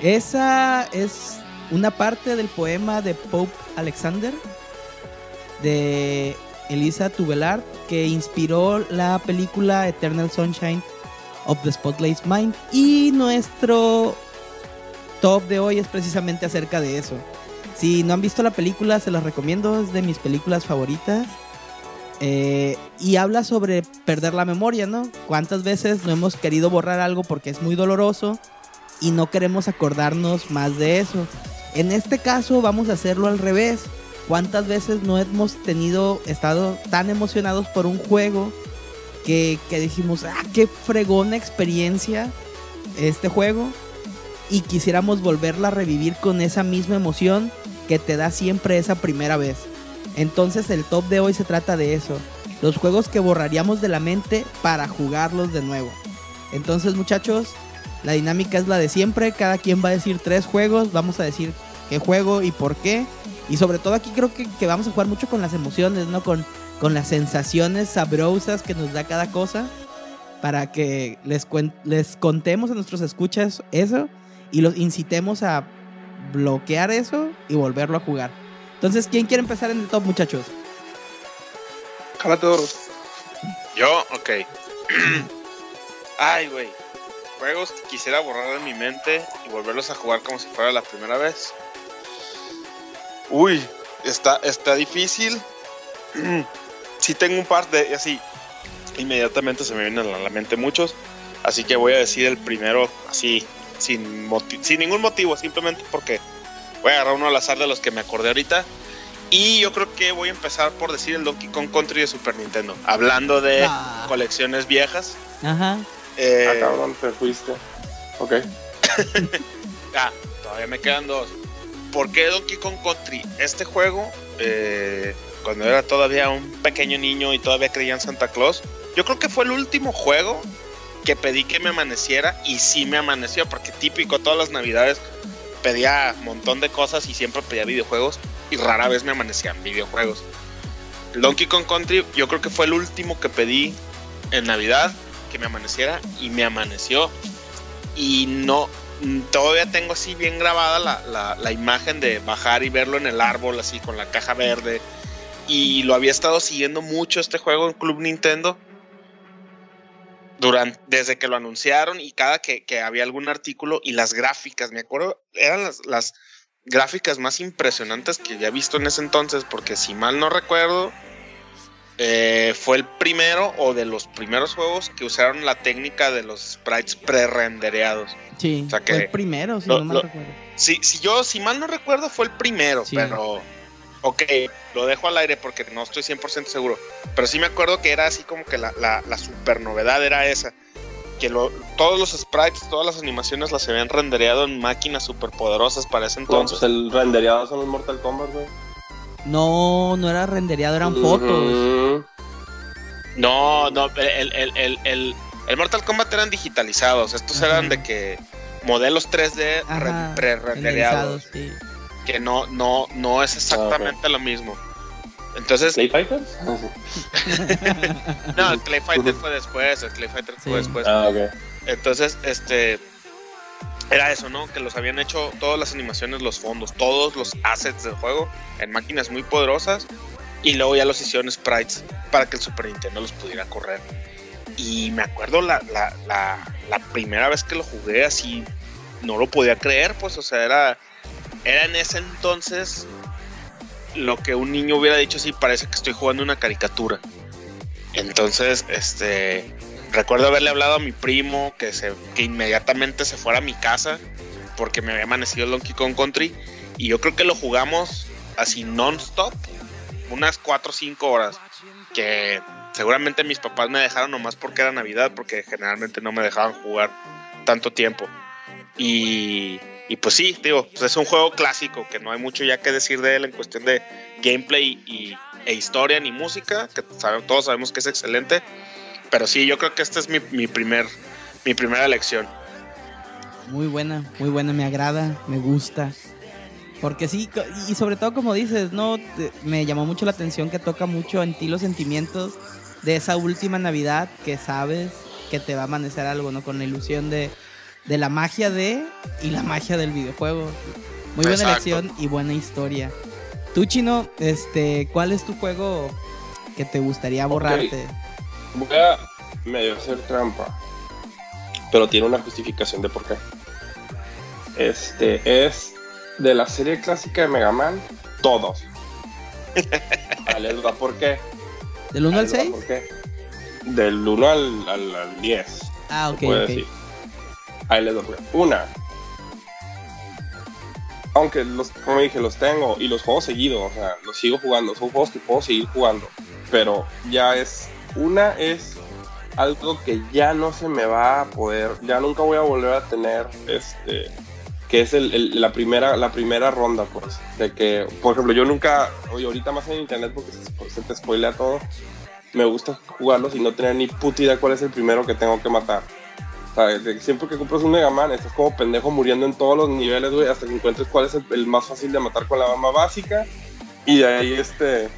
Esa es una parte del poema de Pope Alexander de Elisa Tubelard que inspiró la película Eternal Sunshine of the Spotless Mind y nuestro top de hoy es precisamente acerca de eso. Si no han visto la película, se las recomiendo, es de mis películas favoritas. Eh, y habla sobre perder la memoria, ¿no? ¿Cuántas veces no hemos querido borrar algo porque es muy doloroso y no queremos acordarnos más de eso? En este caso vamos a hacerlo al revés. ¿Cuántas veces no hemos tenido, estado tan emocionados por un juego que, que dijimos, ah, qué fregona experiencia este juego? Y quisiéramos volverla a revivir con esa misma emoción que te da siempre esa primera vez. Entonces el top de hoy se trata de eso. Los juegos que borraríamos de la mente para jugarlos de nuevo. Entonces muchachos, la dinámica es la de siempre. Cada quien va a decir tres juegos. Vamos a decir qué juego y por qué. Y sobre todo aquí creo que, que vamos a jugar mucho con las emociones, ¿no? Con, con las sensaciones sabrosas que nos da cada cosa. Para que les, les contemos a nuestros escuchas eso. Y los incitemos a bloquear eso y volverlo a jugar. Entonces, ¿quién quiere empezar en el top, muchachos? Jálate, Doros. Yo, ok. Ay, güey. Juegos que quisiera borrar de mi mente y volverlos a jugar como si fuera la primera vez. Uy, está, está difícil. sí tengo un par de así. Inmediatamente se me vienen a la mente muchos. Así que voy a decir el primero así, sin, sin ningún motivo, simplemente porque voy a agarrar uno al azar de los que me acordé ahorita. Y yo creo que voy a empezar por decir el Donkey Kong Country de Super Nintendo. Hablando de Ah. colecciones viejas. Ajá. eh, Ah, cabrón, te fuiste. Ok. ah, todavía me quedan dos. ¿Por qué Donkey Kong Country? Este juego, eh, cuando era todavía un pequeño niño y todavía creía en Santa Claus, yo creo que fue el último juego que pedí que me amaneciera y sí me amaneció, porque típico todas las navidades pedía un montón de cosas y siempre pedía videojuegos y rara vez me amanecían videojuegos. Donkey Kong Country yo creo que fue el último que pedí en Navidad que me amaneciera y me amaneció. Y no, todavía tengo así bien grabada la, la- la imagen de bajar y verlo en el árbol así con la caja verde. Y lo había estado siguiendo mucho este juego en Club Nintendo. Durante, desde que lo anunciaron y cada que, que había algún artículo y las gráficas, me acuerdo, eran las, las gráficas más impresionantes que había visto en ese entonces, porque si mal no recuerdo, eh, fue el primero o de los primeros juegos que usaron la técnica de los sprites pre-rendereados. Sí. O sea que fue el primero, si lo- no mal lo- recuerdo. Si, si yo, si mal no recuerdo, fue el primero, Sí. pero. Ok, lo dejo al aire porque no estoy 100% seguro. Pero sí me acuerdo que era así como que la, la, la super novedad era esa. Que lo- todos los sprites, todas las animaciones las habían rendereado en máquinas super poderosas para ese Entonces, entonces. el rendereado son los Mortal Kombat, güey. No, no era rendereado, eran fotos. No, no, el, el, el, el, el Mortal Kombat eran digitalizados. Estos Ajá. eran de que modelos 3D Ajá, re- pre-rendereados. sí. Que no, no, no es exactamente lo mismo. Entonces, ¿Play Fighters? no, el Clay Fighter fue después. El Clay Fighter fue después. ah, ok. Entonces, este. Era eso, ¿no? Que los habían hecho todas las animaciones, los fondos, todos los assets del juego en máquinas muy poderosas. Y luego ya los hicieron sprites para que el Super Nintendo los pudiera correr. Y me acuerdo la, la, la, la primera vez que lo jugué así, no lo podía creer, pues, o sea, era, era en ese entonces lo que un niño hubiera dicho, sí, parece que estoy jugando una caricatura. Entonces, este, recuerdo haberle hablado a mi primo que, se, que inmediatamente se fuera a mi casa porque me había amanecido el Donkey Kong Country y yo creo que lo jugamos así non-stop, unas 4 o 5 horas, que seguramente mis papás me dejaron nomás porque era Navidad, porque generalmente no me dejaban jugar tanto tiempo. Y, y pues sí, digo, pues es un juego clásico que no hay mucho ya que decir de él en cuestión de gameplay y, e historia ni música, que sabe- todos sabemos que es excelente. Pero sí, yo creo que esta es mi, mi primer mi primera elección. Muy buena, muy buena, me agrada, me gusta. Porque sí, y sobre todo como dices, no, me llamó mucho la atención que toca mucho en ti los sentimientos de esa última Navidad que sabes que te va a amanecer algo, ¿no? Con la ilusión de, de la magia de y la magia del videojuego. Muy buena Exacto. elección y buena historia. Tú, Chino, este, ¿cuál es tu juego que te gustaría borrarte? Voy a medio hacer trampa. Pero tiene una justificación de por qué. Este es de la serie clásica de Mega Man, todos. Les va por qué. ¿Del 1 Ahí al les va 6? por qué. Del 1 al, al, al 10. Ah, se ok, puede ok. decir. Ahí les doy. Una. Aunque los, como dije, los tengo y los juego seguido, o sea, los sigo jugando. Son juegos que puedo seguir jugando. Pero ya es. Una es algo que ya no se me va a poder. Ya nunca voy a volver a tener. Este. Que es el- la, primera, la primera ronda, pues. De que, por ejemplo, yo nunca. Oye, ahorita más en internet porque se, se te spoilea todo. Me gusta jugarlos y no tener ni puta idea cuál es el primero que tengo que matar. Sea, siempre que compras un Mega Man, estás como pendejo muriendo en todos los niveles, güey, hasta que encuentres cuál es el, el más fácil de matar con la arma básica. Y de ahí, este,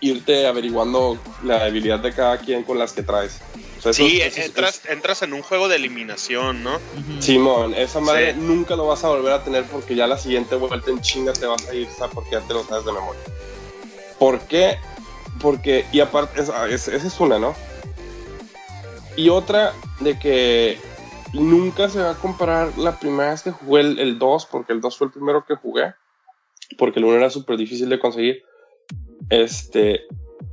irte averiguando la debilidad de cada quien con las que traes. O sea, eso- Sí, eso es- entras, entras en un juego de eliminación, ¿no? Simón, esa madre Sí. nunca lo vas a volver a tener porque ya la siguiente vuelta en chinga te vas a ir, ¿sabes? Porque ya te lo sabes de memoria. ¿Por qué? Porque, y aparte, esa es, esa es una, ¿no? Y otra de que nunca se va a comparar la primera vez que jugué el, el 2, porque el 2 fue el primero que jugué, porque el 1 era súper difícil de conseguir. Este,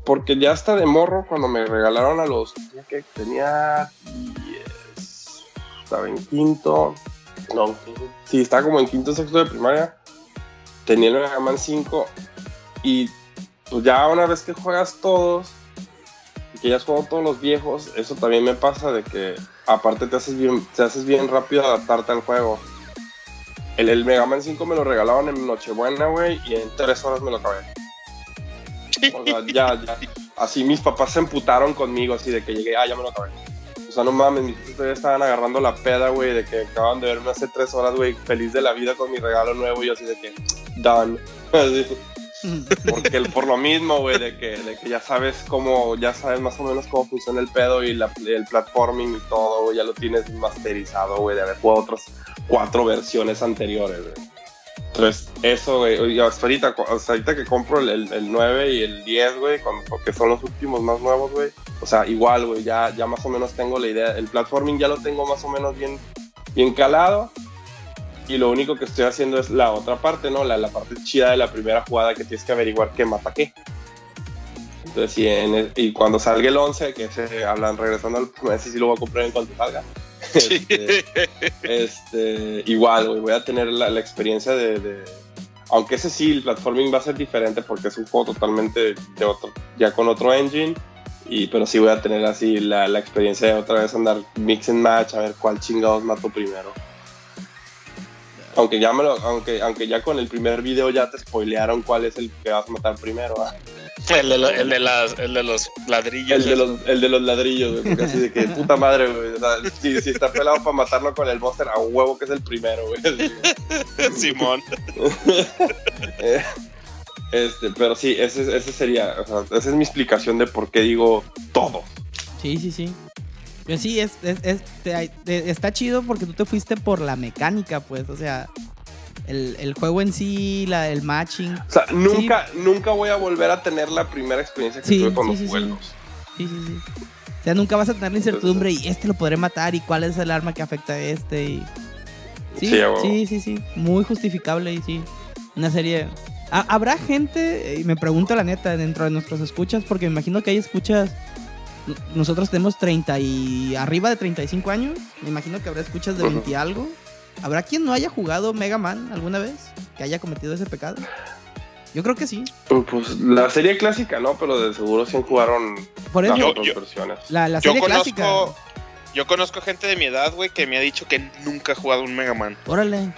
porque ya hasta de morro, cuando me regalaron a los. Que, tenía 10. Estaba en quinto. No, sí, estaba como en quinto sexto de primaria. Tenía el Mega Man 5. Y pues ya una vez que juegas todos. Que ya has jugado todos los viejos. Eso también me pasa de que. Aparte te haces bien, te haces bien rápido adaptarte al juego. El, el Mega Man 5 me lo regalaban en Nochebuena, güey. Y en tres horas me lo acabé. O sea, ya, ya. Así mis papás se emputaron conmigo, así de que llegué, ah, ya me lo acabé. O sea, no mames, mis papás todavía estaban agarrando la peda, güey, de que acaban de verme hace tres horas, güey, feliz de la vida con mi regalo nuevo y así de que, done. Así. Porque el- por lo mismo, güey, de que, de que ya sabes cómo, ya sabes más o menos cómo funciona el pedo y la- el platforming y todo, güey, ya lo tienes masterizado, güey, de haber jugado otras cuatro versiones anteriores, güey. Entonces, eso, güey, ahorita, ahorita que compro el, el, el 9 y el 10, güey, porque son los últimos más nuevos, güey. O sea, igual, güey, ya, ya más o menos tengo la idea. El platforming ya lo tengo más o menos bien, bien calado. Y lo único que estoy haciendo es la otra parte, ¿no? La, la parte chida de la primera jugada que tienes que averiguar qué mata qué. Entonces, sí, en el- y cuando salga el 11, que se hablan regresando al ese sí lo voy a comprar en cuanto salga. Este, este, igual, voy a tener la, la experiencia de, de- Aunque ese sí, el platforming va a ser diferente porque es un juego totalmente de otro, ya con otro engine. Y, pero sí voy a tener así la, la experiencia de otra vez andar mix and match, a ver cuál chingados mato primero. Aunque ya, me lo, aunque, aunque ya con el primer video ya te spoilearon cuál es el que vas a matar primero. ¿ah? El de, lo- el de las, el de los ladrillos. El de los, el de los ladrillos, güey. Porque así de que puta madre, güey. O sea, si, si está pelado para matarlo con el monster, a huevo que es el primero, güey. Simón. eh, Este, pero sí, ese, ese sería, o sea, esa es mi explicación de por qué digo todo. Sí, sí, sí. Pues sí, es, es- es- te- te- está chido porque tú te fuiste por la mecánica, pues. O sea, el, el juego en sí, la, el matching. O sea, nunca, nunca voy a volver a tener la primera experiencia que Sí, tuve con sí, los vuelos. Sí, sí, sí. O sea, nunca vas a tener la incertidumbre y este lo podré matar y cuál es el arma que afecta a este. Y... Sí, Sí, sí, sí, sí. Muy justificable y sí. Una serie. Ha- Habrá gente, y me pregunto la neta, dentro de nuestros escuchas, porque me imagino que hay escuchas. Nosotros tenemos 30 y arriba de 35 años. Me imagino que habrá escuchas de Ujú. 20 y algo. ¿Habrá quien no haya jugado Mega Man alguna vez? ¿Que haya cometido ese pecado? Yo creo que sí. Pues, pues, la serie clásica, ¿no? Pero de seguro sí jugaron Por las eso, Yo- otras yo- versiones. la, la Yo serie clásica. conozco, yo conozco gente de mi edad, güey, que me ha dicho que nunca ha jugado un Mega Man. Órale.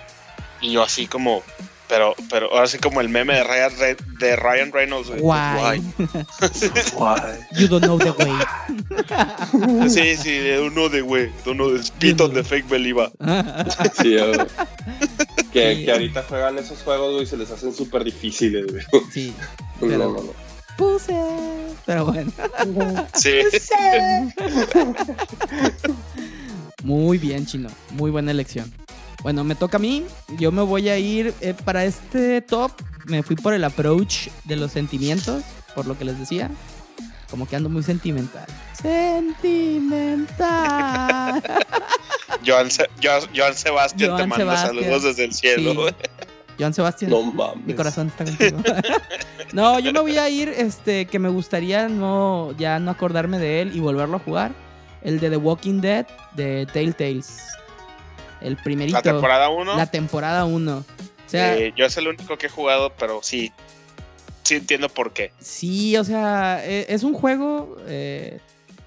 Y yo así como, pero, pero ahora sí como el meme de Ryan, de Ryan Reynolds, güey. Why? Guay. You don't know the way. Sí, sí, de uno de güey, de uno de Spit on the Fake Believer. Sí, güey. que, Sí. que ahorita juegan esos juegos, güey, y se les hacen súper difíciles, güey. sí. No, Pero- no, no. Puse. Pero bueno. Sí. Muy bien, chino. Muy buena elección. Bueno, me toca a mí. Yo me voy a ir eh, para este top. Me fui por el approach de los sentimientos, por lo que les decía. Como que ando muy sentimental. Sentimental. Joan, Se- Joan- Joan Sebastián te manda Sebastián. saludos desde el cielo, Sí. Joan Sebastián. No mames. Mi corazón está contigo. no, yo me voy a ir, este, que me gustaría no, ya no acordarme de él y volverlo a jugar. El de The Walking Dead de Telltales. El primerito. La temporada 1, La temporada 1. O sea, yo es el único que he jugado, pero sí, sí entiendo por qué. sí, o sea, e- es un juego eh,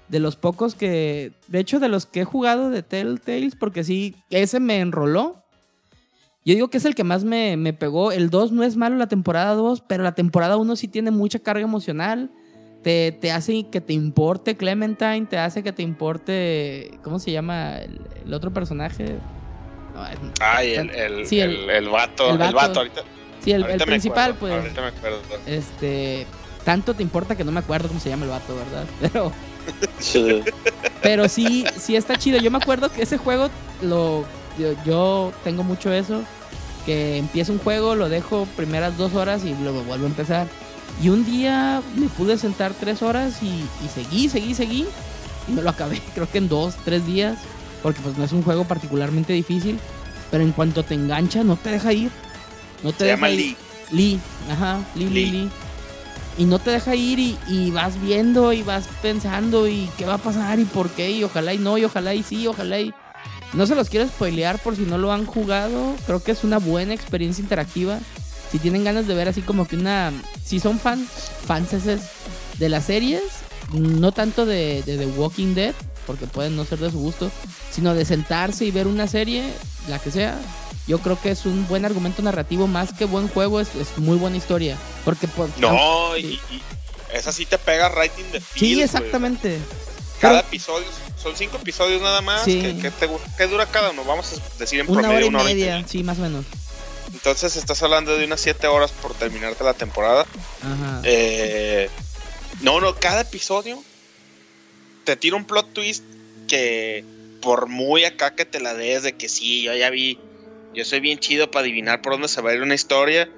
de los pocos que. De hecho, de los que he jugado de Telltales, porque sí, ese me enroló. Yo digo que es el que más me, me pegó. El 2 no es malo, la temporada 2, pero la temporada 1 sí tiene mucha carga emocional. Te, te hace que te importe Clementine, te hace que te importe. ¿Cómo se llama el, el otro personaje? Ay, el, el, Sí, el- el, el vato, el vato. ahorita. sí, el, ahorita principal, acuerdo, pues. Ahorita me acuerdo. Este. Tanto te importa que no me acuerdo cómo se llama el vato, ¿verdad? Pero. Sí. Pero sí, sí está chido. Yo me acuerdo que ese juego lo. Yo, yo tengo mucho eso. Que empiezo un juego, lo dejo primeras dos horas y luego vuelvo a empezar. Y un día me pude sentar tres horas y, y seguí, seguí, seguí. Y me lo acabé, creo que en dos, tres días. Porque pues no es un juego particularmente difícil. Pero en cuanto te engancha, no te deja ir. No te Se deja llama ir. Lee. Lee, ajá, Lee, Lee, Lee. Y no te deja ir y, y vas viendo y vas pensando y qué va a pasar y por qué y ojalá y no y ojalá y sí, ojalá y... No se los quiero spoilear por si no lo han jugado. Creo que es una buena experiencia interactiva. Si tienen ganas de ver así como que una... Si son fans, fans de las series, no tanto de, de The Walking Dead, porque pueden no ser de su gusto, sino de sentarse y ver una serie, la que sea, yo creo que es un buen argumento narrativo más que buen juego, es, es muy buena historia. Porque por, No, y, y esa sí te pega right in the Sí, exactamente. Cada Pero episodio, son cinco episodios nada más. Sí. ¿Qué, qué te gu- qué dura cada uno? Vamos a decir en una hora promedio y una hora y media, sí, más o menos. Entonces estás hablando de unas siete horas por terminarte la temporada. Ajá. Eh, no, no, cada episodio te tira un plot twist que por muy acá que te la des de que sí, yo ya vi, yo soy bien chido para adivinar por dónde se va a ir una historia,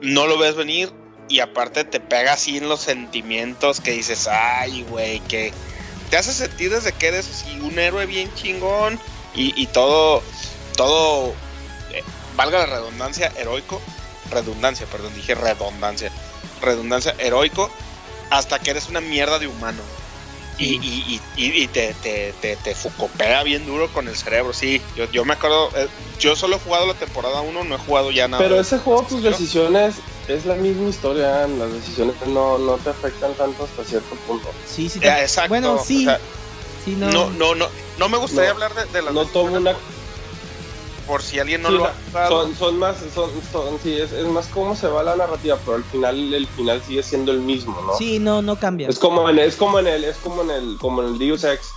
no lo ves venir y aparte te pega así en los sentimientos que dices, ay, güey, que te hace sentir desde que eres así un héroe bien chingón y, y todo, todo, eh, valga la redundancia, heroico, redundancia, perdón, dije redundancia, redundancia, heroico, hasta que eres una mierda de humano. Y, y, y, y- te, te, te, te fucopea bien duro con el cerebro, sí. Yo, yo me acuerdo, eh, yo solo he jugado la temporada 1, no he jugado ya nada. Pero ese juego, tus decisiones es la misma historia. Las decisiones no, no te afectan tanto hasta cierto punto. Sí, sí. Ya, exacto. Bueno, o sí. sea, sí, no. no, no, no, no me gustaría No, hablar de, de las No tomo una. Por si alguien no Sí, lo ha jugado. son, son más, son, son- sí, es, es más cómo se va la narrativa, pero al final el final sigue siendo el mismo, ¿no? Sí, no, no cambia. Es como en, es como en el, es como en el, como en el Deus Ex,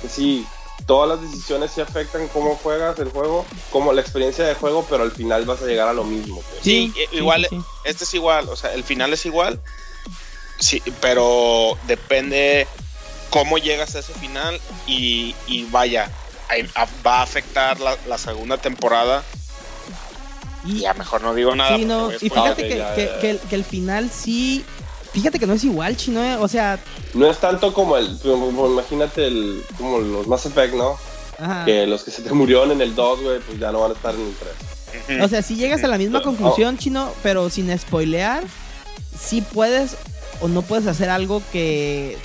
que sí, todas las decisiones sí afectan cómo juegas el juego, como la experiencia de juego, pero al final vas a llegar a lo mismo. pues. Sí, igual, sí, sí. este es igual, o sea, el final es igual, sí, pero depende cómo llegas a ese final y, y vaya, va a afectar la, la segunda temporada. Y ya mejor no digo nada. Sí, no, y fíjate que, ya, que- ya, ya. que el, que el final sí. Fíjate que no es igual, chino, ¿eh? O sea, No es tanto como el, como- imagínate el, como los Mass Effect, ¿no? ajá. Que los que se te murieron en el 2, güey, pues ya no van a estar en el 3. Ujú. O sea, si llegas a la misma Oh. conclusión, chino, pero sin spoilear, sí puedes o no puedes hacer algo que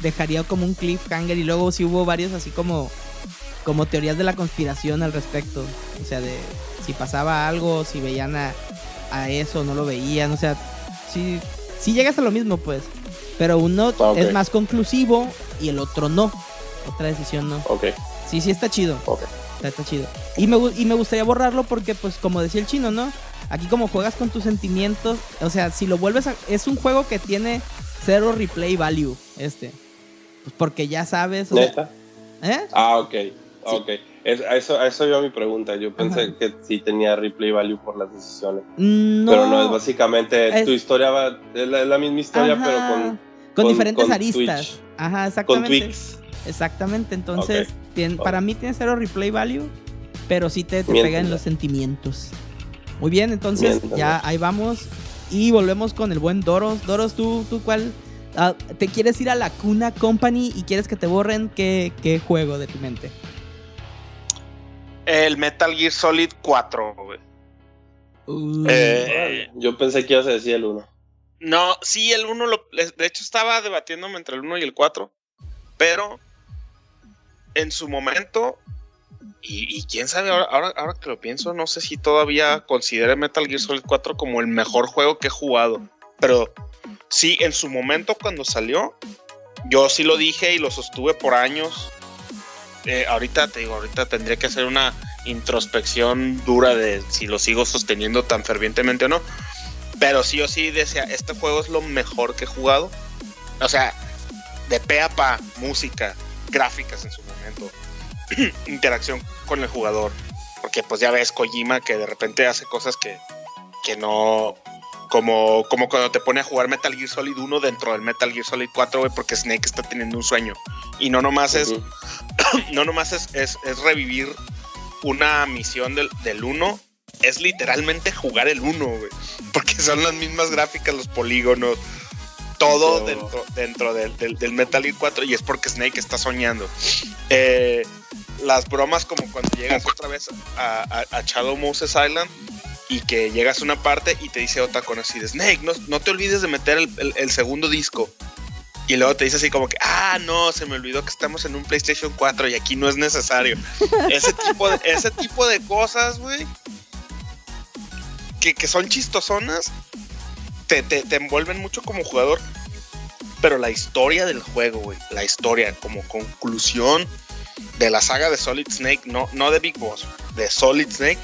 dejaría como un cliffhanger y luego sí hubo varios así como como teorías de la conspiración al respecto, o sea, de si pasaba algo, si veían a, a eso, no lo veían, o sea, sí sí llegas a lo mismo, pues, pero uno es más conclusivo y el otro no. Otra decisión no. Ok, Sí, sí está chido. ok. Está, está chido. Y me, y me gustaría borrarlo porque, pues, como decía el chino, ¿no? Aquí como juegas con tus sentimientos, o sea, si lo vuelves a... Es un juego que tiene cero replay value, este. Pues porque ya sabes... o sea-. ¿Eh? Ah, ok, ok. Es- a, eso, a eso iba mi pregunta. Yo pensé Ajá. que sí tenía replay value por las decisiones. No. Pero no, es básicamente Es- tu historia va, es la, es la misma historia, Ajá. pero con, Con, con- diferentes con aristas. Twitch. Ajá, con exactamente. tweaks. Exactamente, entonces, Ok. tien- Ok. para mí tiene cero replay value, pero sí te, te pega en los sentimientos. Muy bien, entonces ya ahí vamos y volvemos con el buen Doros. Doros, ¿tú, tú cuál? ah, ¿Te quieres ir a la Cuna Company y quieres que te borren qué, qué juego de tu mente? El Metal Gear Solid 4, güey. Uh, Eh, Yo pensé que ibas a decir el 1. No, sí, el 1, lo, de hecho estaba debatiéndome entre el 1 y el 4, pero en su momento, y, y quién sabe, ahora, ahora, ahora que lo pienso, no sé si todavía considere Metal Gear Solid 4 como el mejor juego que he jugado, pero sí, en su momento cuando salió, yo sí lo dije y lo sostuve por años. Eh, ahorita te digo, ahorita tendría que hacer una introspección dura de si lo sigo sosteniendo tan fervientemente o no. Pero sí o sí decía, este juego es lo mejor que he jugado. O sea, de pe a pa, música, gráficas en su momento, interacción con el jugador. Porque pues ya ves Kojima que de repente hace cosas que, que no... Como, como cuando te pone a jugar Metal Gear Solid 1 dentro del Metal Gear Solid 4, güey, porque Snake está teniendo un sueño. Y no nomás es, no nomás es, es, es revivir una misión del, del 1, es literalmente jugar el 1, güey. Porque son las mismas gráficas, los polígonos, todo Pero- dentro, dentro del, del- del Metal Gear 4 y es porque Snake está soñando. Eh, las bromas como cuando llegas otra vez a, a, a Shadow Moses Island y que llegas a una parte y te dice otra con así de Snake, no, no te olvides de meter el, el- el segundo disco. Y luego te dice así como que, ah, no, se me olvidó que estamos en un PlayStation 4 y aquí no es necesario. ese, tipo de, ese tipo de cosas, güey, que, que son chistosonas, te, te, te envuelven mucho como jugador. Pero la historia del juego, güey, la historia como conclusión de la saga de Solid Snake, no, no de Big Boss, de Solid Snake.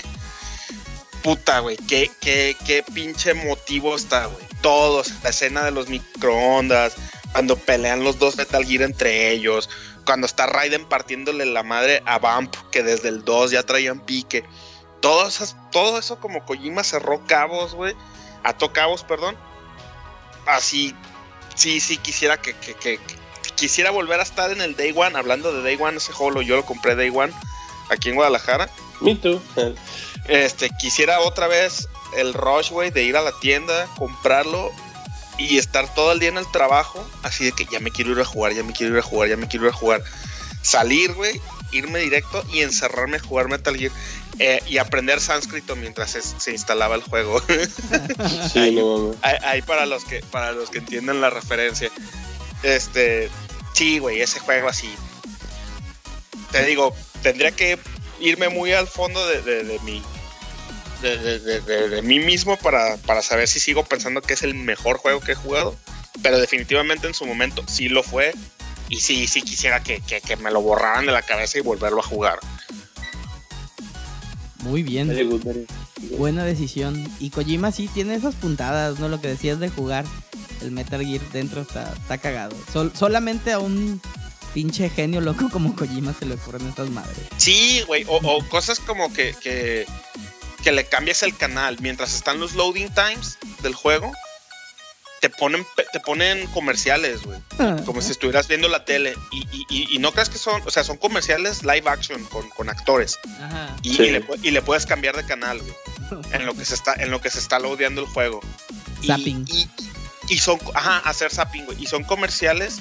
Puta, güey, qué, qué, qué pinche motivo está, güey. Todos, la escena de los microondas, cuando pelean los dos Metal Gear entre ellos, cuando está Raiden partiéndole la madre a Vamp, que desde el 2 ya traían pique. Todo, esas, todo eso como Kojima cerró cabos, güey. Ató cabos, perdón. Así, sí, sí, quisiera que, que- que- que- quisiera volver a estar en el Day One. Hablando de Day One, ese juego yo lo compré Day One aquí en Guadalajara. Me too. Este, quisiera otra vez el rush, güey, de ir a la tienda, comprarlo y estar todo el día en el trabajo. Así de que ya me quiero ir a jugar, ya me quiero ir a jugar, ya me quiero ir a jugar. Salir, güey, irme directo y encerrarme a jugar Metal Gear. eh, y aprender sánscrito mientras se, se instalaba el juego. Sí, no mames. ahí, ahí para los que para los que entiendan la referencia. Este, sí, güey, ese juego así. Te digo, tendría que irme muy al fondo de, de- de mi de- de- de- de mí mismo para, para saber si sigo pensando que es el mejor juego que he jugado. Pero definitivamente en su momento sí lo fue. Y sí, sí quisiera que, que- que me lo borraran de la cabeza y volverlo a jugar. Muy bien. Very good, very good. Buena decisión. Y Kojima sí tiene esas puntadas, ¿no? Lo que decías de jugar el Metal Gear dentro está, está cagado. Sol- solamente a un pinche genio loco como Kojima se le ocurren estas madres. Sí, güey, o, o cosas como que, que, que le cambias el canal mientras están los loading times del juego. Te ponen, te ponen comerciales, güey. Como si estuvieras viendo la tele. Y, y- y- y no creas que son, o sea, son comerciales live action con, con actores. Ajá. Y, Sí. y le, y le puedes cambiar de canal, güey. En lo que se está, en lo que se está loadeando el juego. Y- Zapping. Y, y son, ajá, hacer zapping, güey. Y son comerciales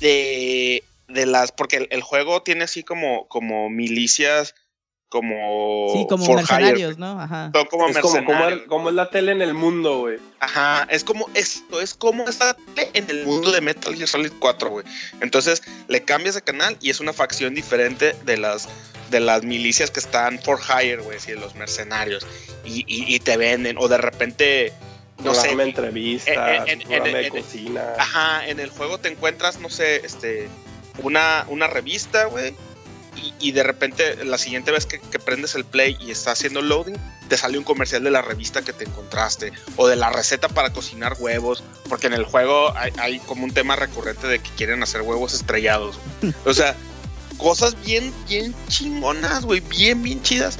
de, de las, porque el, el juego tiene así como, como milicias, como... Sí, como for hire, mercenarios, ¿no? Ajá. Son como Es como, como, mercenarios. como es la tele en el mundo, güey. Ajá, es como esto, es como esta en el mundo de Metal Gear Solid 4, güey. Entonces le cambias de canal y es una facción diferente de las de las milicias que están for hire, güey, sí, de los mercenarios. Y, y- y te venden, o de repente, no sé, Programa de entrevistas, en- en- programa en- de en- cocina. Ajá, en el juego te encuentras, no sé, este, una, una revista, güey. Y, y de repente, la siguiente vez que, que prendes el play y está haciendo loading, te sale un comercial de la revista que te encontraste. O de la receta para cocinar huevos. Porque en el juego hay, hay como un tema recurrente de que quieren hacer huevos estrellados. O sea, cosas bien, bien chingonas, güey. Bien, bien chidas.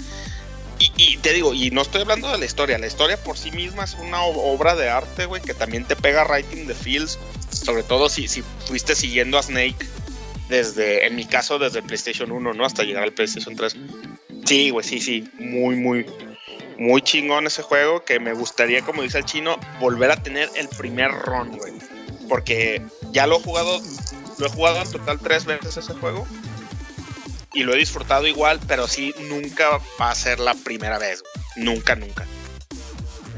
Y, y te digo, y no estoy hablando de la historia, la historia por sí misma es una obra de arte, güey, que también te pega writing the feels, sobre todo si, si fuiste siguiendo a Snake desde, en mi caso, desde el PlayStation 1, ¿no? Hasta llegar al PlayStation 3. Sí, güey, sí, sí, muy, muy, muy chingón ese juego, que me gustaría, como dice el chino, volver a tener el primer run, güey. Porque ya lo he jugado, lo he jugado en total tres veces ese juego. Y lo he disfrutado igual, pero sí, nunca va a ser la primera vez. güey. Nunca, nunca.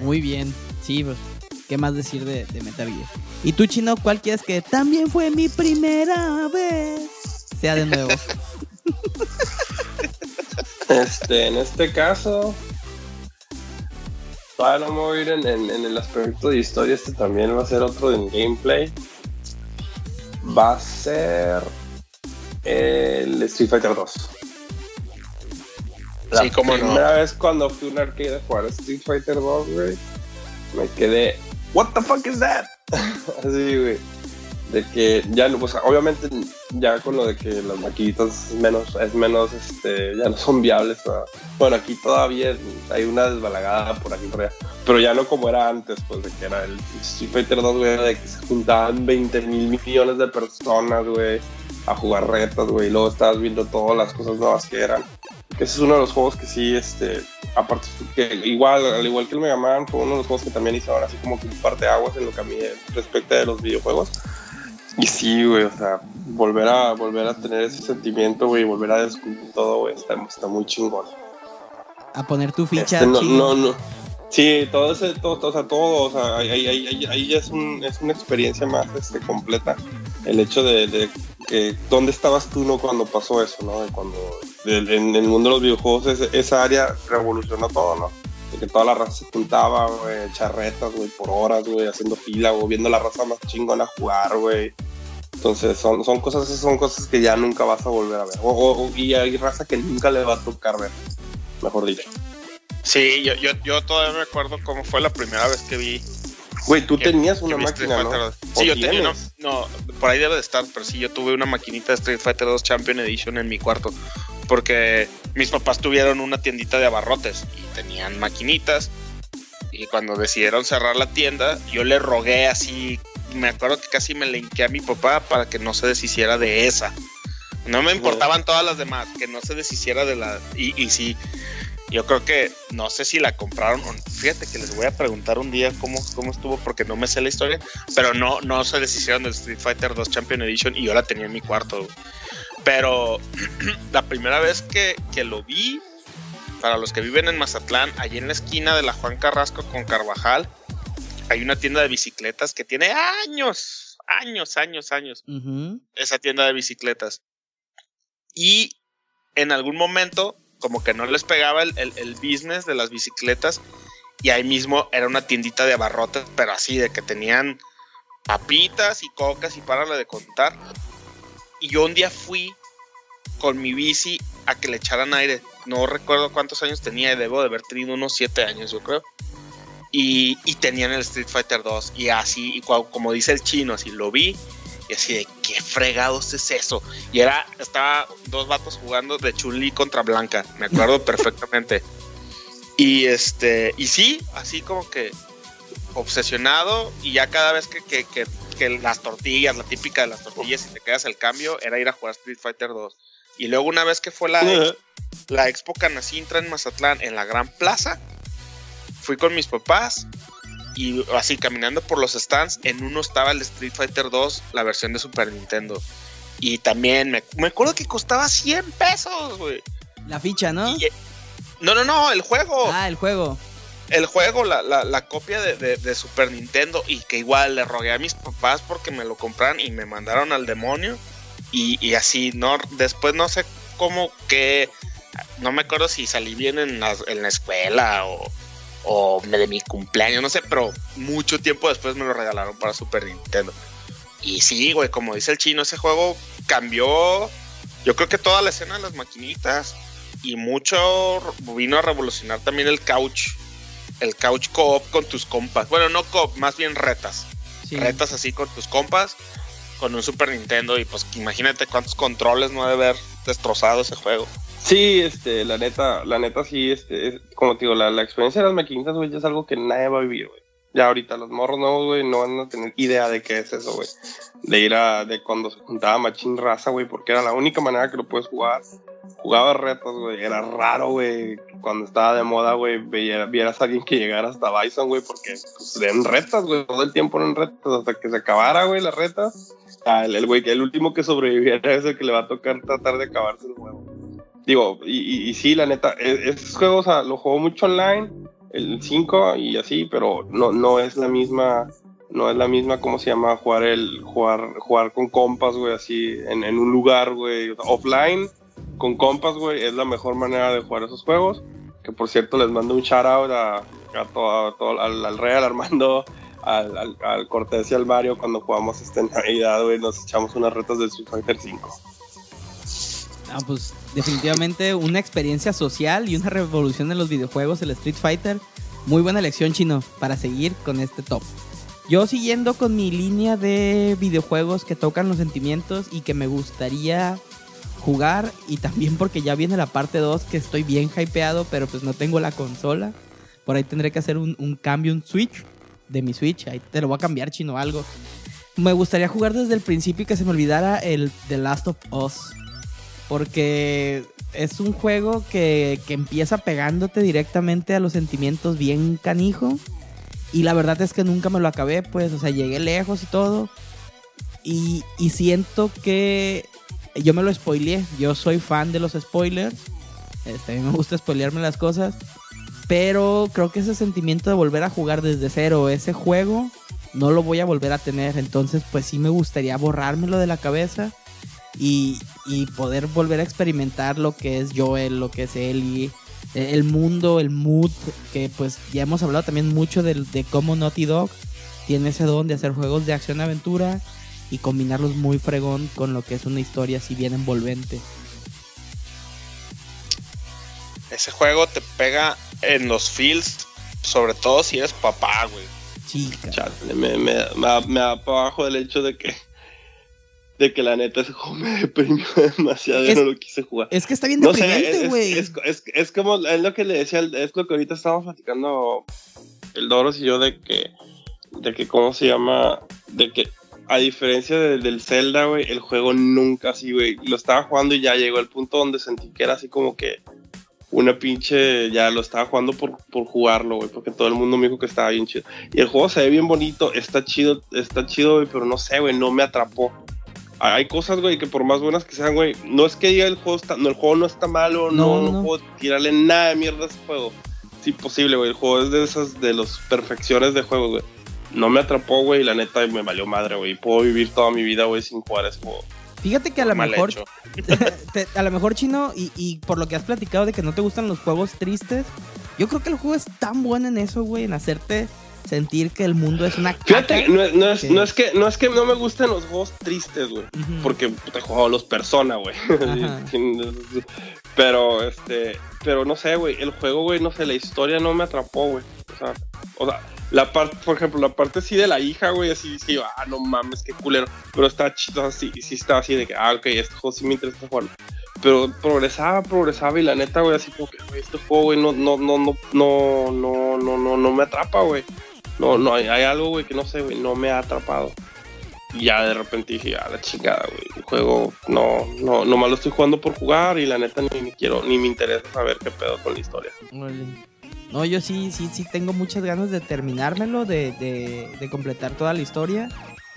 Muy bien. Sí, pues, ¿qué más decir de, de Metal Gear? ¿Y tú, Chino, cuál quieres que también fue mi primera vez? Sea de nuevo. Este, en este caso, todavía no me voy a ir en, en- en el aspecto de historia. Este también va a ser otro en gameplay. Va a ser el Street Fighter 2. La Sí, cómo no. primera vez cuando fui a un arcade a jugar Street Fighter 2, güey, me quedé, ¿What the fuck is that? Así, güey. De que ya no, pues obviamente ya con lo de que las maquinitas es menos, es menos, este, ya no son viables. Bueno, aquí todavía hay una desbalagada por aquí por allá. Pero ya no como era antes, pues de que era el Street Fighter 2, güey, de que se juntaban 20 mil millones de personas, güey, a jugar retas, güey, y luego estabas viendo todas las cosas nuevas que eran. Que ese es uno de los juegos que sí, este, aparte, que igual, al igual que el Mega Man, fue uno de los juegos que también hizo ahora así como que un parte de aguas en lo que a mí respecta de los videojuegos. Y sí, güey, o sea, volver a, volver a tener ese sentimiento, güey, volver a descubrir todo, güey, está, está muy chingón. A poner tu ficha, Este, no, no, no. Sí, todo ese, todo, todo, o sea, todo, o sea, ahí, ahí, ahí- ahí ya es, un, es una experiencia más este, completa. El hecho de, de que, ¿dónde estabas tú, no, cuando pasó eso, no? Cuando, en, el mundo de los videojuegos, esa área revolucionó todo, ¿no? De que toda la raza se juntaba, güey, charretas, güey, por horas, güey, haciendo fila, o viendo la raza más chingona jugar, güey. Entonces, son, son cosas, que ya nunca vas a volver a ver. O, y hay raza que nunca le va a tocar ver, mejor dicho. Sí, yo, yo, yo todavía me acuerdo cómo fue la primera vez que vi. Güey, tú tenías una máquina, ¿no? Fighter ¿O 2. Sí, yo tenía una, no, por ahí debe de estar, pero sí, yo tuve una maquinita de Street Fighter 2 Champion Edition en mi cuarto. Porque mis papás tuvieron una tiendita de abarrotes y tenían maquinitas. Y cuando decidieron cerrar la tienda, yo le rogué así. Me acuerdo que casi me linké a mi papá para que no se deshiciera de esa. No me importaban todas las demás, que no se deshiciera de la. Y, y sí, yo creo que no sé si la compraron. Fíjate que les voy a preguntar un día cómo, cómo estuvo, porque no me sé la historia. Pero no, no se deshicieron del Street Fighter 2 Champion Edition y yo la tenía en mi cuarto. güey. Pero la primera vez que, que lo vi, para los que viven en Mazatlán, allí en la esquina de la Juan Carrasco con Carvajal, hay una tienda de bicicletas que tiene años, años, años, años esa tienda de bicicletas. Y en algún momento, como que no les pegaba el, el- business de las bicicletas. Y ahí mismo era una tiendita de abarrotes, pero así, de que tenían papitas y cocas y párale de contar. Y yo un día fui con mi bici a que le echaran aire. No recuerdo cuántos años tenía, debo de haber tenido unos 7 años, yo creo. Y, y tenían el Street Fighter 2. Y así, y como dice el chino, así lo vi. Y así de, ¿qué fregados es eso? Y era, estaba dos vatos jugando de Chun-Li contra Blanca. Me acuerdo perfectamente. Y este, y sí, así como que obsesionado. Y ya cada vez que, que, que, que las tortillas, la típica de las tortillas, y te quedas el cambio, era ir a jugar Street Fighter 2. Y luego una vez que fue la, la Expo Canacintra en Mazatlán, en la Gran Plaza, fui con mis papás y así caminando por los stands, en uno estaba el Street Fighter 2, la versión de Super Nintendo. Y también me, me acuerdo que costaba 100 pesos, güey. La ficha, ¿no? Y- No, no, no, el juego. Ah, el juego. El juego, la, la, la copia de, de- de Super Nintendo. Y que igual le rogué a mis papás porque me lo compraran y me mandaron al demonio. Y, y así, no después no sé cómo que. No me acuerdo si salí bien en la, en la escuela o, o de mi cumpleaños, no sé, pero mucho tiempo después me lo regalaron para Super Nintendo. Y sí, güey, como dice el chino, ese juego cambió. Yo creo que toda la escena de las maquinitas y mucho vino a revolucionar también el couch. El couch co-op con tus compas. Bueno, no co-op, más bien retas. Sí. Retas así con tus compas, con un Super Nintendo. Y pues imagínate cuántos controles no debe haber destrozado ese juego. Sí, este, la neta, la neta sí, este, es- como te digo, la, la experiencia de las maquinitas, güey, es algo que nadie va a vivir, güey. Ya ahorita los morros nuevos, güey, no van a tener idea de qué es eso, güey. De ir a, de cuando se juntaba Machín Raza, güey, porque era la única manera que lo puedes jugar. Jugaba retos, güey, era raro, güey, cuando estaba de moda, güey, vieras a alguien que llegara hasta Bison, güey, porque pues, eran retas, güey, todo el tiempo eran retas, hasta que se acabara, güey, las retas. Ah, el, el el último que sobreviviera es el que le va a tocar tratar de acabarse el juego. Digo, y, y, sí, la neta, e- estos juegos o sea, lo juego mucho online, el 5 y así, pero no, no es la misma, no es la misma, ¿cómo se llama? Jugar el, jugar, jugar con compas, güey, así, en, un lugar, güey, offline, con compas, güey, es la mejor manera de jugar esos juegos. Que por cierto, les mando un shout out a, a todo, todo- al, al Rey, al Armando, al, Cortés y al Mario cuando jugamos esta Navidad, güey, nos echamos unas retas de Street Fighter 5. Ah, pues definitivamente una experiencia social y una revolución en los videojuegos, el Street Fighter. Muy buena elección, chino, para seguir con este top. Yo siguiendo con mi línea de videojuegos que tocan los sentimientos y que me gustaría jugar y también porque ya viene la parte 2 que estoy bien hypeado, pero pues no tengo la consola. Por ahí tendré que hacer un, un cambio, un switch de mi Switch. Ahí te lo voy a cambiar, chino, algo. Me gustaría jugar desde el principio y que se me olvidara el The Last of Us. Porque es un juego que, que empieza pegándote directamente a los sentimientos bien canijo. Y la verdad es que nunca me lo acabé, pues, o sea, llegué lejos y todo. Y, y siento que yo me lo spoileé. Yo soy fan de los spoilers. Este, a mí me gusta spoilearme las cosas. Pero creo que ese sentimiento de volver a jugar desde cero ese juego no lo voy a volver a tener. Entonces, pues sí me gustaría borrármelo de la cabeza y, y poder volver a experimentar lo que es Joel, lo que es Ellie, el mundo, el mood, que pues ya hemos hablado también mucho del- de, cómo Naughty Dog tiene ese don de hacer juegos de acción-aventura y combinarlos muy fregón con lo que es una historia así bien envolvente. Ese juego te pega en los fields, sobre todo si eres papá, güey. Chica. Chale, me, me, me, me da para abajo el hecho de que de que la neta ese juego me deprimió demasiado y no lo quise jugar. Es que está bien No sé, deprimente, güey. es, es, es como es lo que le decía, es lo que ahorita estábamos platicando el Doros y yo de que, de que, ¿cómo se llama? De que a diferencia de- del Zelda, güey, el juego nunca así, güey, lo estaba jugando y ya llegó al punto donde sentí que era así como que una pinche, ya lo estaba jugando por, por jugarlo, güey, porque todo el mundo me dijo que estaba bien chido. Y el juego se ve bien bonito, está chido, está chido, güey, pero no sé, güey, no me atrapó. Hay cosas, güey, que por más buenas que sean, güey, no es que diga el juego está, no, el juego no está malo, No, no, puedo tirarle nada de mierda a ese juego. Es imposible, güey, el juego es de esas, de las perfecciones de juego, güey. No me atrapó, güey, y la neta me valió madre, güey. Puedo vivir toda mi vida, güey, sin jugar ese juego. Fíjate que a lo mejor te- a lo mejor chino y, y por lo que has platicado de que no te gustan los juegos tristes, yo creo que el juego es tan bueno en eso, güey, en hacerte sentir que el mundo es una Fíjate, caca. no, es- no es, que- no, es que, no es que no me gusten los juegos tristes, güey. Porque te he jugado los Persona, güey. Pero, este, pero no sé, güey. El juego, güey, no sé, la historia no me atrapó, güey. O sea, o sea, la parte, por ejemplo, la parte sí de la hija, güey, así, sí, ah, no mames, qué culero. Pero está chido, así, sí está así de que, ah, ok, este juego sí me interesa jugarlo. Pero progresaba, progresaba y la neta, güey, así como que, güey, este juego, güey, no, no, no, no, no, no, no, no me atrapa, güey. No, no, hay, hay algo, güey, que no sé, güey, no me ha atrapado. Y ya de repente dije, a la chingada, güey, el juego, no, no, nomás lo estoy jugando por jugar y la neta ni, ni quiero, ni me interesa saber qué pedo con la historia. No, yo sí, sí, sí tengo muchas ganas de terminármelo, de, de, de completar toda la historia.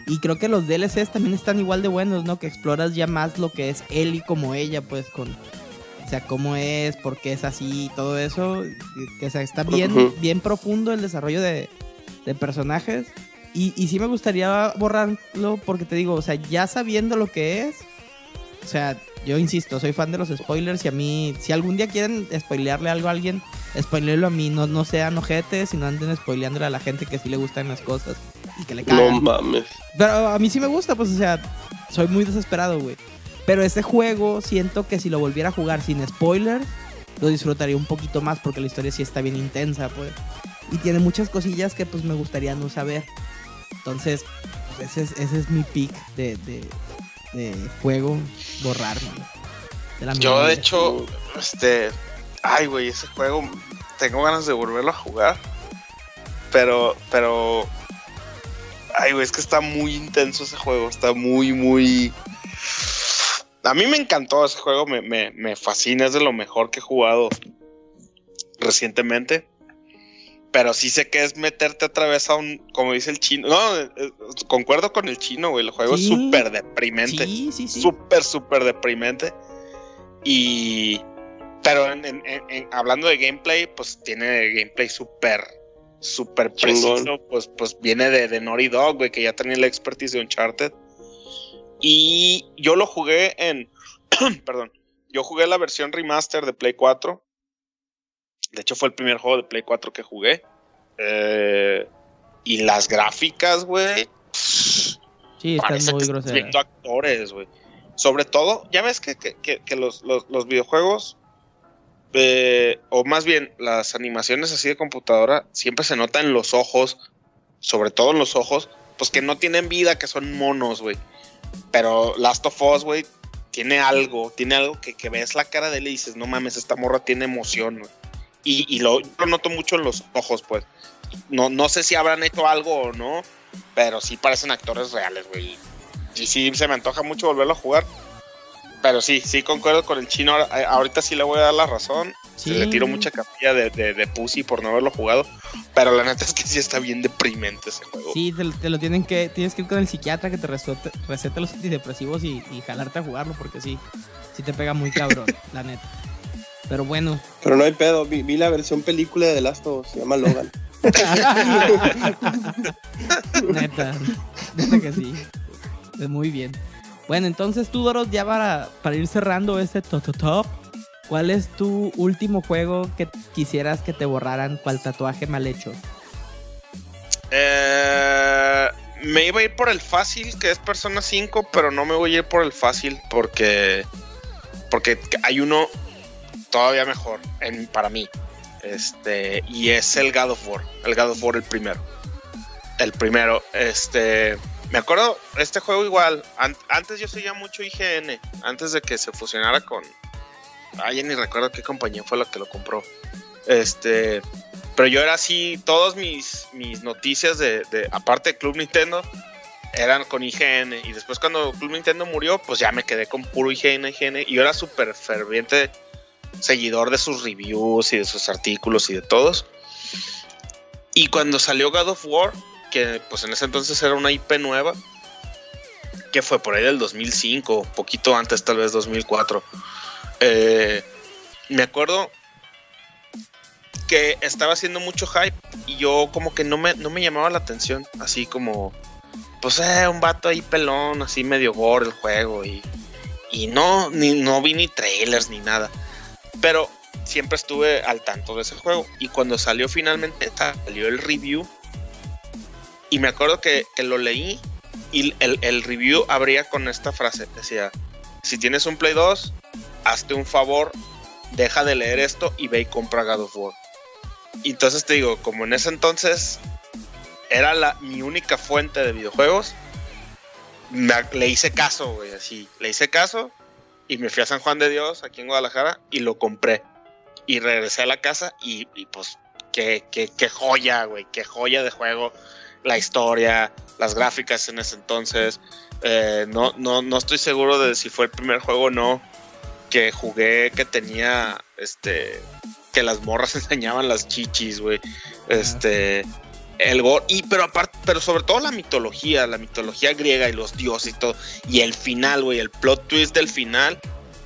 Y creo que los DLCs también están igual de buenos, ¿no? Que exploras ya más lo que es él y como ella, pues con... O sea, cómo es, por qué es así y todo eso. Que o sea, está bien, bien profundo el desarrollo de, de personajes. Y, y sí me gustaría borrarlo porque te digo, o sea, ya sabiendo lo que es, o sea, yo insisto, soy fan de los spoilers y a mí, si algún día quieren spoilearle algo a alguien, spoilerlo a mí, no, no sean ojetes, sino anden spoileándole a la gente que sí le gustan las cosas y que le No cagan. mames. Pero a mí sí me gusta, pues, o sea, soy muy desesperado, güey. Pero este juego siento que si lo volviera a jugar sin spoilers, lo disfrutaría un poquito más porque la historia sí está bien intensa, pues. Y tiene muchas cosillas que pues me gustaría no saber. Entonces, pues, ese, es, ese es mi pick de, de, de juego, borrarme. De Yo, de hecho, este. Ay, güey, ese juego. Tengo ganas de volverlo a jugar. Pero, pero. Ay, güey, es que está muy intenso ese juego. Está muy, muy. A mí me encantó ese juego. Me, me, me fascina. Es de lo mejor que he jugado recientemente. Pero sí sé que es meterte otra vez a un. Como dice el chino. No, eh, eh, concuerdo con el chino, güey. El juego Sí. es súper deprimente Sí, sí, sí. súper, súper deprimente. Y. Pero en- en- en- en- hablando de gameplay, pues tiene gameplay súper, súper preciso. Pues, pues viene de, de Naughty Dog, güey, que ya tenía la expertise de Uncharted. Y yo lo jugué en. perdón. Yo jugué la versión remaster de Play 4. De hecho, fue el primer juego de Play 4 que jugué. Eh, y las gráficas, güey. Sí, están Parece muy que groseras. viendo actores, güey. Sobre todo, ya ves que, que- que- que los, los- los videojuegos, eh, o más bien las animaciones así de computadora, siempre se nota en los ojos, sobre todo en los ojos, pues que no tienen vida, que son monos, güey. Pero Last of Us, güey, tiene algo, tiene algo que, que ves la cara de él y dices, no mames, esta morra tiene emoción, güey. Y, y lo, yo lo noto mucho en los ojos, pues. No, no sé si habrán hecho algo o no, pero sí parecen actores reales, güey. Y sí se me antoja mucho volverlo a jugar. Pero sí, sí concuerdo con el chino. Eh, Ahorita sí le voy a dar la razón. Sí. Le tiro mucha capilla de, de, de Pussy por no haberlo jugado. Pero la neta es que sí está bien deprimente ese juego. Sí, te, te lo tienen que. Tienes que ir con el psiquiatra que te recete, recete los antidepresivos y, y jalarte a jugarlo porque sí. Sí te pega muy cabrón, la neta. Pero bueno. Pero no hay pedo, vi, vi la versión película de The Last of Us, se llama Logan. neta. Neta que sí. Es muy bien. Bueno, entonces tú, Doros, ya para, para ir cerrando este top, top, ¿cuál es tu último juego que quisieras que te borraran? ¿Cuál tatuaje mal hecho? Eh, me iba a ir por el fácil, que es Persona 5, pero no me voy a ir por el fácil porque, porque hay uno todavía mejor en, para mí. Este, y es el God of War. El God of War, el primero. El primero, este. Me acuerdo, este juego igual. an- antes yo seguía mucho IGN. Antes de que se fusionara con. Ay, ni recuerdo qué compañía fue la que lo compró. Este. Pero yo era así, todas mis, mis noticias de, de- aparte de Club Nintendo, eran con IGN. Y después cuando Club Nintendo murió, pues ya me quedé con puro IGN, IGN. Y yo era súper ferviente seguidor de sus reviews y de sus artículos y de todos. Y cuando salió God of War, que pues en ese entonces era una IP nueva, que fue por ahí del 2005, poquito antes tal vez 2004. eh, me acuerdo que estaba haciendo mucho hype y yo como que no me, no me llamaba la atención, así como, pues eh, un vato ahí pelón, así medio gore el juego y, y no, ni, no vi ni trailers ni nada, pero siempre estuve al tanto de ese juego y cuando salió finalmente, salió el review, Y me acuerdo que, que lo leí y el, el review abría con esta frase. Decía, si tienes un Play 2, hazte un favor, deja de leer esto y ve y compra God of War. Y entonces te digo, como en ese entonces era la, mi única fuente de videojuegos, me- le hice caso, güey, así. Le hice caso y me fui a San Juan de Dios, aquí en Guadalajara, y lo compré. Y regresé a la casa y, y pues, qué, qué, qué joya, güey, qué joya de juego. La historia, las gráficas en ese entonces. Eh, no, no, no estoy seguro de si fue el primer juego o no que jugué que tenía, este, que las morras enseñaban las chichis, güey. Este, el gore, y pero aparte, pero sobre todo la mitología, la mitología griega y los dioses y todo, y el final, güey, el plot twist del final,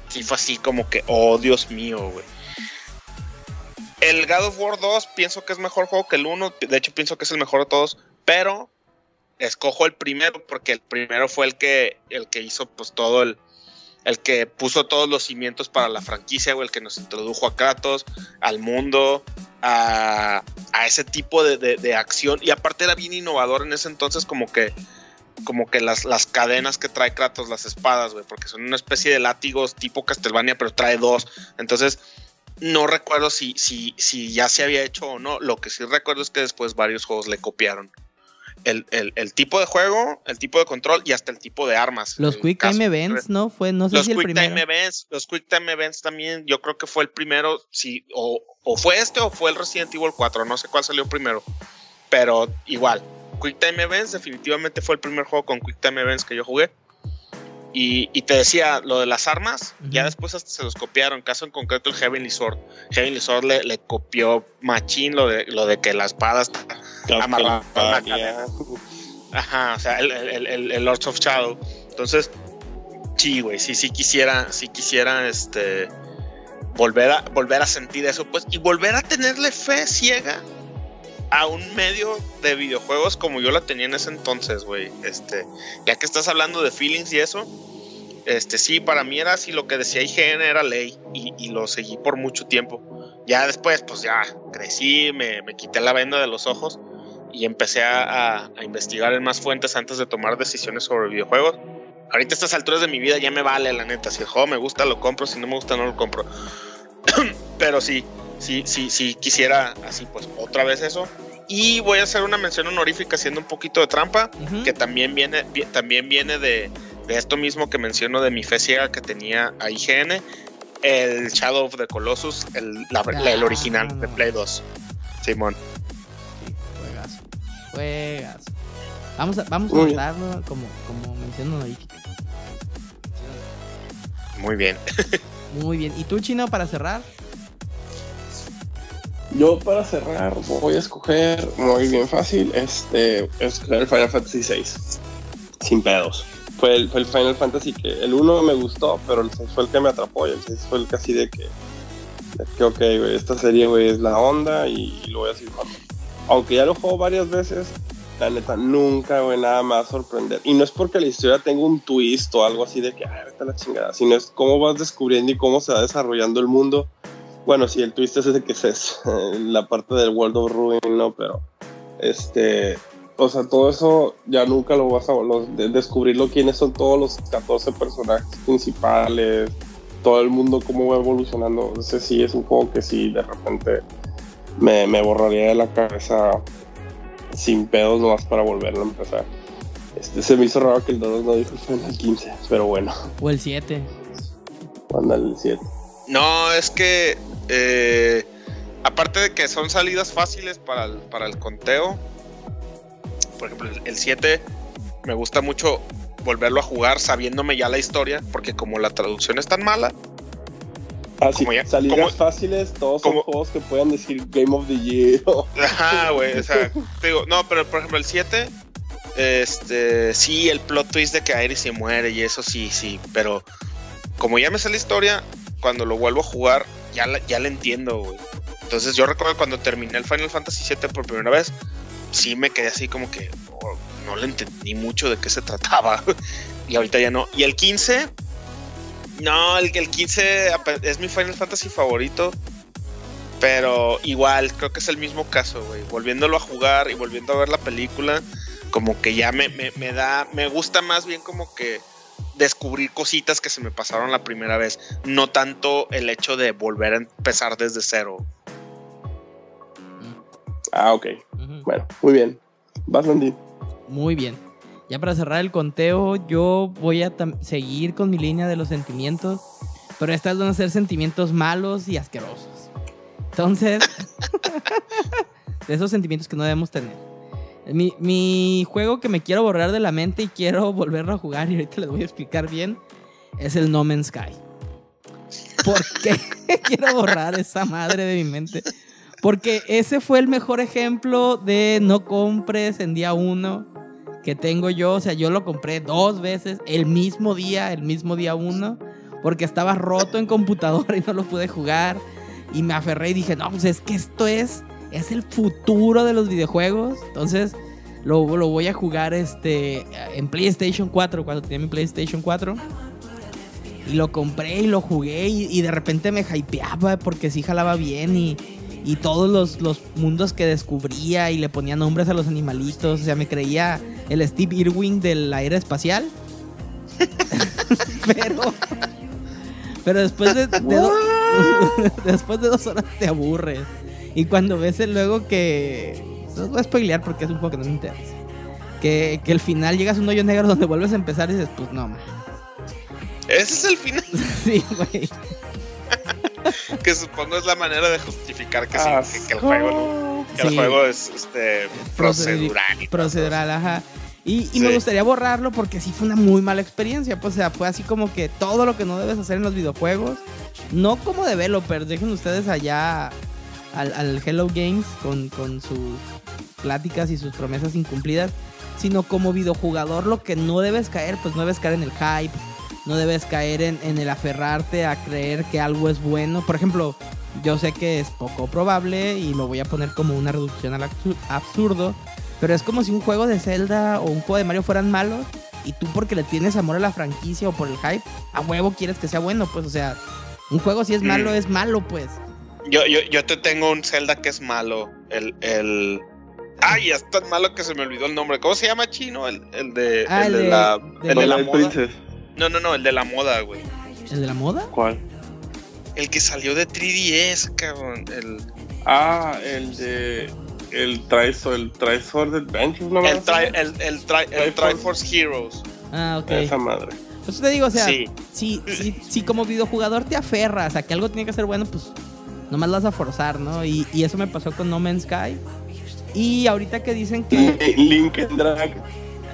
sí fue así como que, oh Dios mío, güey. El God of War 2 pienso que es mejor juego que el 1, de hecho pienso que es el mejor de todos, pero escojo el primero porque el primero fue el que, el que hizo pues todo el, el que puso todos los cimientos para la franquicia, güey, el que nos introdujo a Kratos, al mundo, a, ese tipo de, de- de acción. Y aparte era bien innovador en ese entonces, como que, como que las, las cadenas que trae Kratos, las espadas, güey, porque son una especie de látigos tipo Castlevania, pero trae dos. Entonces, no recuerdo si, si, si ya se había hecho o no. Lo que sí recuerdo es que después varios juegos le copiaron. El, el- el tipo de juego, el tipo de control y hasta el tipo de armas. Los Quick caso- Time Events, ¿no? Fue, no sé los si el Quick primero. Time Events, los Quick Time Events también, yo creo que fue el primero, sí, o, o fue este o fue el Resident Evil 4, no sé cuál salió primero, pero igual, Quick Time Events definitivamente fue el primer juego con Quick Time Events que yo jugué. Y, y te decía, lo de las armas, ya Ujú. después hasta se los copiaron, caso en concreto el Heavenly Sword. Heavenly Sword le, le copió machín lo de, lo de que la espada está amarrada a una cadena. Ajá, o sea, el, el, el, el Lords of Shadow. Entonces, sí, güey, sí, sí quisiera, sí quisiera, este, volver a, volver a sentir eso, pues, y volver a tenerle fe ciega a un medio de videojuegos como yo la tenía en ese entonces, güey. Este, ya que estás hablando de feelings y eso, este, sí, para mí era así, lo que decía IGN era ley, y, y lo seguí por mucho tiempo. Ya después, pues ya crecí, me, me quité la venda de los ojos y empecé a, a- investigar en más fuentes antes de tomar decisiones sobre videojuegos. Ahorita a estas alturas de mi vida ya me vale, la neta. Si el juego me gusta, lo compro. Si no me gusta, no lo compro. Pero sí, sí, sí, sí, quisiera así, pues otra vez eso. Y voy a hacer una mención honorífica haciendo un poquito de trampa, Ujú. que también viene, vi- también viene de, de esto mismo que menciono de mi fe ciega que tenía a IGN. El Shadow of the Colossus, el, la- la- el original de Ah. Play 2. Simón. Juegazo. Vamos a, vamos a Muy bien. darlo como, como honorífica. Muy bien. Muy bien. ¿Y tú, Chino, para cerrar? Yo para cerrar voy a escoger muy bien fácil, este, escoger el Final Fantasy VI, sin pedos. Fue el, fue el Final Fantasy que el 1 me gustó, pero el 6 fue el que me atrapó y el 6 fue el que así de que, de que ok, güey, esta serie, güey, es la onda y, lo voy a seguir jugando. Aunque ya lo juego varias veces, la neta, nunca, güey, nada más sorprender. Y no es porque la historia tenga un twist o algo así de que, ay, vete la chingada, sino es cómo vas descubriendo y cómo se va desarrollando el mundo. Bueno, sí, el twist es ese que es la parte del World of Ruin, ¿no? Pero, este, o sea, todo eso ya nunca lo vas a los- de- descubrirlo quiénes son todos los 14 personajes principales, todo el mundo, cómo va evolucionando. Ese sí es un juego que sí, de repente me, me borraría de la cabeza sin pedos nomás para volverlo a empezar. Este, se me hizo raro que el 2 no dijo el Final 15, pero bueno, ¿O el 7? anda el 7. No, es que eh, aparte de que son salidas fáciles para el, para el conteo, por ejemplo, el- el 7 me gusta mucho volverlo a jugar sabiéndome ya la historia, porque como la traducción es tan mala, Ah, sí, ya- salidas como- fáciles, todos como- son juegos que puedan decir Game of the Year. Ajá, güey, o sea, te digo, no, pero por ejemplo el 7, este, sí, el plot twist de que Iris se muere y eso sí, sí, pero como ya me sé la historia, cuando lo vuelvo a jugar, ya la, ya la entiendo, güey. Entonces yo recuerdo cuando terminé el Final Fantasy 7 por primera vez, sí me quedé así como que oh, no le entendí mucho de qué se trataba. y ahorita ya no. Y el 15, no, el, el 15 ape- es mi Final Fantasy favorito. Pero igual, creo que es el mismo caso, güey. Volviéndolo a jugar y volviendo a ver la película, como que ya me, me, me da, me gusta más bien como que descubrir cositas que se me pasaron la primera vez, no tanto el hecho de volver a empezar desde cero. Ah, ok. Bueno, muy bien. Vas, Landy. Muy bien. Ya para cerrar el conteo, yo voy a seguir con mi línea de los sentimientos, pero estas van a ser sentimientos malos y asquerosos. Entonces, de esos sentimientos que no debemos tener. Mi, mi juego que me quiero borrar de la mente y quiero volverlo a jugar, y ahorita les voy a explicar bien, es el No Man's Sky. ¿Por qué quiero borrar esa madre de mi mente? Porque ese fue el mejor ejemplo de no compres en día uno que tengo yo. O sea, yo lo compré dos veces el mismo día, el mismo día uno, porque estaba roto en computadora y no lo pude jugar. Y me aferré y dije, no, pues es que esto es, es el futuro de los videojuegos. Entonces lo, lo voy a jugar este, en PlayStation 4, cuando tenía mi PlayStation 4. Y lo compré y lo jugué y, de repente me hypeaba porque sí jalaba bien y, y todos los, los mundos que descubría y le ponía nombres a los animalitos. O sea, me creía el Steve Irwin del aire espacial. pero, pero después de, de do- después de dos horas te aburres. Y cuando ves el luego que... No os voy a spoilear porque es un juego que no me interesa. Que, que el final llegas a un hoyo negro donde vuelves a empezar y dices, pues no, man. Ese es el final, Sí, güey. que supongo es la manera de justificar que, sí, que, que el juego, que el juego es este, procedural. y todo. Procedural, ajá. Y, y me gustaría borrarlo porque sí fue una muy mala experiencia. Pues, o sea, fue así como que todo lo que no debes hacer en los videojuegos. No como developer, dejen ustedes allá al, al Hello Games con, con sus pláticas y sus promesas incumplidas. Sino como videojugador lo que no debes caer, pues no debes caer en el hype. No debes caer en, en el aferrarte a creer que algo es bueno. Por ejemplo, yo sé que es poco probable y lo voy a poner como una reducción al absu- absurdo. Pero es como si un juego de Zelda o un juego de Mario fueran malos y tú porque le tienes amor a la franquicia o por el hype, a huevo quieres que sea bueno, pues o sea, un juego si es malo Mm. es malo, pues. Yo, yo, yo te tengo un Zelda que es malo. El, el... Ay, es tan malo que se me olvidó el nombre. ¿Cómo se llama chino? El, el de, Ah, el el de de- la, de- el de la Twilight moda. Princess. No, no, no, el de la moda, güey. ¿El de la moda? ¿Cuál? El que salió de 3DS, cabrón. El, Ah, el de. El Triso, el Trisword Adventure, ¿no? el, tri, el, el, tri- el Triforce. Triforce Heroes. Ah, ok. Esa madre. Pues te digo, o sea, Sí. si, si, si como videojugador te aferras a que algo tiene que ser bueno, pues nomás lo vas a forzar, ¿no? Y, y eso me pasó con No Man's Sky. Y ahorita que dicen que... Link and Drag.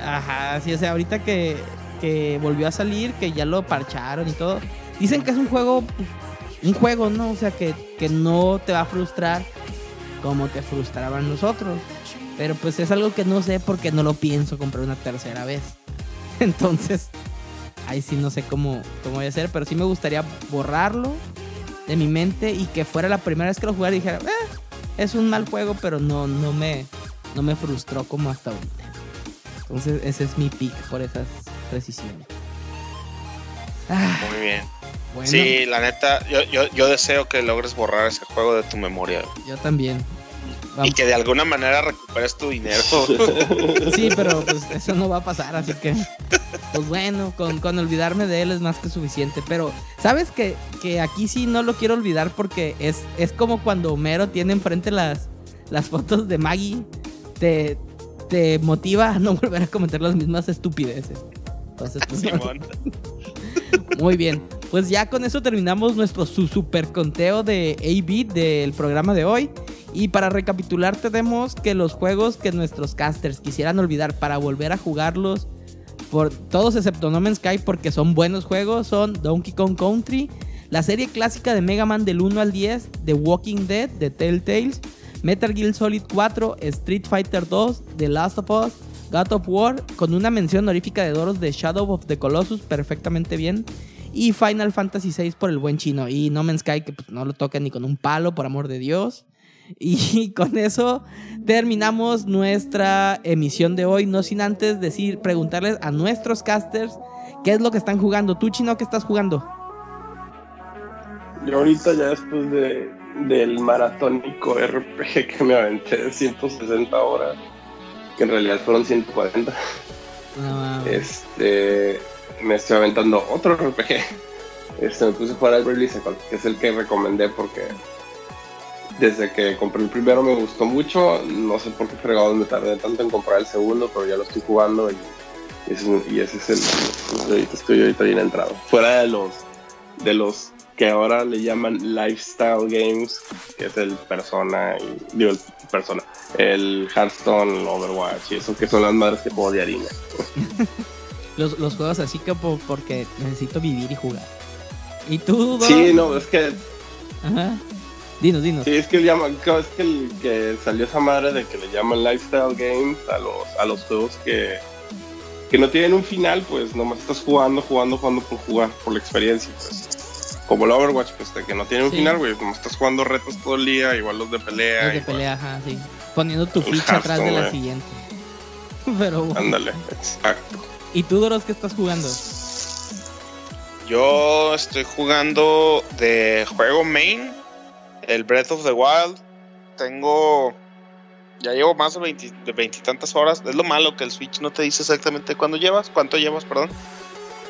Ajá, sí, o sea, ahorita que, que volvió a salir, que ya lo parcharon y todo. Dicen que es un juego, un juego, ¿no? O sea, que, que no te va a frustrar como te frustraban nosotros. Pero pues es algo que no sé porque no lo pienso comprar una tercera vez. Entonces, ahí sí no sé cómo, cómo voy a hacer, pero sí me gustaría borrarlo de mi mente y que fuera la primera vez que lo jugara y dijera, "Eh, es un mal juego, pero no, no, me, no me frustró como hasta ahorita. Entonces, ese es mi pick por esas precisiones. Ah, Muy bien. bueno, Sí, la neta, yo, yo, yo deseo que logres borrar ese juego de tu memoria. yo también. Y que de alguna manera recuperes tu dinero. Sí, pero pues eso no va a pasar, así que pues bueno, con, con olvidarme de él es más que suficiente. Pero, ¿sabes que, que aquí sí no lo quiero olvidar porque es, es como cuando Homero tiene enfrente las, las fotos de Maggie, te, te motiva a no volver a cometer las mismas estupideces. Entonces, pues, Simón. Muy bien, pues ya con eso terminamos nuestro su super conteo de A-Beat del programa de hoy. Y para recapitular tenemos que los juegos que nuestros casters quisieran olvidar para volver a jugarlos, por todos excepto No Man's Sky porque son buenos juegos, son Donkey Kong Country, la serie clásica de Mega Man del 1 al 10, The Walking Dead, de Telltales, Metal Gear Solid 4, Street Fighter 2, The Last of Us, God of War, con una mención honorífica de Doros de Shadow of the Colossus, perfectamente bien. Y Final Fantasy VI por el buen chino. Y No Man's Sky, que pues, no lo toca ni con un palo, por amor de Dios. Y con eso terminamos nuestra emisión de hoy. No sin antes decir, preguntarles a nuestros casters qué es lo que están jugando. ¿Tú, chino, qué estás jugando? Yo ahorita ya después de, del maratónico RPG que me aventé de 160 horas, que en realidad fueron 140. No mames. Este, me estoy aventando otro RPG. Este, me puse a jugar al Bravely Second, que es el que recomendé porque desde que compré el primero me gustó mucho. No sé por qué fregado me tardé tanto en comprar el segundo, pero ya lo estoy jugando y, y ese, y ese es el. pues, ahorita estoy ahorita bien entrado. Fuera de los, de los que ahora le llaman lifestyle games, que es el Persona y digo el Persona, el Hearthstone, el Overwatch y eso que son las madres que juego de harina. Los, los juegos así que po- porque necesito vivir y jugar. ¿Y tú? Sí, no, es que Ajá. Dinos, dinos. Sí, es que, llaman, es que, el- que salió esa madre de que le llaman lifestyle games a los, a los juegos que, que no tienen un final, pues nomás estás jugando, jugando, jugando por jugar, por la experiencia. Pues. Como el Overwatch, pues de que no tiene un Sí. final, güey, nomás estás jugando retos todo el día, igual los de pelea. Los de igual- pelea, ajá, sí. Poniendo tu El ficha atrás de la Hearthstone, siguiente. Pero bueno. Ándale, exacto. ¿Y tú, Doros, qué estás jugando? Yo estoy jugando de juego main, el Breath of the Wild. Tengo. Ya llevo más de 20 de veintitantas horas. Es lo malo que el Switch no te dice exactamente cuándo llevas, cuánto llevas, perdón.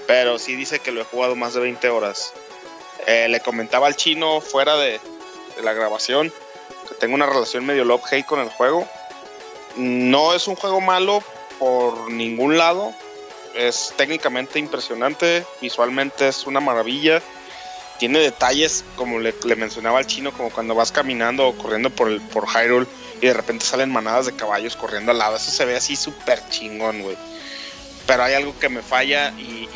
Pero sí dice que lo he jugado más de 20 horas. Eh, le comentaba al chino fuera de, la grabación que tengo una relación medio love-hate con el juego. No es un juego malo por ningún lado es técnicamente impresionante, visualmente es una maravilla. Tiene detalles, como le, le mencionaba al chino, como cuando vas caminando o corriendo por, el, por Hyrule y de repente salen manadas de caballos corriendo al lado. Eso se ve así súper chingón, güey. Pero hay algo que me falla y,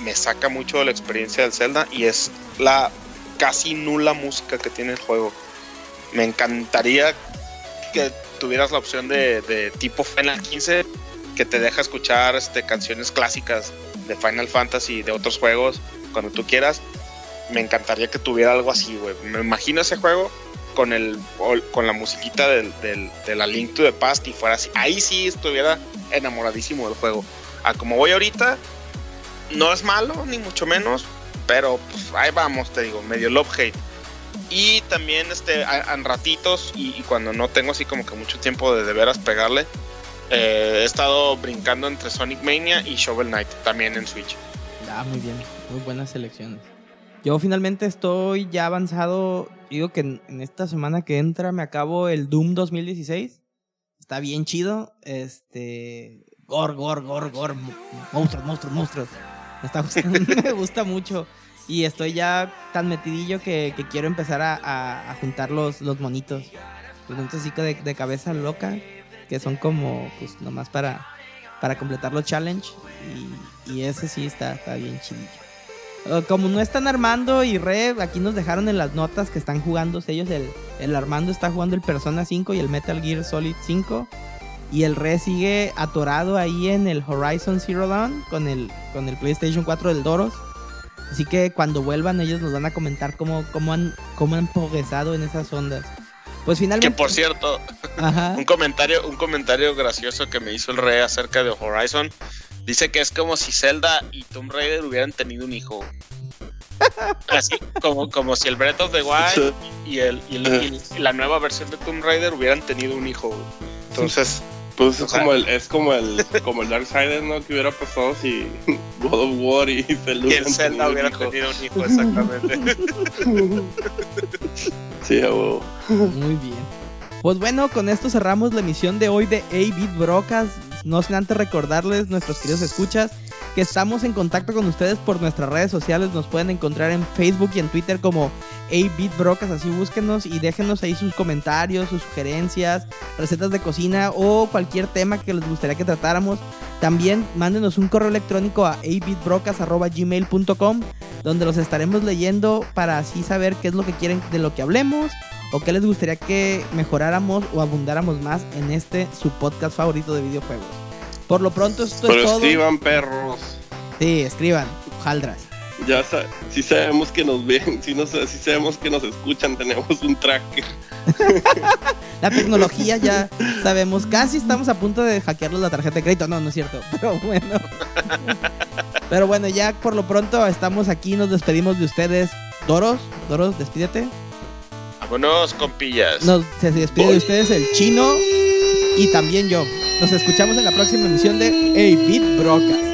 me, saca mucho de la experiencia del Zelda y es la casi nula música que tiene el juego. Me encantaría que tuvieras la opción de, tipo Final 15 que te deja escuchar este, canciones clásicas de Final Fantasy y de otros juegos cuando tú quieras. Me encantaría que tuviera algo así, güey. Me imagino ese juego con el con la musiquita del, del, de la Link to the Past y fuera así. Ahí sí estuviera enamoradísimo del juego. A como voy ahorita, no es malo, ni mucho menos, pero pues, ahí vamos, te digo, medio love hate. Y también este, a- ratitos y, y cuando no tengo así como que mucho tiempo de de veras pegarle, eh, he estado brincando entre Sonic Mania y Shovel Knight, también en Switch. Ah, muy bien. Muy buenas selecciones. Yo finalmente estoy ya avanzado. Digo que en, en esta semana que entra me acabo el Doom 2016. Está bien chido. Este. Gor, gor, gor, gor. mo- Monstruos, monstruos, monstruos. Me, está gustando, me gusta mucho. Y estoy ya tan metidillo que, que quiero empezar a, a- a juntar los, los monitos. Los monitos de, de cabeza loca. Que son como, pues, nomás para, para completar los challenge. Y, y ese sí está, está bien chidillo. Eh, Como no están Armando y Re, aquí nos dejaron en las notas que están jugando ellos. El, el Armando está jugando el Persona 5 y el Metal Gear Solid 5. Y el Re sigue atorado ahí en el Horizon Zero Dawn con el, con el PlayStation 4 del Doros. Así que cuando vuelvan ellos nos van a comentar cómo, cómo, han, cómo han progresado en esas ondas. Pues finalmente... Que por cierto, Ajá. un comentario, un comentario gracioso que me hizo el rey acerca de Horizon. Dice que es como si Zelda y Tomb Raider hubieran tenido un hijo. Así como, como si el Breath of the Wild y, el, y, el- y la nueva versión de Tomb Raider hubieran tenido un hijo. Entonces, Pues es como el, es como el, como el Darksiders, ¿no? Que hubiera pasado si God of War y Zelda que el hubieran Zelda tenido hubiera un hijo. tenido un hijo, exactamente. Sí, a huevo. Muy bien. Pues bueno, con esto cerramos la emisión de hoy de A-Bit Brocas. No sin antes recordarles, nuestros queridos escuchas, que estamos en contacto con ustedes por nuestras redes sociales. Nos pueden encontrar en Facebook y en Twitter como A-Bit Brocas. Así búsquenos y déjenos ahí sus comentarios, sus sugerencias, recetas de cocina o cualquier tema que les gustaría que tratáramos. También mándenos un correo electrónico a abitbrocas.gmail.com donde los estaremos leyendo para así saber qué es lo que quieren de lo que hablemos o qué les gustaría que mejoráramos o abundáramos más en este su podcast favorito de videojuegos. Por lo pronto esto Pero es todo. escriban perros. Sí, escriban, jaldras. Ya sa si sabemos que nos ven, si, no, si sabemos que nos escuchan, tenemos un tracker. La tecnología ya sabemos, casi estamos a punto de hackearles la tarjeta de crédito. No, no es cierto, pero bueno. Pero bueno, ya por lo pronto estamos aquí, nos despedimos de ustedes. Doros, Doros, despídete. Vámonos, compillas. Nos, se despide de ustedes el chino. Y también yo. Nos escuchamos en la próxima emisión de 8-Bit Brocas.